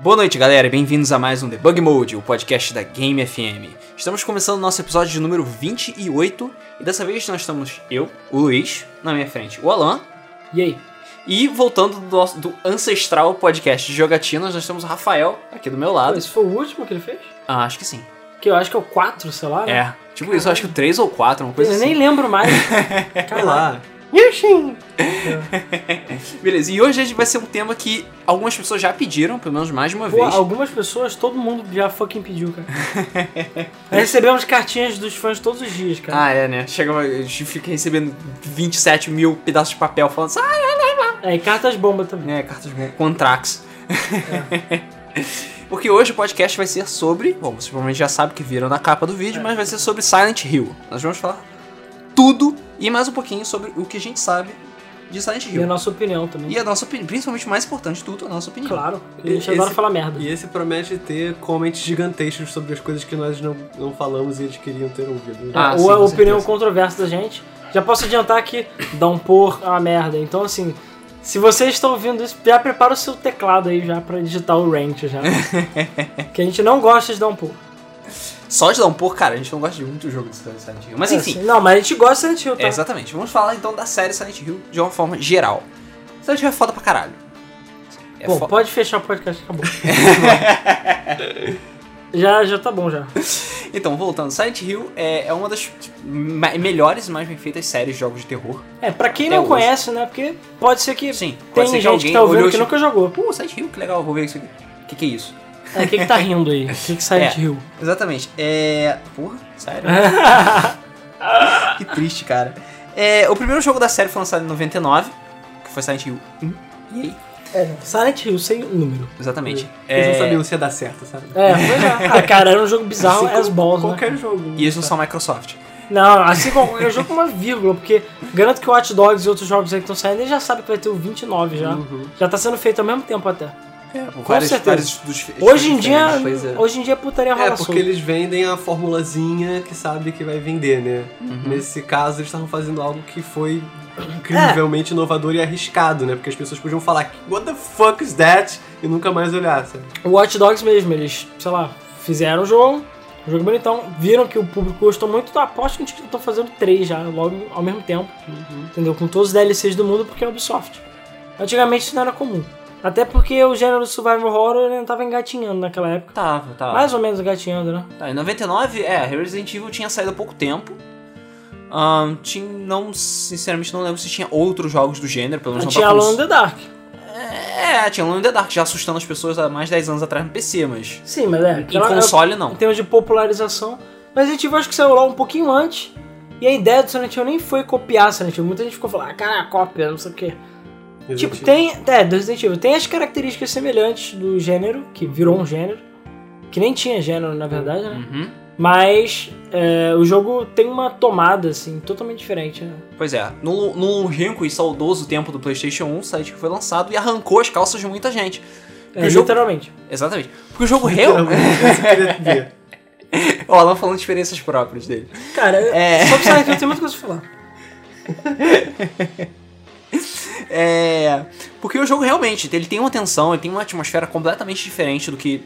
Boa noite, galera, e bem-vindos a mais um Debug Mode, o podcast da Game FM. Estamos começando o nosso episódio de número 28 e dessa vez nós estamos eu, o Luiz, na minha frente, o Alan, E aí? e voltando do, nosso- do ancestral podcast de jogatinas, nós temos o Rafael aqui do meu lado. Esse foi o último que ele fez? Ah, acho que sim. Que eu acho que é o 4, sei lá, né? É, tipo isso, eu acho que o 3 ou 4, uma coisa Eu assim. nem lembro mais. Vai lá. Yushin! Beleza, e hoje a gente vai ser um tema que algumas pessoas já pediram, pelo menos mais de uma Pô, vez. algumas pessoas, todo mundo já fucking pediu, cara. Recebemos cartinhas dos fãs todos os dias, cara. Ah, é, né? Chega, uma- a gente fica recebendo 27 mil pedaços de papel falando assim, ah, É, e cartas bomba também. né, cartas de contrax. Porque hoje o podcast vai ser sobre, bom, vocês provavelmente já sabem que viram na capa do vídeo, mas vai ser sobre Silent Hill. Nós vamos falar tudo e mais um pouquinho sobre o que a gente sabe de Silent E a Hill. nossa opinião também. E a nossa opinião, principalmente o mais importante de tudo, a nossa opinião. Claro, a gente Esse- adora falar merda. E esse promete ter comments gigantescos sobre as coisas que nós não, não falamos e eles queriam ter ouvido. Ah, Ou sim, a opinião certeza. controversa da gente. Já posso adiantar que Downpour é uma merda. Então, assim, se vocês estão ouvindo isso, já prepara o seu teclado aí já pra digitar o rant já. que a gente não gosta de Downpour. Só de dar um pouco, cara, a gente não gosta de muito jogo de Silent Hill. Mas É, enfim, assim, não, mas a gente gosta de Silent Hill, tá? É, exatamente. Vamos falar então da série Silent Hill de uma forma geral. Silent Hill é foda pra caralho. É Bom, fo- pode fechar o podcast, acabou. já, já tá bom já. Então, voltando, Silent Hill é, é uma das tipo, melhores e mais bem feitas séries de jogos de terror. É, pra quem não hoje. conhece, né? Porque pode ser que Sim, tem ser que gente que tá ouvindo que nunca jogou. Pô, Silent Hill, que legal, vou ver isso aqui. O que, que é isso? É, o que que tá rindo aí? O que que Silent É. Hill? Exatamente. É. Porra, sério? que triste, cara. É, o primeiro jogo da série foi lançado em 99, que foi Silent Hill 1. E aí? É, Silent Hill sem número. Exatamente. Eles É, não sabiam se ia dar certo, sabe? É, pois é. Ah, cara, era um jogo bizarro Assim as balls, né? Qualquer jogo. E eles não são Microsoft. Não, assim como eu jogo com uma vírgula, porque garanto que o Watch Dogs e outros jogos aí que estão saindo, ele já sabe que vai ter o 29 já. Uhum. Já tá sendo feito ao mesmo tempo até. É, com Com certeza. Hoje em dia, é. hoje em dia é putaria rola É, porque solta. eles vendem a formulazinha que sabe que vai vender, né? Uhum. Nesse caso, eles estavam fazendo algo que foi incrivelmente inovador e arriscado, né? Porque as pessoas podiam falar, what the fuck is that? E nunca mais olhar, sabe? O Watch Dogs mesmo, eles, sei lá, fizeram o jogo, um jogo bonitão, viram que o público gostou muito, então aposto que eles estão fazendo três já, logo ao mesmo tempo, entendeu? Com todos os DLCs do mundo, porque é Ubisoft. Antigamente isso não era comum. Até porque o gênero survival horror ainda tava engatinhando naquela época. Tava, tava. Mais ou menos engatinhando, né? Tá, em 99, é, Resident Evil tinha saído há pouco tempo. Ahn, tinha, não, sinceramente não lembro se tinha outros jogos do gênero, pelo menos não Tinha Alone in the Dark. É, tinha Alone in the Dark já assustando as pessoas há mais de 10 anos atrás no PC, mas Sim, mas é. em console não. Em termos de popularização. Mas Resident Evil acho que saiu lá um pouquinho antes. E a ideia do Silent Hill nem foi copiar Silent Hill. Muita gente ficou falando, ah, cara, cópia, não sei o quê. Tipo, tem. É, do Resident Evil. Tem as características semelhantes do gênero, que virou um gênero. Que nem tinha gênero, na verdade, né? Uhum. Mas é, o jogo tem uma tomada, assim, totalmente diferente. Né? Pois é, no, no longínquo e saudoso tempo do PlayStation 1, o site que foi lançado e arrancou as calças de muita gente. É, o jogo- literalmente. Exatamente. Porque o jogo real. Ver. o Alan falando de experiências próprias dele. Cara, É. sobre Silent Hill tem muita coisa pra falar. É. Porque o jogo realmente, ele tem uma tensão, ele tem uma atmosfera completamente diferente do que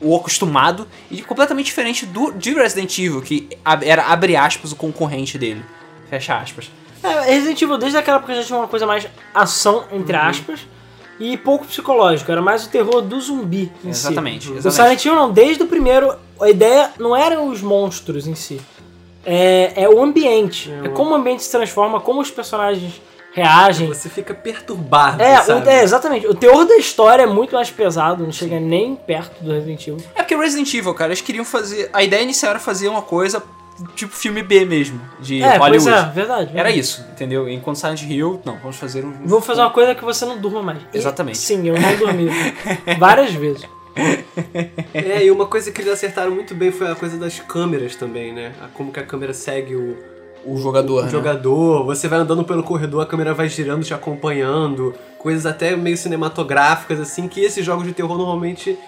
o acostumado e completamente diferente do de Resident Evil, que era, abre aspas, o concorrente dele. Fecha aspas. É, Resident Evil desde aquela época já tinha uma coisa mais ação, entre Uhum. aspas, e pouco psicológico. Era mais o terror do zumbi em Exatamente, si. O exatamente. Silent Hill não, desde o primeiro, a ideia não eram os monstros em si. É, é o ambiente. É, É o- como o ambiente se transforma, como os personagens reagem. Você fica perturbado, É, o- é, exatamente. O teor da história é muito mais pesado, não chega nem perto do Resident Evil. É porque Resident Evil, cara, eles queriam fazer. A ideia inicial era fazer uma coisa tipo filme B mesmo, de é, Hollywood. pois é, verdade. Era verdade. isso, entendeu? Enquanto Silent Hill, não, vamos fazer um. Vou fazer uma coisa que você não durma mais. E- Exatamente. sim, eu não dormi. Várias vezes. É, e uma coisa que eles acertaram muito bem foi a coisa das câmeras também, né? A- Como que a câmera segue o, O jogador, o né? jogador. Você vai andando pelo corredor, a câmera vai girando, te acompanhando. Coisas até meio cinematográficas, assim, que esses jogos de terror normalmente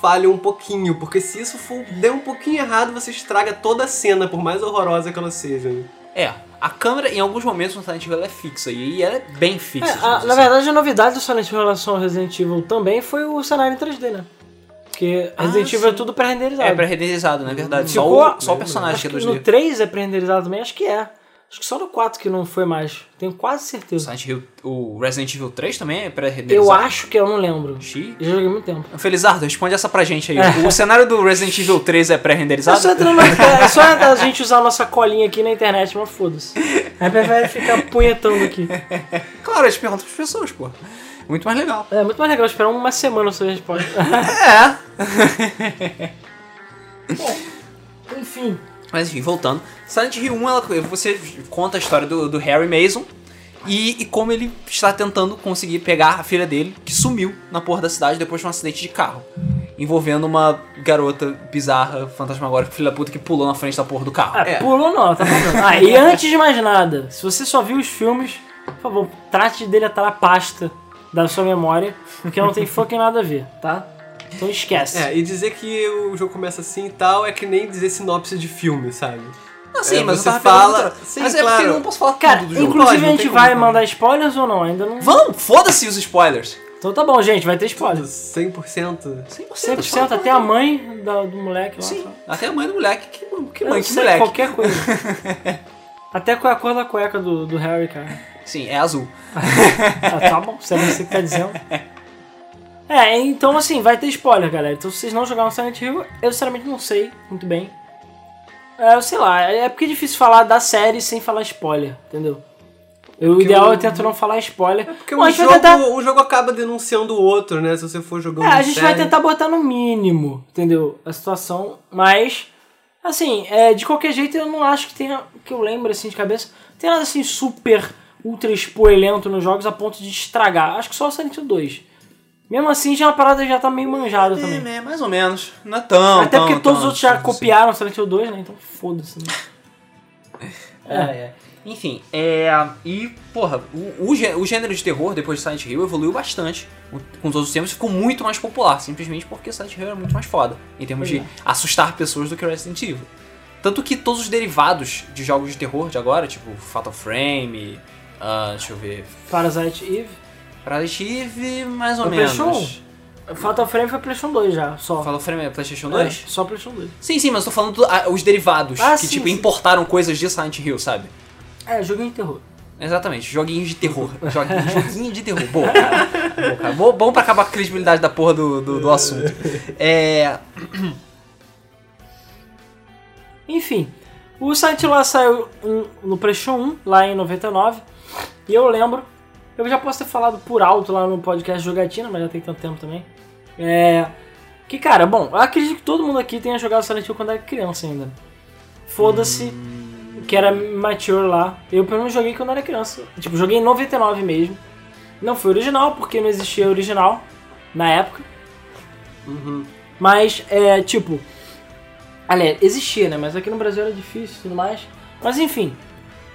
falham um pouquinho. Porque se isso for, der um pouquinho errado, você estraga toda a cena, por mais horrorosa que ela seja. né? É, a câmera em alguns momentos no Silent Hill ela é fixa e ela é bem fixa. É, a- na assim. verdade, a novidade do Silent Hill em relação ao Resident Evil também foi o cenário em 3D, né? Porque Ah, Resident Evil é tudo pré-renderizado. É pré-renderizado, na verdade. Só Ficou- o, só o personagem Acho que é que 2D. no 3 é pré-renderizado também? Acho que é. Acho que só no 4 que não foi mais. Tenho quase certeza. Silent Hill, o Resident Evil 3 também é pré-renderizado? Eu acho que eu não lembro. Xiii. Eu joguei muito tempo. Felizardo, responde essa pra gente aí. O cenário do Resident Evil 3 é É pré-renderizado? só, numa- é só a gente usar a nossa colinha aqui na internet, mas foda-se. Aí prefere ficar punhetando aqui. Claro, a gente pergunta pras pessoas, pô. Muito mais legal. É muito mais legal esperar uma semana a resposta. É. Enfim. Mas enfim, voltando. Silent Hill 1, ela, você conta a história do, do Harry Mason e, e como ele está tentando conseguir pegar a filha dele, que sumiu na porra da cidade depois de um acidente de carro. Envolvendo uma garota bizarra, fantasmagórica, filha da puta, que pulou na frente da porra do carro. Ah, pulou não, tá falando. Ah, e antes de mais nada, se você só viu os filmes, por favor, trate de deletar a pasta da sua memória, porque não tem fucking nada a ver, tá? Então esquece. É, e dizer que o jogo começa assim e tal é que nem dizer sinopse de filme, sabe? Ah, sim, É, mas você eu tava fala- Sim, mas é claro. porque eu não posso falar Cara, tudo do jogo. inclusive Pode, não a gente vai como. mandar spoilers ou não? Ainda não. Vamos, foda-se os spoilers. Então tá bom, gente, vai ter spoiler. 100%. 100% até a mãe da- do moleque lá. Sim, tá? até a mãe do moleque. Que, que mãe, não que sei, moleque. qualquer coisa. até qual é a cor da cueca do, do Harry, cara. Sim, é azul. Ah, tá bom, se é você que tá dizendo. É, então assim, vai ter spoiler, galera. Então se vocês não jogaram Silent Hill, eu sinceramente não sei muito bem. É, eu sei lá, é porque é difícil falar da série sem falar spoiler, entendeu? Eu, o ideal o- é tentar não falar spoiler. Porque Bom, um gente jogo, vai tentar, um jogo acaba denunciando o outro, né? Se você for jogando é, a gente vai série. tentar botar no mínimo, entendeu? A situação, mas assim, é, de qualquer jeito eu não acho que tenha, que eu lembro assim de cabeça, tem nada assim super ultra spoilento nos jogos a ponto de estragar. Acho que só o Silent Hill 2. Mesmo assim, já é uma parada já tá meio manjada também. É, é, mais ou menos. Não é tão. Até tão, porque todos os tão- outros já tão- copiaram Silent Hill 2, né? Então foda-se. Né? É, é. Enfim, é. E, porra, o, o, o gênero de terror, depois de Silent Hill, evoluiu bastante com os outros tempos e ficou muito mais popular, simplesmente porque Silent Hill era muito mais foda em termos Pois de assustar pessoas do que Resident Evil. Tanto que todos os derivados de jogos de terror de agora, tipo Fatal Frame, ah, deixa eu ver. Parasite Eve. Parasite Eve, mais ou Foi menos. PlayStation Fatal Frame foi PlayStation 2 já, só. Fatal Frame é PlayStation É, 2? só PlayStation 2. Sim, sim, mas eu tô falando do- ah, os derivados Ah, que, sim, tipo, sim. importaram coisas de Silent Hill, sabe? É, joguinho de terror. Exatamente, joguinhos de terror. Joguinho, joguinho de terror. Boa, cara. Boa, cara. Bom, bom pra acabar com a credibilidade da porra do, do, do assunto. É. Enfim, o Silent Hill lá saiu no PlayStation 1, lá em 99. E eu lembro, eu já posso ter falado por alto lá no podcast Jogatina, mas já tem tanto tempo também. É. Que, cara, bom, eu acredito que todo mundo aqui tenha jogado Silent Hill quando era criança ainda. Foda-se que era mature lá. Eu pelo menos joguei quando era criança. Tipo, joguei em 99 mesmo. Não foi original, porque não existia original na época. Mas, é, tipo. Aliás, existia, né? Mas aqui no Brasil era difícil e tudo mais. Mas enfim.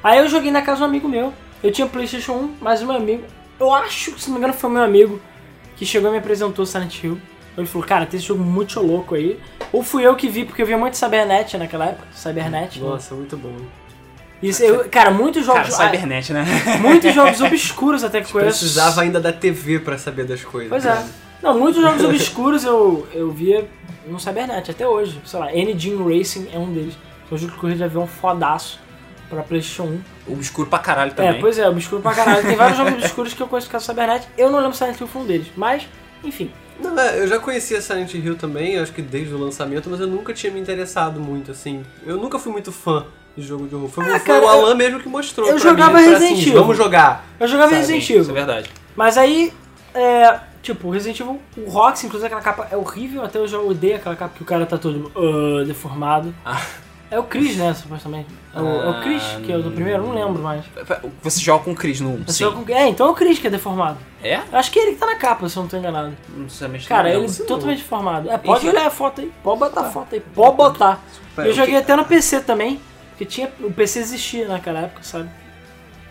Aí eu joguei na casa de um amigo meu. Eu tinha PlayStation 1, mas meu amigo. Eu acho que, se não me engano, foi meu amigo que chegou e me apresentou Silent Hill. Ele falou, cara, tem esse jogo muito louco aí. Ou fui eu que vi, porque eu via muito Cybernet naquela época. Cybernet. né? Nossa, muito bom. Isso, eu, cara, muitos jogos. Cara, Cybernet, né? ah, muitos jogos obscuros até que eu conheço. Precisava ainda da TV pra saber das coisas. Pois é. né? Não, muitos jogos obscuros eu, eu via no Cybernet até hoje. Sei lá, N-Gene Racing é um deles. É um jogo de corrida de avião fodaço pra PlayStation 1. Obscuro pra caralho É, também. pois é, obscuro pra caralho. Tem vários jogos obscuros que eu conheço do caso do Cybernet. Eu não lembro se Silent Hill foi um deles. Mas, enfim. Não, é, eu já conhecia Silent Hill também, acho que desde o lançamento, mas eu nunca tinha me interessado muito, assim. Eu nunca fui muito fã de jogo de horror. Foi, Ah, foi cara, o Alan mesmo que mostrou eu pra jogava mim. Resident assim, Evil. Vamos jogar. Eu jogava Sabe, Resident Isso é Evil. verdade. Mas aí, é, tipo, Resident Evil, o Rox, inclusive aquela capa é horrível, até eu odeio aquela capa que o cara tá todo uh, deformado. Ah. É o Chris, né, supostamente. É o, é o Chris, que é o do primeiro, não lembro mais. Você joga com o Chris no 1, É, sim. só com- é, então é o Chris que é deformado. É? Eu acho que é ele que tá na capa, se eu não tô enganado. Não sinceramente Cara, não ele é totalmente deformado. É, pode Enfim. olhar a foto aí, pode botar a foto aí, pode botar. Super. Eu joguei até no PC também, porque tinha, o PC existia naquela época, sabe?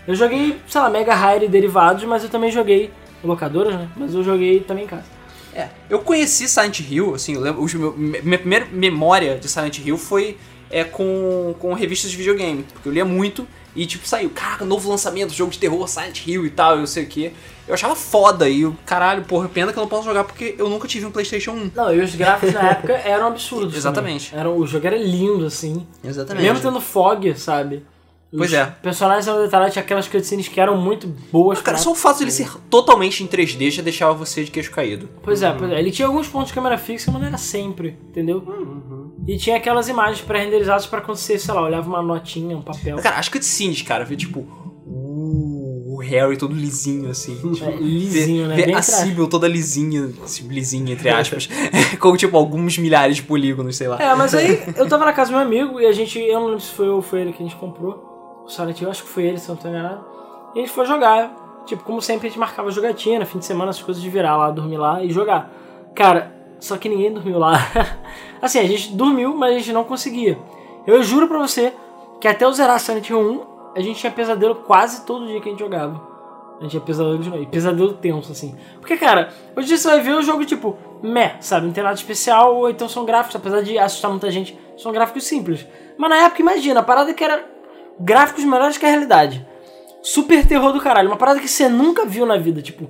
Eu joguei, sei lá, Mega High e derivados, mas eu também joguei locadoras, né? Mas eu joguei também em casa. É, eu conheci Silent Hill, assim, eu lembro, os meu- me- minha primeira memória de Silent Hill foi é, com, com revistas de videogame, porque eu lia muito E tipo, saiu, caraca, novo lançamento, jogo de terror, Silent Hill e tal, e não sei o que. Eu achava foda, e o caralho, porra, pena que eu não posso jogar porque eu nunca tive um Playstation 1. Não, e os gráficos na época eram absurdos. Exatamente. Era, o jogo era lindo, assim. Exatamente. Mesmo tendo fog, sabe? Pois Os é. personagens eram detalhados, tinha aquelas cutscenes que eram muito boas. Cara, pra só o fato de ele ser totalmente em 3D já deixava você de queixo caído. Pois é, pois é. Ele tinha alguns pontos de câmera fixa, mas não era sempre, entendeu? Uhum. E tinha aquelas imagens pré-renderizadas pra acontecer, sei lá, olhava uma notinha, um papel. Cara, as cutscenes, cara, ver tipo. Uh, o Harry todo lisinho, assim. Tipo, É, lisinho, né? ver Bem a. Sibyl toda lisinha, lisinha, entre aspas. com, tipo, alguns milhares de polígonos, sei lá. É, mas aí eu tava na casa do meu amigo e a gente, eu não lembro se foi eu ou foi ele que a gente comprou. O Silent Hill, acho que foi ele, se não tô enganado. E a gente foi jogar. Tipo, como sempre a gente marcava jogatina, fim de semana, as coisas de virar lá, dormir lá e jogar. Cara, só que ninguém dormiu lá. assim, a gente dormiu, mas a gente não conseguia. Eu juro pra você que até eu zerar Silent Hill 1, a gente tinha pesadelo quase todo dia que a gente jogava. A gente tinha pesadelo de noite. Pesadelo tenso, assim. Porque, cara, hoje você vai ver o jogo, tipo, meh, sabe? Não tem nada especial, ou então são gráficos, apesar de assustar muita gente, são gráficos simples. Mas na época, imagina, a parada que era gráficos melhores que a realidade. Super terror do caralho. Uma parada que você nunca viu na vida. Tipo,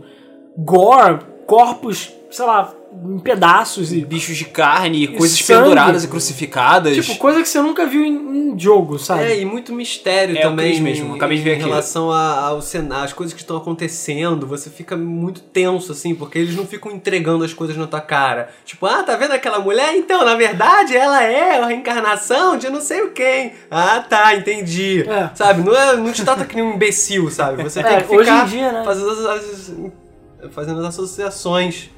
gore, corpos, sei lá, em pedaços e. Bichos de carne, E coisas sangue. penduradas e crucificadas. Tipo, coisa que você nunca viu em, em jogo, sabe? É, e muito mistério É, também. Mesmo, em- acabei de ver Em aqui. relação a- ao cenário, às coisas que estão acontecendo, você fica muito tenso, assim, porque eles não ficam entregando as coisas na tua cara. Tipo, ah, tá vendo aquela mulher? Então, na verdade, ela é a reencarnação de não sei o quem. Ah, tá, entendi. É. Sabe? Não, é, não te trata que nem um imbecil, sabe? Você tem É, que hoje em ficar dia, né? fazendo, as, as- fazendo as associações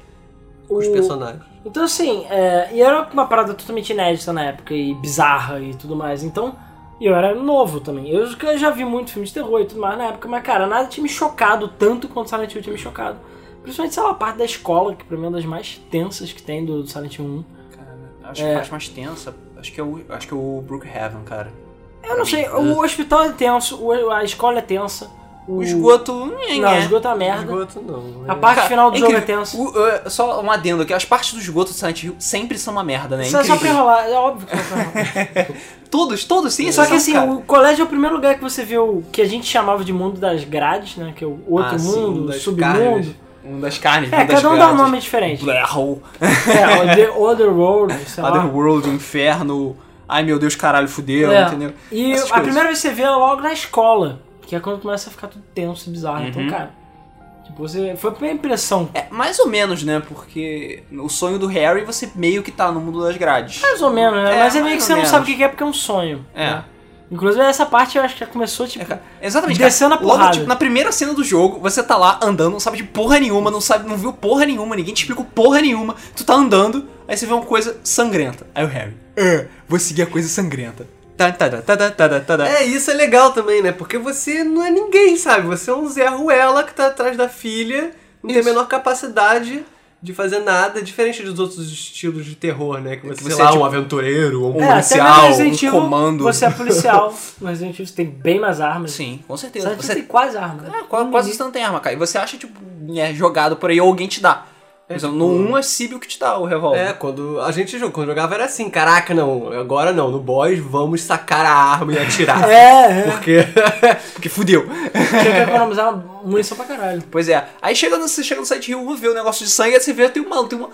com os O- personagens. Então, assim, é, e era uma parada totalmente inédita na época, e bizarra e tudo mais. Então, e eu era novo também. Eu já- vi muito filme de terror e tudo mais na época, mas, cara, nada tinha me chocado tanto quanto Silent Hill tinha me chocado. Principalmente, sei lá, a parte da escola, que pra mim é uma das mais tensas que tem do Silent Hill 1. Cara, acho que a parte mais tensa, acho que é o, acho que é o Brookhaven, cara. Eu não sei, o hospital é tenso, a escola é tensa. O esgoto. Não, o é. esgoto é uma merda. Esgoto não. A parte Cara, final do é jogo é tensa. O- uh, só um adendo aqui, as partes do esgoto do Silent Hill sempre são uma merda, né? É Só, só pra enrolar, é óbvio que só pra enrolar. Todos, todos sim, Só que assim, cara. o colégio é o primeiro lugar que você vê o que a gente chamava de mundo das grades, né? Que é o outro Ah, sim, mundo, das submundo. carnes. Um das carnes, É, um cada um dá um grades. nome diferente. Hole, É, o The Other World, sei lá. Otherworld, Inferno. Ai meu Deus, caralho, fudeu, É. entendeu? E Essas a coisas. primeira vez que você vê é logo na escola, que é quando começa a ficar tudo tenso e bizarro. Então, Uhum. cara, tipo, você. Foi a primeira impressão. É, mais ou menos, né? Porque o sonho do Harry você meio que tá no mundo das grades. Mais ou menos, né? É, Mas é meio que você não menos. sabe o que é porque é um sonho. É. né? Inclusive, essa parte eu acho que já começou, tipo. É, Exatamente. Descendo cara. a porrada. Logo, tipo, na primeira cena do jogo, você tá lá andando, não sabe de porra nenhuma, não sabe, não viu porra nenhuma, ninguém te explicou porra nenhuma. Tu tá andando, aí você vê uma coisa sangrenta. Aí o Harry, "Ah, vou seguir a coisa sangrenta. Tá, tá, tá. É, isso é legal também, né? Porque você não é ninguém, sabe? Você é um Zé Ruela que tá atrás da filha, não tem a Isso. menor capacidade de fazer nada, diferente dos outros estilos de terror, né? Que você, Que você lá, é tipo- um aventureiro, ou um É, até policial. um Evil, comando. Você é policial. No Resident Evil você tem bem mais armas. Sim, com certeza. Hill Você tem quase armas. É, quase, quase você não tem arma, cara. E você acha, tipo, é jogado por aí ou alguém te dá. Por exemplo, no 1 é Sibyl que te dá o revólver. É, quando a gente jogou, quando jogava era assim, caraca, não, agora não, no boss vamos sacar a arma e atirar. É, é. Porque Porque fudeu. Tinha que economizar munição pra caralho. Pois é. Aí chega no, você chega no site Hill, vê o negócio de sangue, aí você vê, tem uma, tem uma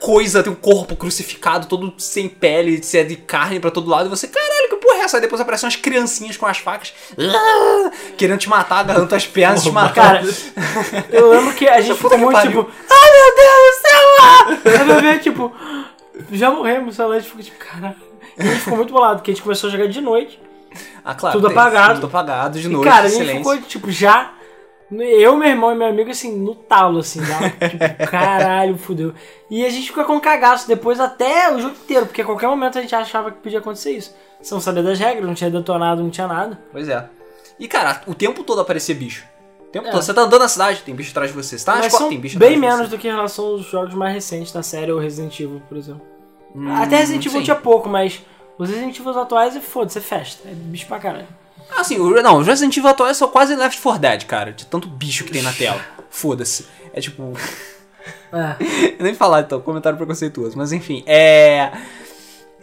coisa, tem um corpo crucificado, todo sem pele, se é de carne pra todo lado, e você, caralho, que porra é essa? Aí depois aparecem umas criancinhas com as facas, ah, querendo te matar, agarrando tuas pernas, te matar. Cara, eu lembro que a gente ficou muito pariu. tipo, ai meu Deus do céu! ah!" Aí ver, tipo, já morremos, sei lá, a gente ficou tipo, caralho. E a gente ficou muito bolado, porque a gente começou a jogar de noite. Ah, claro. Tudo tem- apagado. Tudo apagado, de E noite, cara, a gente silêncio. ficou, tipo, já. Eu, meu irmão e meu amigo, assim, no talo, assim, já, tipo, caralho, fudeu. E a gente ficou com cagaço depois até o jogo inteiro, porque a qualquer momento a gente achava que podia acontecer isso. Você não sabia das regras, não tinha detonado, não tinha nada. Pois é. E cara, o tempo todo aparecia bicho. O tempo É. todo. Você tá andando na cidade, tem bicho atrás de você. Você tá na escola, tem bicho bem menos do que em relação aos jogos mais recentes da série, ou Resident Evil, por exemplo. Hum, Até Resident Evil sim. tinha pouco, mas os Resident Evil atuais é foda-se, é festa. É bicho pra caralho. Assim, o, não, os Resident Evil atuais são quase Left 4 Dead, cara. De tanto bicho que tem na tela. Foda-se. É tipo. É. Nem falar então, comentário preconceituoso. Mas enfim, é.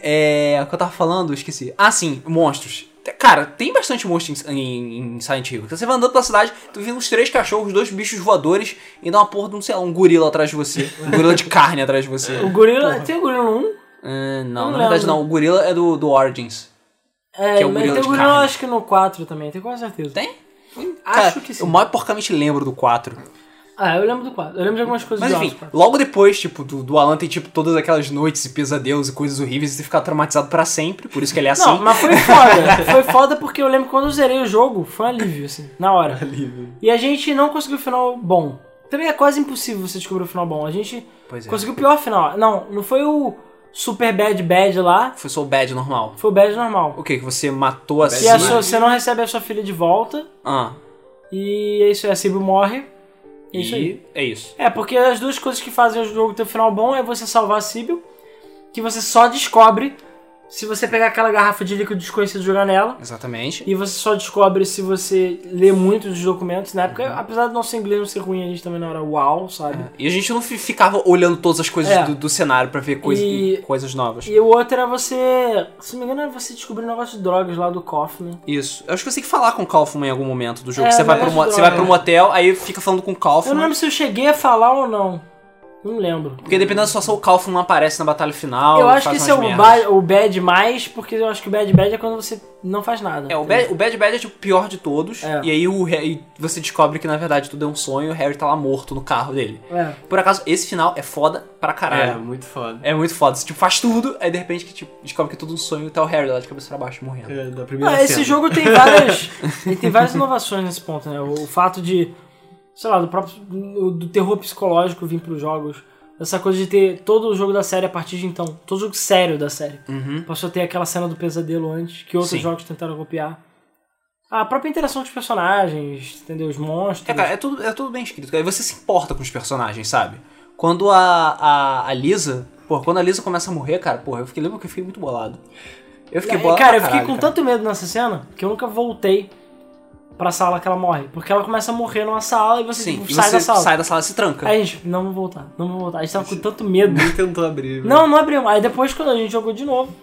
É. O que eu tava falando, esqueci. Ah, sim, monstros. Cara, tem bastante monstro em, em, Silent Hill. Você vai andando pela cidade, tu vê uns três cachorros, dois bichos voadores e dá uma porra de um, sei lá, um gorila atrás de você. Um gorila de carne atrás de você. O gorila. Tem o gorila no 1? Ah, não, Não na verdade lembro. não. O gorila é do, do Origins. É, Que é o gorila tem o gorila, carne. acho que no 4 também, tenho quase certeza. Tem? Acho Cara, que sim. Eu mal porcamente lembro do 4. Ah, eu lembro do 4. Eu lembro de algumas coisas Mas do enfim, 4. logo depois, tipo, do, do Alan tem, tipo, todas aquelas noites e pesadelos e coisas horríveis e você fica traumatizado pra sempre, por isso que ele é assim. Não, mas foi foda. foi foda porque eu lembro que quando eu zerei o jogo, foi um alívio, assim, na hora. Alívio. E a gente não conseguiu o final bom. Também é quase impossível você descobrir o final bom. A gente é. conseguiu o pior final. Não, não foi o Super Bad Bad lá, Foi só o bad normal. foi o Bad normal. O que? Que você matou a a sua- você não recebe a sua filha de volta, Ah, e é isso aí, a Sibyl morre. É isso e aí. É isso. É, porque as duas coisas que fazem o jogo ter um final bom é você salvar a Sibyl, que você só descobre se você pegar aquela garrafa de líquido desconhecido e jogar nela. Exatamente. E você só descobre se você lê muito dos documentos. Na Uhum. época, apesar do nosso inglês não ser ruim, a gente também não era uau, sabe? E a gente não fi- ficava olhando todas as coisas É. do, do cenário pra ver coisa, E- coisas novas. E o outro era você. Se não me engano, era você descobrir um negócio de drogas lá do Kaufman. Isso. Eu acho que você tem que falar com o Kaufman em algum momento do jogo. É, você, vai pro, você vai pro motel, aí fica falando com o Eu não Kaufman. lembro se eu cheguei a falar ou não. Não lembro. Porque dependendo da situação, o Kaufman não aparece na batalha final. eu acho que esse é o, ba o bad mais, porque eu acho que o bad bad é quando você não faz nada. É, o bad, o bad Bad é tipo, o pior de todos. É. E aí o, Harry- você descobre que na verdade tudo é um sonho e o Harry tá lá morto no carro dele. É. Por acaso, esse final é foda pra É, caralho. muito foda. É, muito foda. Você tipo, faz tudo, aí de repente que, tipo, descobre que é tudo um sonho e tá o Harry lá de cabeça pra baixo morrendo. É, da primeira Ah, esse cena. jogo tem várias. ele tem várias inovações nesse ponto, né? O, o fato de, sei lá, do próprio do, do terror psicológico vir pros jogos. Essa coisa de ter todo o jogo da série a partir de então. Todo jogo sério da série. Uhum. Passou a ter aquela cena do pesadelo antes, que outros Sim. jogos tentaram copiar. A própria interação dos personagens, entendeu? Os monstros. É, cara, é tudo, é tudo bem escrito. Aí você se importa com os personagens, sabe? Quando a, a, a Lisa. Pô, quando a Lisa começa a morrer, cara, porra, eu fiquei, lembro que eu fiquei muito bolado. Eu fiquei bolado. cara, eu fiquei caralho, com cara. tanto medo nessa cena que eu nunca voltei pra sala que ela morre. Porque ela começa a morrer numa sala e você Sim, tipo, e sai você da sala. sai da sala e se tranca. Aí a gente, não vou voltar, não vou voltar. A gente tava com tanto medo. Nem tentou abrir. Não, não abriu. Aí depois, quando a gente jogou de novo,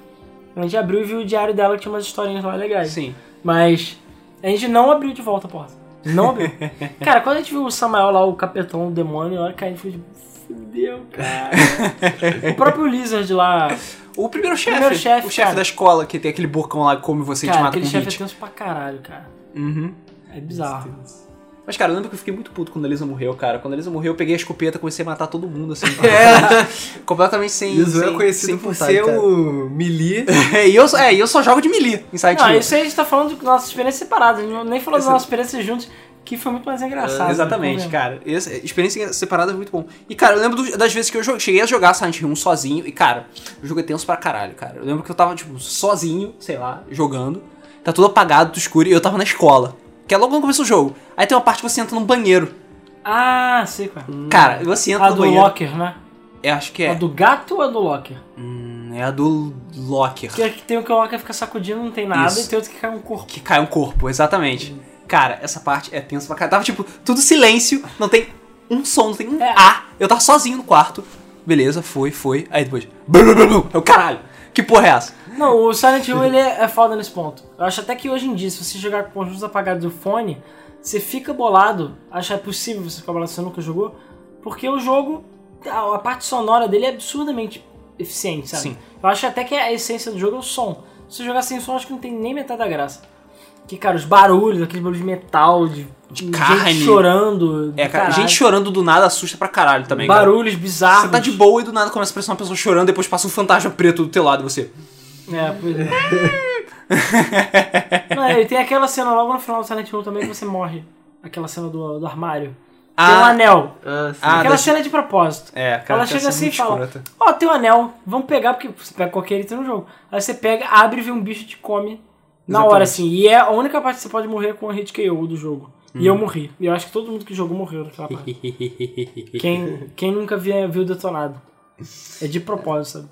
a gente abriu e viu o diário dela que tinha umas historinhas lá legais. Sim. Mas a gente não abriu de volta a porta. Não abriu. cara, quando a gente viu o Samael lá, o capetão, o demônio, lá, cara, a gente foi tipo, fudeu, cara. o próprio Lizard lá, O primeiro chefe. Primeiro chefe, o chefe cara. da escola que tem aquele bocão lá que come você e te cara, mata aquele com chefe é hit. tenso pra caralho, cara. Uhum. É bizarro. Mas, cara, eu lembro que eu fiquei muito puto quando a Lisa morreu, cara. Quando a Lisa morreu, eu peguei a escopeta e comecei a matar todo mundo, assim. É. Completamente sem. Liso é conhecido sem por vontade, ser cara. o melee. e eu, é, e eu só jogo de melee em Silent Não, Hill. isso aí a gente tá falando de nossas experiências separadas. A gente não- nem falou das Esse- nossas experiências juntos, que foi muito mais engraçado. É, Exatamente, né? cara. Essa experiência separada é muito bom. E, cara, eu lembro do- das vezes que eu joguei, cheguei a jogar Silent Hill 1 sozinho. E, cara, o jogo é tenso pra caralho, cara. Eu lembro que eu tava, tipo, sozinho, sei lá, jogando. Tá tudo apagado, tudo escuro, e eu tava na escola. Que é logo quando começa o jogo. Aí tem uma parte que você entra num banheiro. Ah, sei qual é. Cara, você entra A no do banheiro. Locker, né? Eu acho que A é. do gato ou a do Locker? Hum, é a do Locker. Que que tem o que o Locker fica sacudindo, não tem nada, Isso. e tem outro que cai um corpo. Que cai um corpo, exatamente. Cara, essa parte é tensa pra caralho. Tava, tipo, tudo silêncio, não tem um som, não tem um É. A. Eu tava sozinho no quarto. Beleza, foi, foi. Aí depois. Blu, blu. Eu, caralho, que porra é essa? Não, o Silent Hill ele é, é foda nesse ponto. Eu acho até que hoje em dia, se você jogar com os luzes apagadas do fone, você fica bolado. Acho é possível você ficar bolado se você nunca jogou. Porque o jogo, a, a parte sonora dele é absurdamente eficiente, sabe? Sim. Eu acho até que a essência do jogo é o som. Se você jogar sem som, acho que não tem nem metade da graça. Que, cara, os barulhos, aquele barulho de metal, de, de carne. gente chorando. É, cara, gente chorando do nada assusta pra caralho também. cara. Barulhos bizarros. Você tá de boa e do nada começa a aparecer uma pessoa chorando, depois passa um fantasma preto do teu lado e você. É, pois é. Não, e tem aquela cena logo no final do Silent Hill também que você morre. Aquela cena do, do armário. Tem um Ah. anel. Ah. Ah, Aquela da- cena é de propósito. É, cara, Ela chega cena assim e fala. Ó, tem um anel, vamos pegar, porque você pega qualquer item no jogo. Aí você pega, abre e vê um bicho e te come na Exatamente. hora, assim. E é a única parte que você pode morrer com a hit KO do jogo. E eu morri. E eu acho que todo mundo que jogou morreu naquela parte. quem, quem nunca viu, viu detonado. É de propósito, sabe?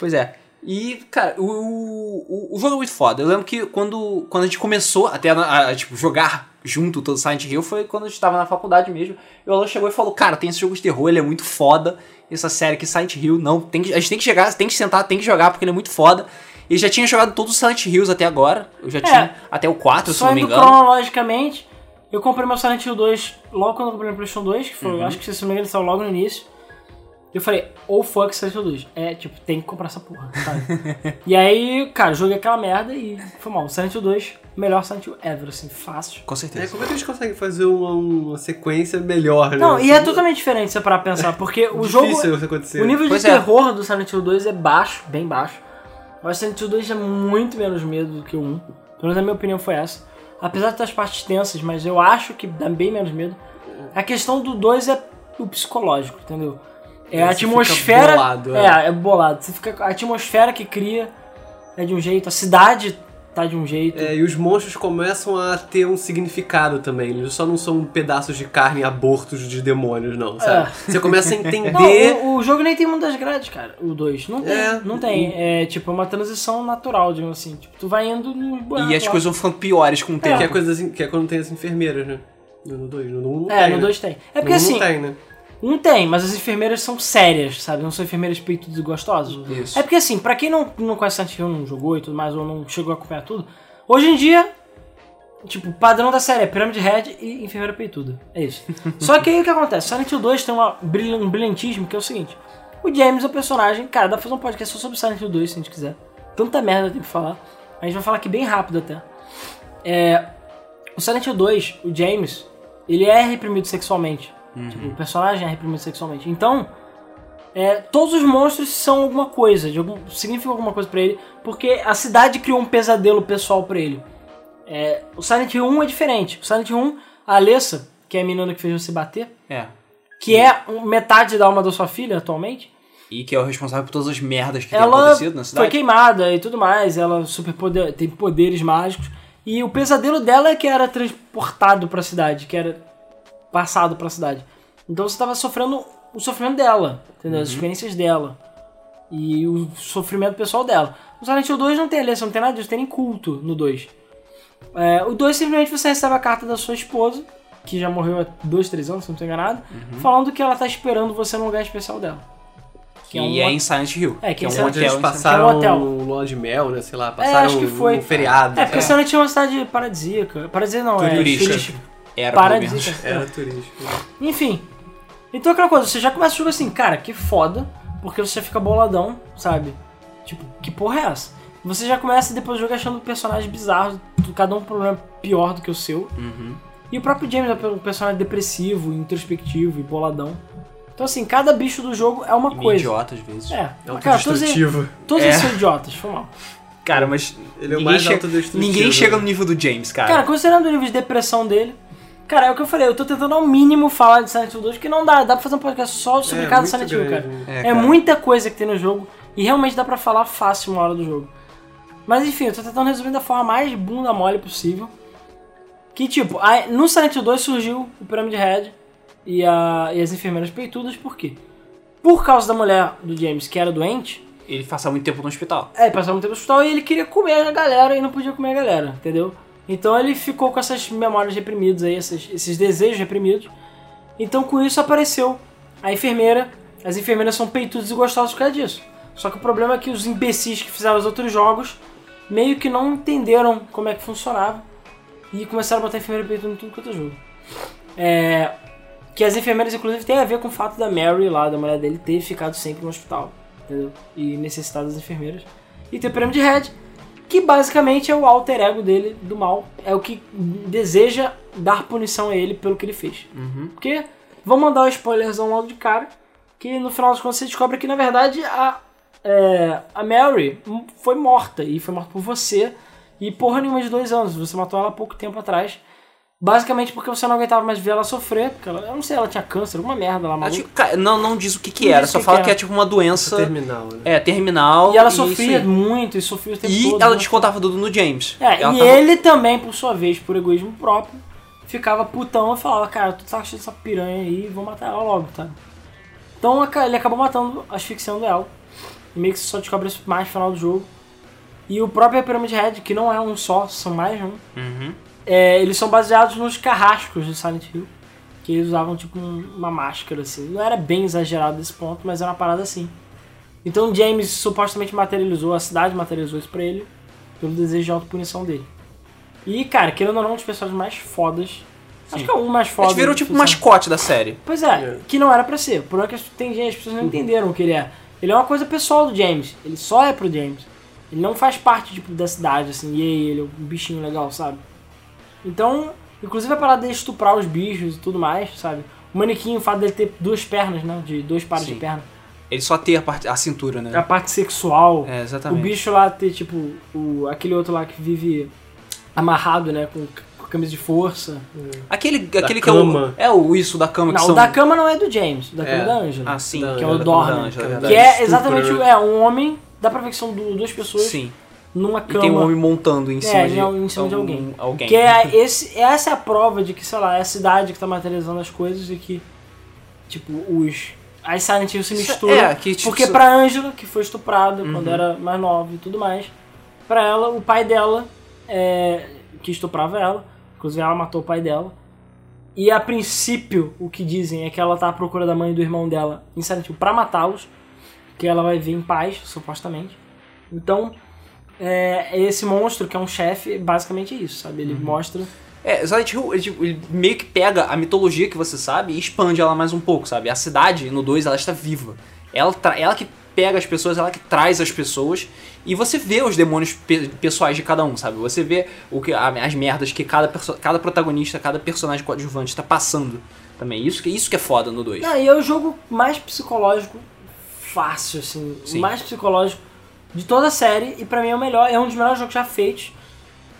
Pois é. E, cara, o, o, o jogo é muito foda. Eu lembro que quando, quando a gente começou até a, a, tipo, jogar junto todo Silent Hill foi quando a gente tava na faculdade mesmo. E o Alan chegou e falou: Cara, tem esse jogo de terror, ele é muito foda. Essa série aqui, Silent Hill, não, tem que, a gente tem que chegar, tem que sentar, tem que jogar, porque ele é muito foda. Ele já tinha jogado todos os Silent Hills até agora. Eu já tinha até o 4, se não me engano. cronologicamente, eu comprei meu Silent Hill 2 logo quando eu comprei no PlayStation 2, que foi, Uhum. acho que se não me engano, ele saiu logo no início. Eu falei, ou fuck Silent Hill 2. É, tipo, tem que comprar essa porra, sabe? e aí, cara, joguei aquela merda e foi mal. Silent Hill 2, melhor Silent Hill ever, assim, fácil. Com É, certeza. como é que eles conseguem fazer uma, uma sequência melhor, né? Não, e é Assim, totalmente diferente se você parar pra pensar, porque o jogo. isso acontecer. O nível de Pois é. terror do Silent Hill 2 é baixo, bem baixo. Eu acho que Silent Hill 2 é muito menos medo do que o 1. Pelo menos a minha opinião foi essa. Apesar de ter as partes tensas, mas eu acho que dá bem menos medo. A questão do 2 é o psicológico, entendeu? É a atmosfera. bolado, é. é. é, bolado. Você fica, a atmosfera que cria é de um jeito, a cidade tá de um jeito. É, e os monstros começam a ter um significado também. Eles só não são pedaços de carne abortos de demônios, não, sabe? Você começa a entender. Não, o, o jogo nem tem mundo das grades, cara. O 2. Não tem. É. Não tem. É tipo uma transição natural, digamos assim. Tipo, tu vai indo no buraco E as lá. coisas vão ficando piores com o tempo. Que é, coisa assim, que é quando tem as enfermeiras, né? No 2, no 1 não É, tem. no né? 2 tem. É porque no um assim, Não tem, né? Um tem, mas as enfermeiras são sérias, sabe? Não são enfermeiras peitudas e gostosas. Isso. É porque assim, pra quem não, não conhece Silent Hill, não jogou e tudo mais, ou não chegou a acompanhar tudo, hoje em dia, tipo, o padrão da série é Pyramid Head e enfermeira peituda. É isso. Só que aí o que acontece? Silent Hill 2 tem uma um brilhantismo que é o seguinte. O James é o personagem, cara, dá pra fazer um podcast só sobre Silent Hill 2 se a gente quiser. Tanta merda tem pra falar. A gente vai falar aqui bem rápido até. É, o Silent Hill 2, o James, ele é reprimido sexualmente. Tipo, o personagem é reprimido sexualmente. Então, é, todos os monstros são alguma coisa, de algum, significam alguma coisa pra ele, porque a cidade criou um pesadelo pessoal pra ele. É, o Silent Hill 1 é diferente. O Silent Hill 1, a Alessa, que é a menina que fez você bater, É. que é metade da alma da sua filha atualmente, E que é o responsável por todas as merdas que tem ela acontecido na foi cidade. queimada e tudo mais, ela super poder, tem poderes mágicos. E o pesadelo dela é que era transportado pra cidade, que era passado pra cidade. Então você tava sofrendo o sofrimento dela, entendeu? Uhum. As experiências dela. E o sofrimento pessoal dela. O Silent Hill 2 não tem aliança, não tem nada disso, tem nem culto no 2. É, o 2 simplesmente você recebe a carta da sua esposa, que já morreu há 2, 3 anos, se não estou enganado, Uhum. falando que ela tá esperando você no lugar especial dela. Que é um é em Silent Hill. É, que que é em um Onde eles Silent passaram é um hotel. um lua de mel, né? Sei lá, É, passaram acho que foi. um feriado. É, porque Silent Hill é uma cidade paradisíaca. Paradisíaca não, é Turística. Era. Paradisíaca. Era turístico. né? Enfim. Então aquela coisa, você já começa o jogo assim, cara, que foda, porque você fica boladão, sabe? Tipo, que porra é essa? Você já começa depois do jogo achando personagens bizarros, cada um com um problema pior do que o seu. Uhum. E o próprio James é um personagem depressivo, introspectivo e boladão. Então assim, cada bicho do jogo é uma E coisa. idiota às vezes. É, É cara, todos, eles- todos É. eles são idiotas, foi mal. Cara, mas. Ele é o ninguém mais chega- autodestrutivo. Ninguém chega né? no nível do James, cara. Cara, considerando o nível de depressão dele. Cara, é o que eu falei, eu tô tentando ao mínimo falar de Silent Hill 2, porque não dá, dá pra fazer um podcast só sobre É, cada Silent Hill, cara. É, É, cara. muita coisa que tem no jogo e realmente dá pra falar fácil uma hora do jogo. Mas enfim, eu tô tentando resumir da forma mais bunda mole possível. Que tipo, no Silent Hill 2 surgiu o Pyramid Head e, a, e as enfermeiras peitudas, por quê? Por causa da mulher do James que era doente, Ele passa muito tempo no hospital. é, ele passava muito tempo no hospital e ele queria comer a galera e não podia comer a galera, entendeu? Então ele ficou com essas memórias reprimidas aí, esses, esses desejos reprimidos. Então com isso apareceu a enfermeira. As enfermeiras são peitudas e gostosas por causa disso. Só que o problema é que os imbecis que fizeram os outros jogos meio que não entenderam como é que funcionava e começaram a botar enfermeira peituda em tudo quanto é jogo. É, que as enfermeiras, inclusive, tem a ver com o fato da Mary lá, da mulher dele, ter ficado sempre no hospital. Entendeu? E necessitado das enfermeiras. E tem o Pyramid Head, que basicamente é o alter ego dele do mal. É o que deseja dar punição a ele pelo que ele fez. Porque, vamos mandar o spoilerzão logo de cara, que no final das contas você descobre que na verdade a, é, a Mary foi morta. E foi morta por você. E porra nenhuma de dois anos. Você matou ela há pouco tempo atrás. Basicamente porque você não aguentava mais ver ela sofrer. Porque ela, eu não sei, ela tinha câncer, alguma merda lá, Ela, maluca. não, não diz o que, que Não era, só que fala que que é tipo uma doença. Terminal, né? É, terminal. E ela isso sofria muito e sofria o tempo E todo. ela né? descontava tudo no James. É, Ela e tava- ele também, por sua vez, por egoísmo próprio, ficava putão e falava, cara, tu tá cheio dessa piranha aí, vou matar ela logo, tá? Então ele acabou matando, asfixiando ela. E meio que você só descobre isso mais no final do jogo. E o próprio Pyramid Head, que não é um só, são mais um. Uhum. É, eles são baseados nos carrascos de Silent Hill. Que eles usavam tipo um- uma máscara assim. Não era bem exagerado desse ponto, mas era uma parada assim. Então James supostamente materializou, a cidade materializou isso pra ele, pelo desejo de autopunição dele. E, cara, querendo ou não, um dos personagens mais fodas. Acho que é um mais A foda. gente virou tipo que mascote da série. Pois é, que não era pra ser. O problema é que tem gente, as pessoas não entenderam o que ele é. Ele é uma coisa pessoal do James. Ele só é pro James. Ele não faz parte, tipo, da cidade, assim, e aí, ele é um bichinho legal, sabe? Então, inclusive a parada dele estuprar os bichos e tudo mais, sabe? O manequim, o fato dele ter duas pernas, né? De dois pares Sim. de perna. Ele só tem a, parte, a cintura, né? A parte sexual. É, o exatamente. bicho lá ter, tipo, o, aquele outro lá que vive amarrado, né? Com, com camisa de força. Aquele, Da aquele que cama. é o. É o isso da cama que Não, são. o da cama não é do James, o da cama É. é da Angela. Ah, sim. Da- que é o cama Angela, é Que. Que é exatamente o- é, um homem, dá pra ver que são du- duas pessoas Sim. Numa E cama. tem um homem montando em cima, É, de, em cima de alguém. alguém. Que é esse, essa é a prova de que, sei lá, é a cidade que tá materializando as coisas e que, tipo, os. As Silent Hill se Isso- misturam. é, que, tipo, porque pra Angela, que foi estuprada quando Uhum. era mais nova e tudo mais, pra ela, o pai dela, é, que estuprava ela, inclusive ela matou o pai dela. E a princípio, o que dizem é que ela tá à procura da mãe e do irmão dela em Silent Hill pra matá-los, que ela vai ver em paz, supostamente. Então, é, esse monstro, que é um chefe, é basicamente isso, sabe? Uhum. Ele mostra. É, Silent Hill, ele, tipo, ele meio que pega a mitologia que você sabe e expande ela mais um pouco, sabe? A cidade, no 2, ela está viva. Ela, ela que pega as pessoas, ela que traz as pessoas e você vê os demônios pe- pessoais de cada um, sabe? Você vê o que, as merdas que cada, cada protagonista, cada personagem coadjuvante está passando também. Isso que, isso que é foda no 2. Não, e é o jogo mais psicológico fácil, assim. Sim. O mais psicológico de toda a série. E pra mim é o melhor, é um dos melhores jogos já feitos.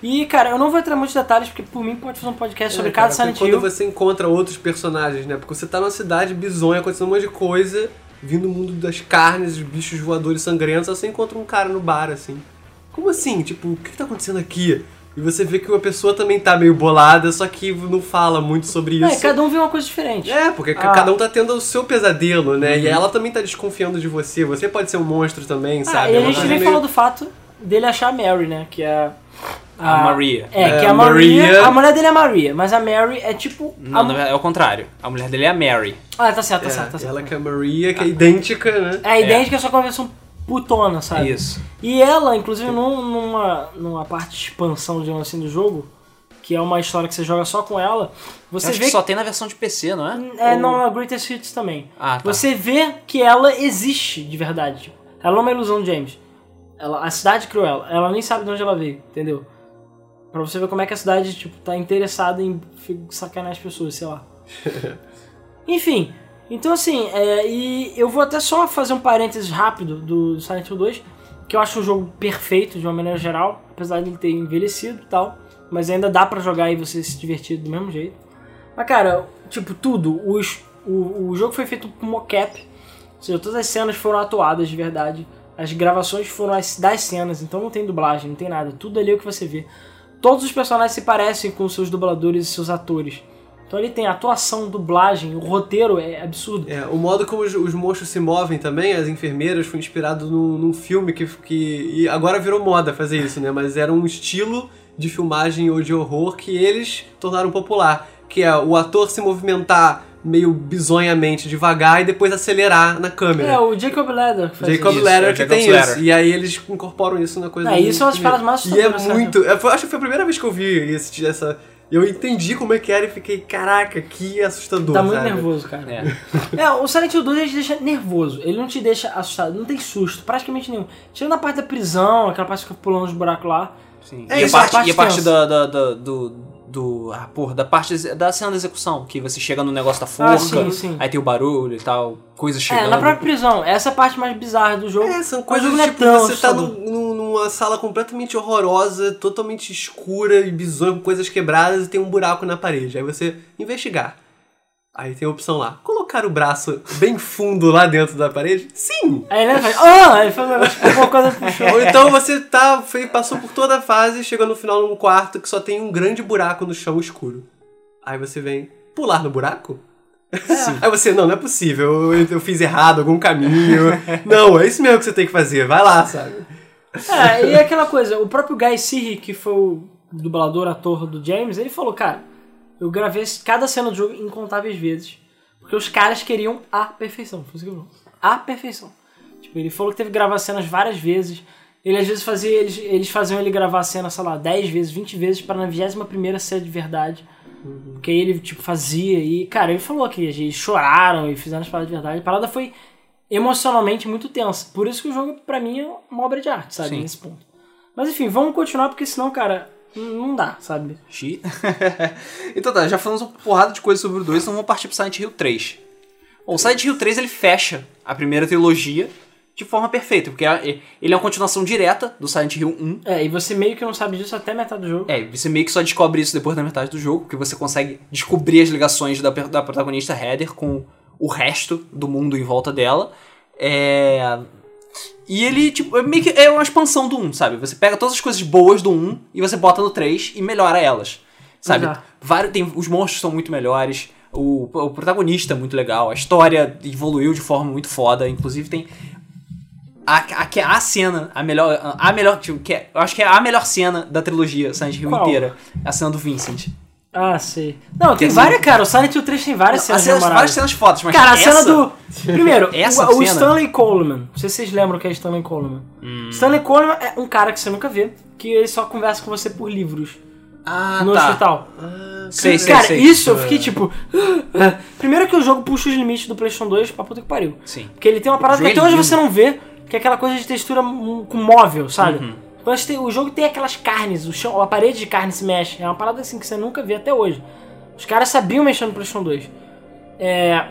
E, cara, eu não vou entrar em muitos detalhes, porque por mim pode fazer um podcast sobre É, cada cara, Silent porque Hill. Quando você encontra outros personagens, né? Porque você tá numa cidade bizonha, acontecendo um monte de coisa, vindo do mundo das carnes, os bichos voadores sangrentos, aí você encontra um cara no bar, assim. Como assim? Tipo, o que, que tá acontecendo aqui? E você vê que uma pessoa também tá meio bolada, só que não fala muito sobre É, isso. cada um vê uma coisa diferente. É, porque Ah. cada um tá tendo o seu pesadelo, né? E ela também tá desconfiando de você. Você pode ser um monstro também, Ah, sabe? e É a gente coisa nem meio- falou do fato dele achar a Mary, né? Que é a... A Maria. É, É, que a a Maria... Maria- A mulher dele é a Maria, mas a Mary é tipo... Não, a... verdade, é o contrário. A mulher dele é a Mary. Ah, tá certo, tá É, certo, tá certo. ela que é a Maria, que é idêntica, né? É idêntica, só que é uma versão putona, sabe? Isso. E ela, inclusive, num- numa, numa parte de expansão, digamos assim, do jogo, que é uma história que você joga só com ela, você vê que só tem na versão de PC, não é? É, Ou- não, a Greatest Hits também. Ah, tá. Você vê que ela existe de verdade. Ela não é uma ilusão James. Ela, a cidade criou ela. Ela nem sabe de onde ela veio, entendeu? Pra você ver como é que a cidade, tipo, tá interessada em sacanear as pessoas, sei lá. Enfim, então assim, é, e eu vou até só fazer um parênteses rápido do Silent Hill 2, que eu acho um jogo perfeito de uma maneira geral, apesar de ele ter envelhecido e tal, mas ainda dá pra jogar e você se divertir do mesmo jeito. Mas cara, tipo, tudo, os, o, o jogo foi feito com mocap, ou seja, todas as cenas foram atuadas de verdade, as gravações foram as, das cenas, então não tem dublagem, não tem nada, tudo ali é o que você vê. Todos os personagens se parecem com seus dubladores e seus atores. Então ele tem atuação, dublagem, o roteiro é absurdo. É, o modo como os, os monstros se movem também, as enfermeiras, foi inspirado num, num filme que, que. E agora virou moda fazer isso, né? Mas era um estilo de filmagem ou de horror que eles tornaram popular. Que é o ator se movimentar meio bizonhamente devagar e depois acelerar na câmera. É, o Jacob Leder que faz Jacob isso. Isso, é que Jacob tem isso. E aí eles incorporam isso na coisa É, do isso é uma das primeiro. paradas mais E é muito. é, foi- acho que foi a primeira vez que eu vi esse, essa. Eu entendi como é que era e fiquei, caraca, que assustador. Tá muito sabe? nervoso, cara. É. É, o Silent Hill 2 ele te deixa nervoso, ele não te deixa assustado, não tem susto, praticamente nenhum. Tirando a parte da prisão, aquela parte que fica pulando os buracos lá. Sim. É e, isso, a a parte, e a parte da, da, da- do. Do ah, porra, da parte da cena da execução, que você chega no negócio da forca, Ah, sim, sim. aí tem o barulho e tal, coisa É, chegando. na própria prisão, essa é a parte mais bizarra do jogo. É, são coisas é tipo, tão você tá assustador. num- num- numa sala completamente horrorosa, totalmente escura e bizonha, com coisas quebradas e tem um buraco na parede. Aí você investigar. Aí tem a opção lá, colocar o braço bem fundo lá dentro da parede? Sim! Aí ele faz, ah, ele faz um negócio, alguma coisa puxou. Ou então você tá, foi, passou por toda a fase chegou no final num quarto que só tem um grande buraco no chão escuro. Aí você vem pular no buraco? Aí você, não, não é possível, eu, eu fiz errado, algum caminho. não, é isso mesmo que você tem que fazer, vai lá, sabe? É, e aquela coisa, o próprio Guy Sirri, que foi o dublador, ator do James, ele falou, cara, eu gravei cada cena do jogo incontáveis vezes, porque os caras queriam a perfeição. Foi isso que. A perfeição. Tipo, ele falou que teve que gravar cenas várias vezes. Ele às vezes fazia, eles, eles faziam ele gravar a cena, sei lá, 10 vezes, 20 vezes, para na 21 primeira ser de verdade. Porque aí ele, tipo, fazia e, cara, ele falou que eles choraram e fizeram as paradas de verdade. A parada foi emocionalmente muito tensa. Por isso que o jogo, pra mim, é uma obra de arte, sabe? Sim. Nesse ponto. Mas enfim, vamos continuar, porque senão, cara, não dá, sabe? Xi. então tá, já falamos uma porrada de coisas sobre o 2, então vamos partir pro Silent Hill 3. Bom, o Silent Hill 3 ele fecha a primeira trilogia de forma perfeita, porque é- ele é uma continuação direta do Silent Hill 1. É, e você meio que não sabe disso até metade do jogo. É, você meio que só descobre isso depois da metade do jogo, porque você consegue descobrir as ligações da, da protagonista Heather com o resto do mundo em volta dela. É... E ele, tipo, é meio que é uma expansão do 1, sabe? Você pega todas as coisas boas do 1 e você bota no 3 e melhora elas, sabe? Vários, tem, os monstros são muito melhores, o, o protagonista é muito legal, a história evoluiu de forma muito foda, inclusive tem a, a, é a cena, a melhor, a melhor, tipo, que é- eu acho que é a melhor cena da trilogia Silent Hill Qual? inteira, a cena do Vincent. Ah, sei. Não, tem Que várias, cara. O Silent Hill 3 tem várias As cenas cenas, várias cenas fodas, mas Cara, a essa, cena do. Primeiro, Essa o, o? Stanley Coleman. Não sei se vocês lembram que é Stanley Coleman. Hum. Stanley Coleman é um cara que você nunca vê, que ele só conversa com você por livros Ah, no tá. hospital. Sei, sei, cara, sei. isso eu fiquei tipo. Primeiro que o jogo puxa os limites do PlayStation 2 pra puta que pariu. Sim. Porque ele tem uma parada que jogo até é hoje você não vê, que é aquela coisa de textura com móvel, sabe? Uhum. Que tem- o jogo tem aquelas carnes, o chão, a parede de carne se mexe. É uma parada assim que você nunca vê até hoje. Os caras sabiam mexer no PlayStation 2. É,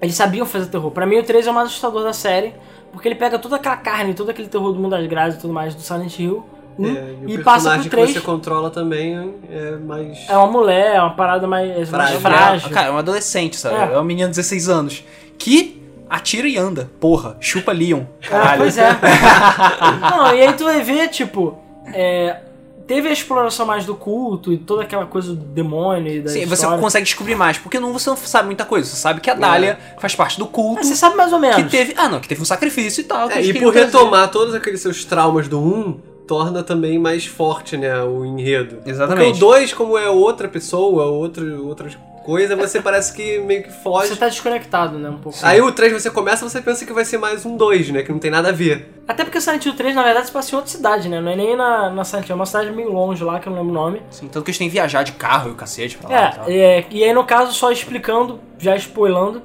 eles sabiam fazer terror. Pra mim, o 3 é o mais assustador da série, porque ele pega toda aquela carne, todo aquele terror do mundo das grades e tudo mais do Silent Hill um, É, e, e o passa personagem pro que 3. você controla também é mais. É uma mulher, é uma parada mais mais Frágil. frágil. Cara, é um adolescente, sabe? É. É, um menino de 16 anos. Que atira e anda. Porra, chupa Leon. Ah, Caralho. pois é. Não, e aí tu vai ver, tipo, é, teve a exploração mais do culto e toda aquela coisa do demônio e da Sim, você história. consegue descobrir mais, porque não, você não sabe muita coisa. Você sabe que a Dália faz parte do culto. Mas você sabe mais ou menos. que teve. Ah, não, que teve um sacrifício e tal. É, e por retomar todos aqueles seus traumas do 1, torna também mais forte, né, o enredo. Exatamente. Porque o 2, como é outra pessoa, outro, outra coisa, você parece que meio que foge. Você tá desconectado, né, um pouco. Aí o 3 você começa, você pensa que vai ser mais um 2, né, que não tem nada a ver. Até porque Silent Hill 3, na verdade, se passa em outra cidade, né? Não é nem na, na Silent Hill, é uma cidade meio longe lá, que eu não lembro o nome. Sim, tanto que eles têm que viajar de carro e o cacete pra lá. e tal. É, é, e aí no caso, só explicando, já spoilando,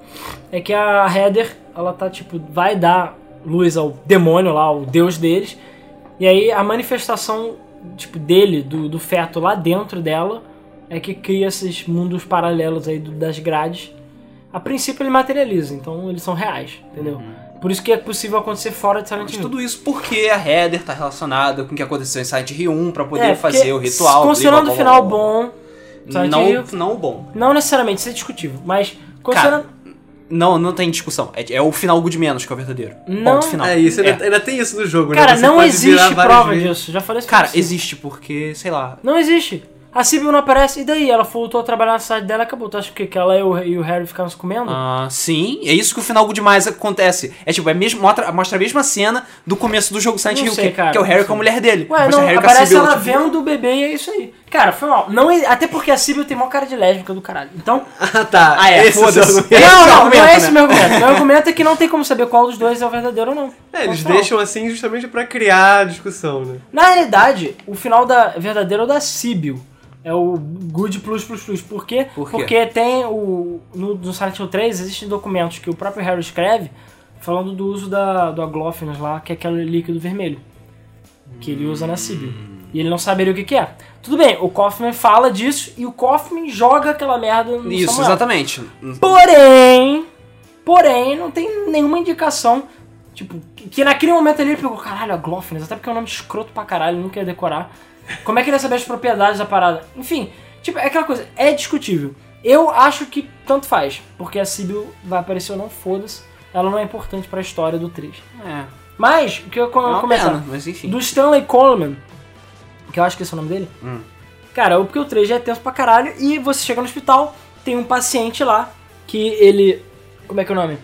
é que a Heather, ela tá tipo, vai dar luz ao demônio lá, ao deus deles, e aí a manifestação, tipo, dele, do, do feto lá dentro dela, é que cria esses mundos paralelos aí das grades. A princípio ele materializa, então eles são reais, entendeu? Por isso que é possível acontecer fora de Silent Mas Hill. tudo isso porque a Heather tá relacionada com o que aconteceu em Silent Hill 1 pra poder É, fazer o ritual. Considerando o final bom, Silent Não, Hill- não bom. não necessariamente, isso é discutível, mas considerando... Não, não tem discussão. É, é o final good menos que é o verdadeiro. Não- Ponto final. É isso, ainda, É. ainda tem isso no jogo, Cara, né? Não existe prova vezes. disso. Já falei isso Cara, pra você. existe porque, sei lá. Não existe. A Sibyl não aparece, e daí? Ela voltou a trabalhar na cidade dela e acabou. Tu acha que, que ela e o, e o Harry ficaram se comendo? Ah, sim, é isso que o final good mais acontece. É tipo, é mesmo, mostra, mostra a mesma cena do começo do jogo Silent Não Hill, sei, que, cara, que é o Harry com a mulher dele. Ué, Mostra não, o Harry com a aparece Sibyl, ela tipo, vendo o bebê e é isso aí. Cara, foi mal. Não, é- até porque a Sibyl tem maior cara de lésbica do caralho. Então. Ah, tá. Ah, é, Esse foda-se. é o não, não, argumento, não é né? esse o meu argumento. Meu argumento é que não tem como saber qual dos dois é o verdadeiro ou não. É, eles deixam assim justamente pra criar discussão, né? Na realidade, o final da verdadeiro é o da Sibyl. É o Good Plus Plus Plus. Por quê? Por quê? Porque tem o. No, no Silent Hill 3 existem documentos que o próprio Harry escreve falando do uso da, do aglófinos lá, que é aquele líquido vermelho. Que ele usa na Sibyl. E ele não saberia o que, que é. Tudo bem, o Kaufman fala disso e o Kaufman joga aquela merda no Isso, Samuel. exatamente. Porém, porém, não tem nenhuma indicação, tipo, que, que naquele momento ali ele pegou, caralho, a Glófines, até porque é um nome escroto pra caralho, não quer decorar. Como é que ele ia saber as propriedades da parada? Enfim, tipo, é aquela coisa, é discutível. Eu acho que tanto faz, porque a Sibyl vai aparecer ou não, foda-se, ela não é importante pra história do 3. É, Mas, o que eu é uma comentar? pena, mas enfim. Do Stanley Coleman, que eu acho que esse é o nome dele. Hum. Cara, porque o 3 já é tenso pra caralho e você chega no hospital, tem um paciente lá que ele. Como é que é o nome?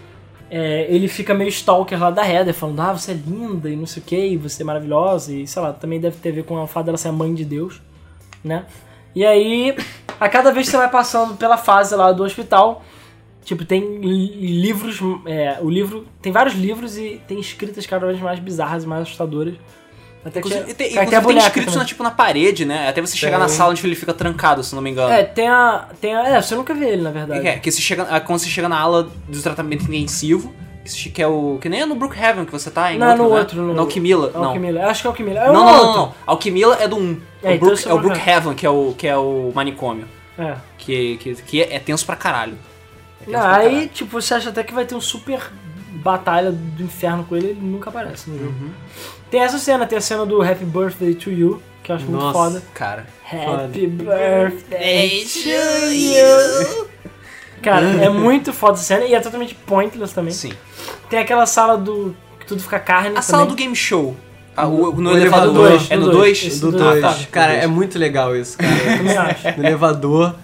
É, ele fica meio stalker lá da Heather, falando, ah, você é linda e não sei o que, você é maravilhosa, e sei lá, também deve ter a ver com o fato dela ser a mãe de Deus, né? E aí, a cada vez que você vai passando pela fase lá do hospital, tipo, tem li- livros, é, o livro, tem vários livros e tem escritas cada vez mais bizarras e mais assustadoras. Até Inclusive, tem, tem, até a inclusive tem boneca escritos também. na, tipo, na parede, né? Até você chegar na sala onde ele fica trancado, se não me engano. É, tem a, tem a... É, você nunca vê ele, na verdade. É, que você chega, ah, quando você chega na ala do tratamento intensivo, que, é o. Que nem é no Brookhaven que você tá, em Não, outro, no né? outro. No, Na Alquimila. Não. Alquimila. Eu acho que é Alquimila. É Não, um não, não, outro. não. Alquimila é do 1. É, o então Brook, esse é o é o Brookhaven, que é o, que é o manicômio. É. Que, que, que é, é tenso pra caralho. É tenso Não, pra aí, caralho. tipo, você acha até que vai ter um super batalha do inferno com ele, ele nunca aparece no jogo. Uhum. Tem essa cena, tem a cena do Happy Birthday to You, que eu acho muito Nossa. foda. Cara. Happy Birthday to you. Cara, é muito foda essa cena e é totalmente pointless também. Sim. Tem aquela sala do. que tudo fica carne. A também. sala do game show. Ah, o, no O elevador. elevador. dois, é no no dois. 2? Esse Do do 2. dois. tá. Cara, é dois. muito legal isso, cara. Eu também acho. no elevador.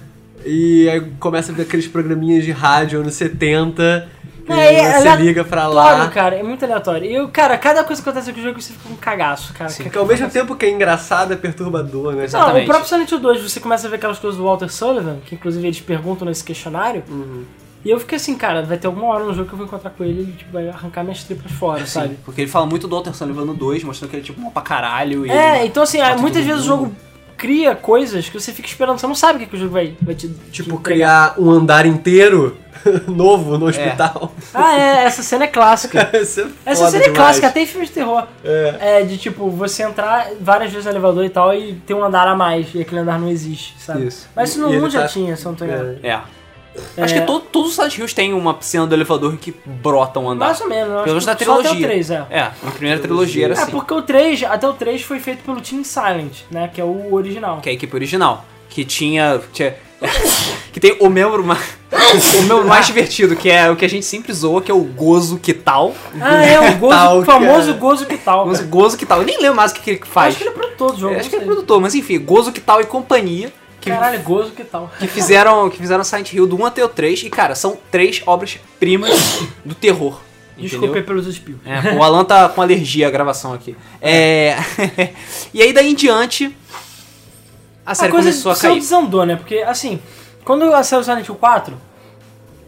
E aí começa a ver aqueles programinhas de rádio anos 70. É, é você liga pra lá. cara, é muito aleatório. E, eu, cara, cada coisa que acontece aqui no jogo você fica com um cagaço, cara. Sim. Que- Que ao mesmo tempo que é engraçado, é perturbador, né? Não, Exatamente. o próprio Silent Hill 2, você começa a ver aquelas coisas do Walter Sullivan, que inclusive eles perguntam nesse questionário. Uhum. E eu fiquei assim, cara, vai ter alguma hora no jogo que eu vou encontrar com ele e ele tipo, vai arrancar minhas tripas fora, sabe? Sim, porque ele fala muito do Walter Sullivan no 2, mostrando que ele é tipo mal pra caralho. E É, então assim, Bota muitas vezes o jogo cria coisas que você fica esperando, você não sabe o que, que o jogo vai, vai te. Tipo, te criar um andar inteiro novo no hospital. Ah, é, essa cena é clássica. Isso é Essa cena é demais. clássica, até em filmes de terror. É. É, de tipo, você entrar várias vezes no elevador e tal e ter um andar a mais, e aquele andar não existe, sabe? Isso. Mas isso no 1 ele já tá- tinha, se eu não tô enganado. É. É. Acho que to- todos os Silent Hills têm uma cena do elevador que brota um andar. Mais ou menos, Pelo menos que na só até trilogia. o 3, é. É, na primeira trilogia era É, assim. porque o 3, até o 3 foi feito pelo Team Silent, né? Que é o original. Que é a equipe original. Que tinha. tinha- que tem o membro mais. o membro mais divertido, que é o que a gente sempre zoa, que é o Gozo que tal. Ah, é, o, gozo, Tal, famoso cara. Gozo que tal. Gozo, que tal. Eu nem lembro mais o que, que ele faz. Acho que ele é produtor do jogo. É, acho que ele é produtor, mas enfim, Gozo que tal e companhia. Que, Caralho, Gozo que tal. que fizeram que fizeram Silent Hill do 1 até o 3. E, cara, são três obras-primas do terror. Desculpe pelos espios. É, o Alan tá com alergia à gravação aqui. É. e aí daí em diante. A série a coisa começou a só cair. desandou, né? Porque, assim, quando saiu Silent Hill 4,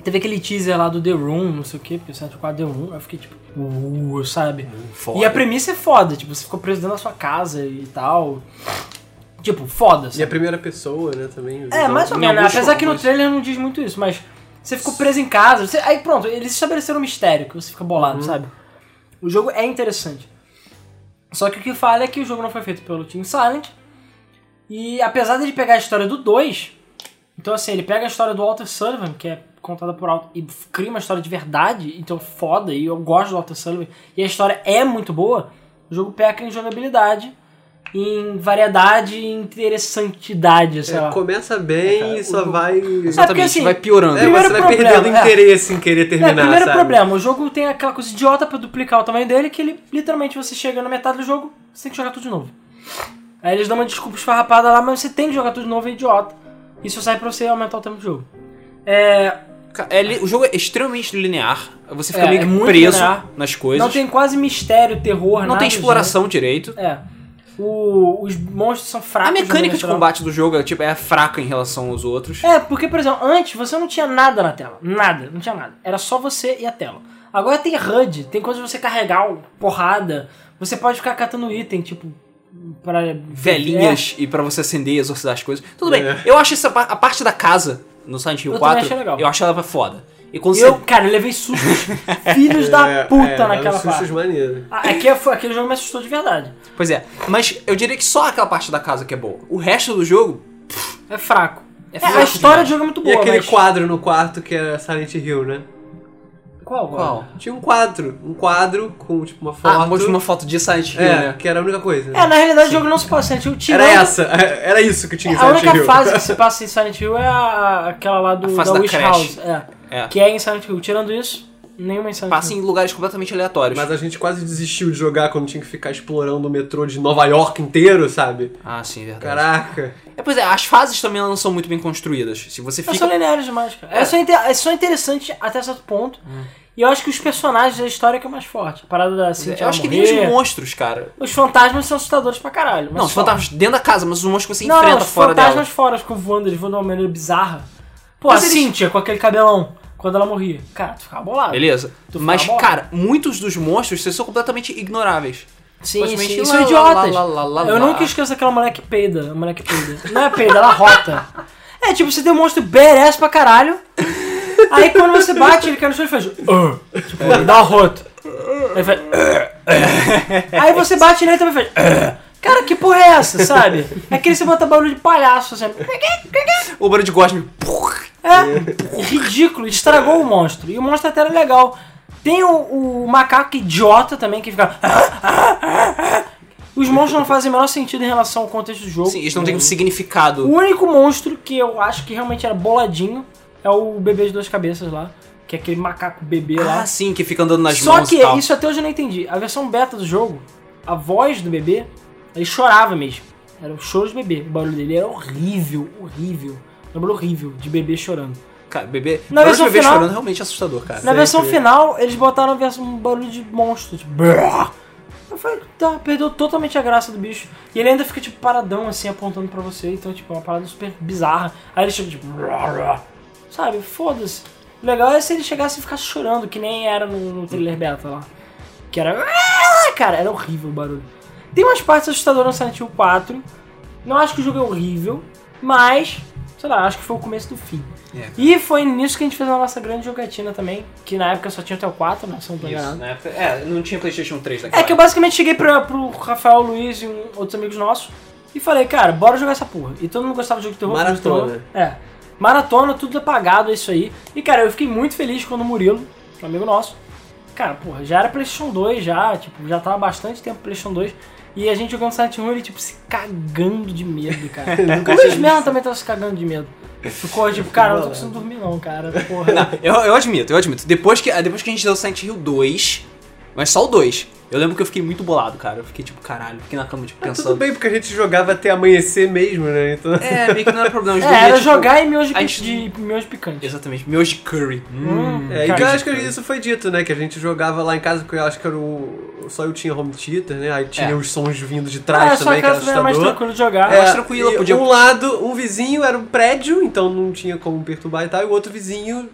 teve aquele teaser lá do The Room, não sei o que, porque o Silent Hill 4 deu um, eu fiquei tipo, uh, sabe? Foda. E a premissa é foda, tipo, você ficou preso dentro da sua casa e tal. Tipo, foda, E sabe? a primeira pessoa, né, também. É, mais ou menos, apesar que no trailer não diz muito isso, mas você ficou preso em casa, você- aí pronto, eles estabeleceram um mistério que você fica bolado, sabe? O jogo é interessante. Só que o que fala é que o jogo não foi feito pelo Team Silent, e apesar dele pegar a história do 2, então assim, ele pega a história do Walter Sullivan, que é contada por alto, e cria uma história de verdade, então foda, e eu gosto do Walter Sullivan, e a história é muito boa, o jogo peca em jogabilidade, em variedade e interessantidade, sei lá. É, começa bem e só vai. Exatamente, assim, vai piorando. É, primeiro você vai problema, perdendo é. interesse em querer É, terminar, primeiro sabe? problema, o jogo tem aquela coisa idiota pra duplicar o tamanho dele, que ele, literalmente, você chega na metade do jogo, você tem que jogar tudo de novo. Aí eles dão uma desculpa esfarrapada lá, mas você tem que jogar tudo de novo, é idiota. Isso serve pra você aumentar o tempo do jogo. É, é o jogo é extremamente linear. Você fica É, meio é que muito preso linear. nas coisas. não tem quase mistério, terror, não nada tem exploração direito. gênero. É. O- os monstros são fracos. A mecânica de combate do jogo é, tipo, é fraca em relação aos outros. É, porque, por exemplo, antes você não tinha nada na tela. Nada, não tinha nada. Era só você e a tela. Agora tem HUD, tem coisa de você carregar, porrada. Você pode ficar catando item, tipo. Pra. Velinhas e pra você acender e exorcizar as coisas. Tudo bem, É. eu acho essa a parte da casa no Silent Hill Eu também 4, achei legal. eu acho ela foda. E quando É. Eu, cara, eu levei sustos. filhos da É, puta é, naquela sustos parte. maneiros. Ah, Aquele, foi- aquele jogo me assustou de verdade. Pois é, mas eu diria que só aquela parte da casa que é boa. O resto do jogo É fraco. é É, fraco a história demais. do jogo é muito E boa, aquele mas... quadro no quarto que era Silent Hill, né? Qual? Qual? Tinha um quadro, um quadro com tipo uma foto. Ah, uma foto de Silent Hill, é, né? que era a única coisa. É, na realidade o jogo não se passa em Silent Hill. tirando- Era essa, era isso que tinha em A Silent única Hill. fase que se passa em Silent Hill é a- aquela lá do, A fase da da Wish. House. É. É. Que é em Silent Hill. Tirando isso, Nenhuma em Silent Passa Hill. em lugares completamente aleatórios. Mas a gente quase desistiu de jogar quando tinha que ficar explorando o metrô de Nova York inteiro, sabe? Ah, sim, é verdade. Caraca. É, pois é, as fases também não são muito bem construídas. Se você Elas fica. são lineares demais, cara. Elas são, inte- elas são interessantes até certo ponto. E eu acho que os personagens da história que é mais forte. A parada da Cintia Eu acho que morrer. nem os monstros, cara. Os fantasmas são assustadores pra caralho. mas Não, os fantasmas dentro da casa, mas os monstros que você Não, enfrenta não, os fora fantasmas dela. fora ficam voando, eles voam de uma maneira bizarra. Pô, Mas a eles- Cintia com aquele cabelão, quando ela morria. Cara, tu ficava bolado. Beleza. Tu Mas, bolado. cara, muitos dos monstros vocês são completamente ignoráveis. Sim, sim, lá, são idiotas. lá, lá, lá, eu lá. nunca esqueço aquela mulher que peida. A mulher que peida. Não é peida, ela rota. É, tipo, você tem um monstro badass pra caralho. Aí quando você bate, ele cai no chão e faz. "Ah", tipo, ele dá uma rota. Aí faz. "Ah". Aí você bate nele e também faz. "Ah". Cara, que porra é essa, sabe? É aquele que você bota barulho de palhaço, assim. O barulho de gosme. É, ridículo, estragou o monstro. E o monstro até era legal. Tem o, o macaco idiota também que fica. Os monstros não fazem o menor sentido em relação ao contexto do jogo. Sim, eles não têm um significado. O único monstro que eu acho que realmente era boladinho é o bebê de duas cabeças lá. Que é aquele macaco bebê lá. Ah, sim, que fica andando nas Só mãos que e tal. isso até hoje eu não entendi. A versão beta do jogo, a voz do bebê, ele chorava mesmo. Era o choro de bebê. O barulho dele era horrível, horrível. Um barulho horrível de bebê chorando. Cara, bebê. Na versão bebê final- chorando é realmente assustador, cara. Na versão final, eles botaram um barulho de monstro, tipo. Eu falei, tá, perdeu totalmente a graça do bicho. E ele ainda fica, tipo, paradão, assim, apontando pra você. Então, tipo, é uma parada super bizarra. Aí ele chega, tipo. Sabe, foda-se. O legal é se ele chegasse e ficasse chorando, que nem era no, no trailer beta lá. Que era. Cara, era horrível o barulho. Tem umas partes assustadoras no Silent Hill 4. Não acho que o jogo é horrível, mas. Sei lá, acho que foi o começo do fim. É. E foi nisso que a gente fez a nossa grande jogatina também, que na época só tinha até o 4, né? Se não tô Isso, na época- É, não tinha PlayStation 3 naquela É que eu basicamente cheguei pra, pro Rafael, Luiz e um- outros amigos nossos e falei, cara, bora jogar essa porra. E todo mundo gostava de jogo de terror. Maratona. terror. É. Maratona, tudo apagado, é isso aí. E cara, eu fiquei muito feliz quando o Murilo, um amigo nosso, cara, porra, já era PlayStation 2 já, tipo, já tava bastante tempo PlayStation 2. E a gente jogando Silent Hill, ele tipo se cagando de medo, cara. o Luiz mesmo também tava se cagando de medo. Ficou tipo, cara, eu não tô conseguindo dormir não, cara. Porra. Eu, eu admito, eu admito. Depois que, depois que a gente deu o Silent Hill 2, mas só o 2, eu lembro que eu fiquei muito bolado, cara. Eu fiquei tipo, caralho, fiquei na cama, tipo, Ah, pensando. tudo bem, porque a gente jogava até amanhecer mesmo, né? Então... É, meio que não era problema. É, dormia, era tipo, jogar e miojo gente- de miojo picante. Exatamente, meus de curry. Hum. É, e Cara, que eu acho que isso foi dito, né? Que a gente jogava lá em casa, porque eu acho que era o. Só eu tinha home theater, né? Aí tinha É. os sons vindo de trás só também, que era também era mais assustador. tranquilo de jogar. É, mais tranquila, e podia- Um lado, um vizinho era um prédio, então não tinha como perturbar e tal, e o outro vizinho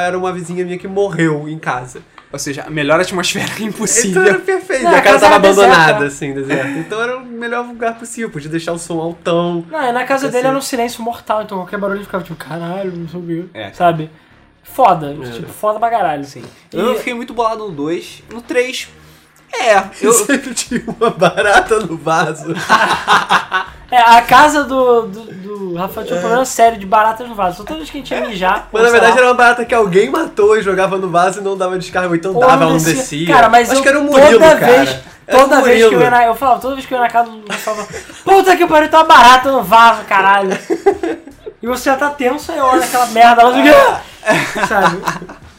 era uma vizinha minha que morreu em casa. Ou seja, a melhor atmosfera Então impossível. era perfeito. Não, e a a casa casa tava deserta. abandonada, assim, deserta. Então era o melhor lugar possível, podia deixar o som altão. Não, e na casa Assim. dele era um silêncio mortal, então qualquer barulho ficava tipo, caralho, não quê. É. Sabe? Foda, tipo, foda pra caralho. Sim. E- Eu fiquei muito bolado no 2. No 3. É, eu. sempre tinha uma barata no vaso. É, a casa do, do, do Rafael tinha um problema sério de baratas no vaso. Só toda vez que a gente ia mijar. Mas na verdade lá, era uma barata que alguém matou e jogava no vaso e não dava descarga, então ou dava, ela não descia. Cara, mas Acho eu, que era o Murilo, toda cara. vez, Era toda vez que eu ia na, eu falava, toda vez que eu ia na casa do Rafael, eu falava, puta que pariu, tem uma barata no vaso, caralho. E você já tá tenso, aí olha aquela merda lá, sabe?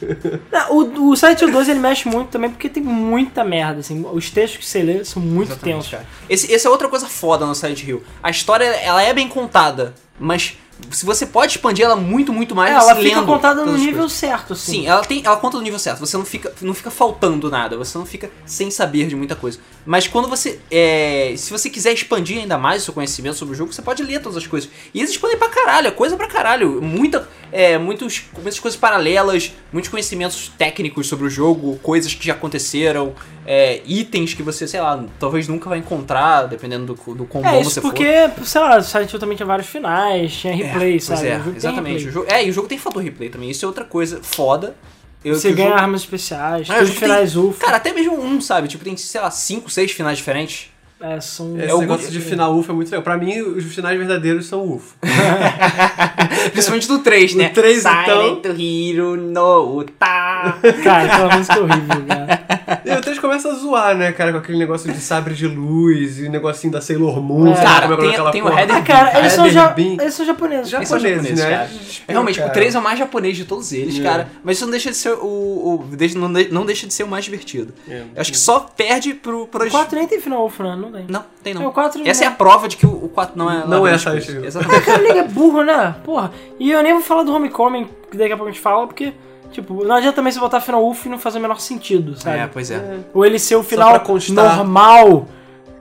O, o Silent Hill 2 ele mexe muito também porque tem muita merda, assim. Os textos que você lê são muito Exatamente, tensos. cara. Esse, esse é outra coisa foda no Silent Hill. A história, ela é bem contada, mas se você pode expandir ela muito, muito mais, É, ela você fica contada no nível coisas. certo, assim. Sim, ela tem, ela conta no nível certo. Você não fica, não fica faltando nada. Você não fica sem saber de muita coisa. Mas quando você, é, se você quiser expandir ainda mais o seu conhecimento sobre o jogo, você pode ler todas as coisas. E eles expandem pra caralho, é coisa pra caralho. Muita, é, muitos, muitas coisas paralelas, muitos conhecimentos técnicos sobre o jogo, coisas que já aconteceram, é, itens que você, sei lá, talvez nunca vai encontrar, dependendo do, do quão É, bom isso você porque, for. sei lá, o Silent Hill também tinha vários finais, tinha replay, Pois sabe? é, exatamente. O jogo, é, e o jogo tem fator replay também. Isso é outra coisa foda. Eu, Você ganha jogo- armas especiais, Ah, tem finais tem- UFO. Cara, até mesmo um, sabe? Tipo, tem, sei lá, cinco, seis finais diferentes. É, são... Esse É o negócio de final UFO é muito legal. Pra mim, os finais verdadeiros são UFO. Principalmente do 3, né? No três, Silent Hero no tá. Cara, aquela música horrível, cara. E o 3 começa a zoar, né, cara, com aquele negócio de sabre de luz e o negocinho da Sailor Moon. É. Cara, é tem- tem o? Header Ah, cara, eles são, ja eles são japoneses. Já- Eles são japoneses, japoneses, né? cara. Realmente, cara. o 3 é o mais japonês de todos eles, É. cara. Mas isso não deixa de ser o. o deixa- não, de- não deixa de ser o mais divertido. É. Eu acho que só perde pro. pro O 4 nem tem final UFO, né? Não tem. Não, tem não. É, o 4 Essa é a não. prova de que o o 4 não é. Não é. Hill. Exatamente. Cara, ele é burro, né? Porra. E eu nem vou falar do Homecoming, que daqui a pouco a gente fala, porque, tipo, não adianta também você botar final UFO e não fazer o menor sentido, sabe? É, pois é. Ou ele ser o final constar. normal.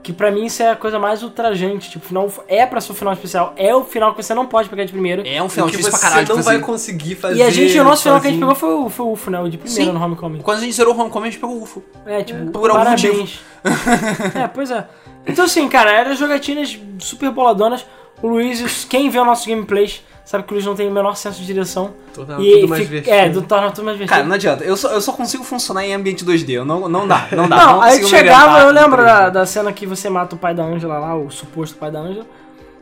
Que pra mim isso é a coisa mais ultrajante. Tipo, final é pra ser o final especial. É o final que você não pode pegar de primeiro. É um final que difícil você pra caralho de não fazer. vai conseguir fazer E a gente, o nosso final que a gente pegou foi o, foi o UFO, né? O de primeiro Sim. no Homecoming. Quando a gente zerou o Homecoming, a gente pegou o UFO. É, tipo, Por algum parabéns. é, pois é. Então assim, cara, eram jogatinas super boladonas. O Luiz, quem vê o nosso gameplay, sabe que o Luiz não tem o menor senso de direção. Torna e tudo mais fica- divertido. É, do, torna tudo mais divertido. Cara, não adianta. Eu só, eu só consigo funcionar em ambiente 2D. Eu não, não dá, não dá. Não, aí consigo me chegava, eu em lembro 3D. da, da cena que você mata o pai da Angela lá, o suposto pai da Angela.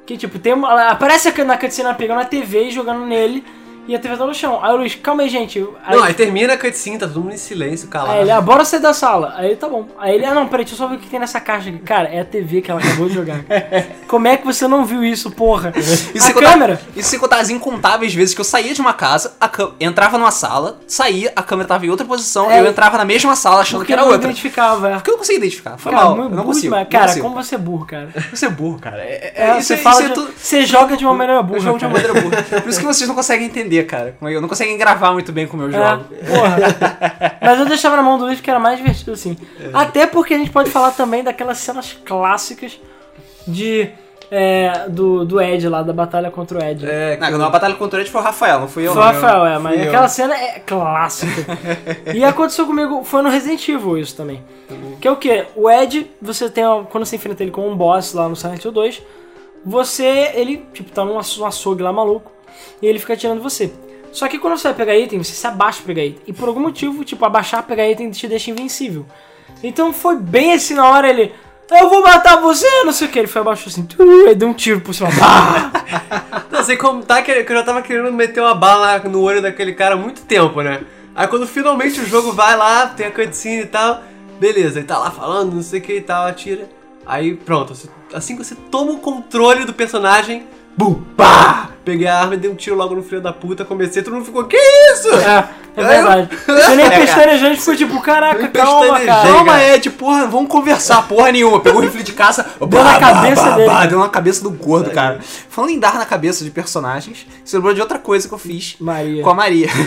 Que tipo, tem uma, aparece na cutscene pegando a TV e jogando nele. E a TV tá no chão. Aí o Luiz, calma aí, gente. Aí, Não, aí termina a cutscene, tá todo mundo em silêncio, calado. aí ele, ah, bora sair da sala. Aí ele, tá bom. Aí ele, ah não, peraí, deixa eu só ver o que tem nessa caixa aqui. Cara, é a TV que ela acabou de jogar. Como é que você não viu isso, porra? Isso a contar- câmera. Isso sem contar as incontáveis vezes que eu saía de uma casa, cam- entrava numa sala, saía, a câmera tava em outra posição, É. eu entrava na mesma sala achando que era não outra. identificava. é. Porque eu não consigo identificar. Foi Cara, mal. Eu não consigo. demais. não Cara, consigo. como você é burro, cara. Você é burro, cara. É, é- É, você é- fala é de- tudo- Você joga de uma maneira Eu burra. jogo de uma cara. maneira burra. Por isso que vocês não conseguem entender, cara. Como eu não conseguem gravar muito bem como eu É, jogo. porra. Mas eu deixava na mão do Luiz porque era mais divertido assim. É. Até porque a gente pode falar também daquelas cenas clássicas de. é, do, do Ed lá, da batalha contra o Ed. É, Não, na batalha contra o Ed foi o Rafael, não fui eu. Foi o. Rafael, é, mas fui eu. aquela cena é clássica. e aconteceu comigo, foi no Resident Evil isso também. Que é o que? O Ed, você tem. Quando você enfrenta ele com um boss lá no Silent Hill 2, você. Ele, tipo, tá num aço- um açougue lá maluco. E ele fica atirando você. Só que quando você vai pegar item, você se abaixa pra pegar item. E por algum motivo, tipo, abaixar pegar item te deixa invencível. Então foi bem assim na hora ele. Eu vou matar você, não sei o que. Ele foi abaixo assim, aí deu um tiro por cima. Não sei como tá que eu já tava querendo meter uma bala no olho daquele cara há muito tempo, né? Aí quando finalmente o jogo vai lá, tem a cutscene e tal, beleza, ele tá lá falando, não sei o que e tal, atira. Aí pronto, assim que você toma o controle do personagem, bum, pá! Peguei a arma e dei um tiro logo no filho da puta, comecei, todo mundo ficou, que isso? É, é verdade. Você nem pestanejou, a gente ficou tipo, caraca, Nem calma, cara. Calma, Ed, porra, vamos conversar, porra nenhuma. Pegou o rifle de caça, deu na cabeça dele. deu na cabeça do gordo, cara. Falando em dar na cabeça de personagens, você lembrou de outra coisa que eu fiz Maria. com a Maria.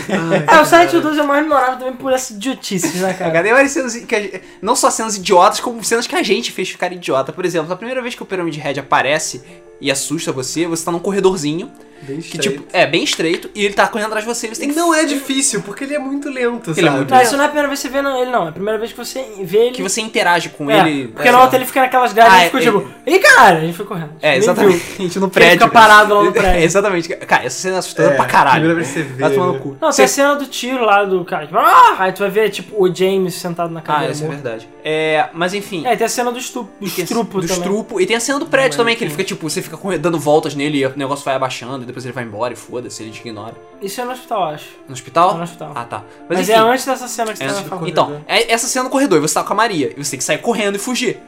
É, o Silent Hill 2 é o mais memorável também por essa idiotice, né, cara? Cadê várias cenas que não só cenas idiotas, como cenas que a gente fez ficar idiota. Por exemplo, a primeira vez que o Pyramid Head aparece e assusta você, você tá num corredorzinho Bem que estreito. tipo é bem estreito e ele tá correndo atrás de você. e Você tem que não é difícil, porque ele é muito lento, Ele é sabe? muito Não, isso não é a primeira vez que você vê ele, não. É a primeira vez que você vê ele. que você interage com É, ele. porque é, na outra ele fica naquelas grades Ah, e ficou é, tipo, ih caralho, a gente foi correndo. É, exatamente. viu. no Que ele prédio. fica parado lá no prédio. É, exatamente. Cara, essa cena é assustadora É, pra caralho. primeira vez que você vê, Vai tomar no né? cu. Não, tem Você- a cena do tiro lá do cara. Tipo, ah! Aí tu vai ver, tipo, o James sentado na Ah, cadeira. isso é morto. verdade. É, mas enfim. É, tem a cena do, tem estrupo do estrupo. E tem a cena do prédio também, que ele fica tipo, você fica dando voltas nele e o negócio vai abaixando, depois ele vai embora e foda-se, ele te ignora. Isso é no hospital, acho. No hospital? É no hospital. Ah, tá. Mas, Mas, é enfim. antes dessa cena que você é tava falando. então, é essa cena no corredor, e você tá com a Maria, e você tem que sair correndo e fugir.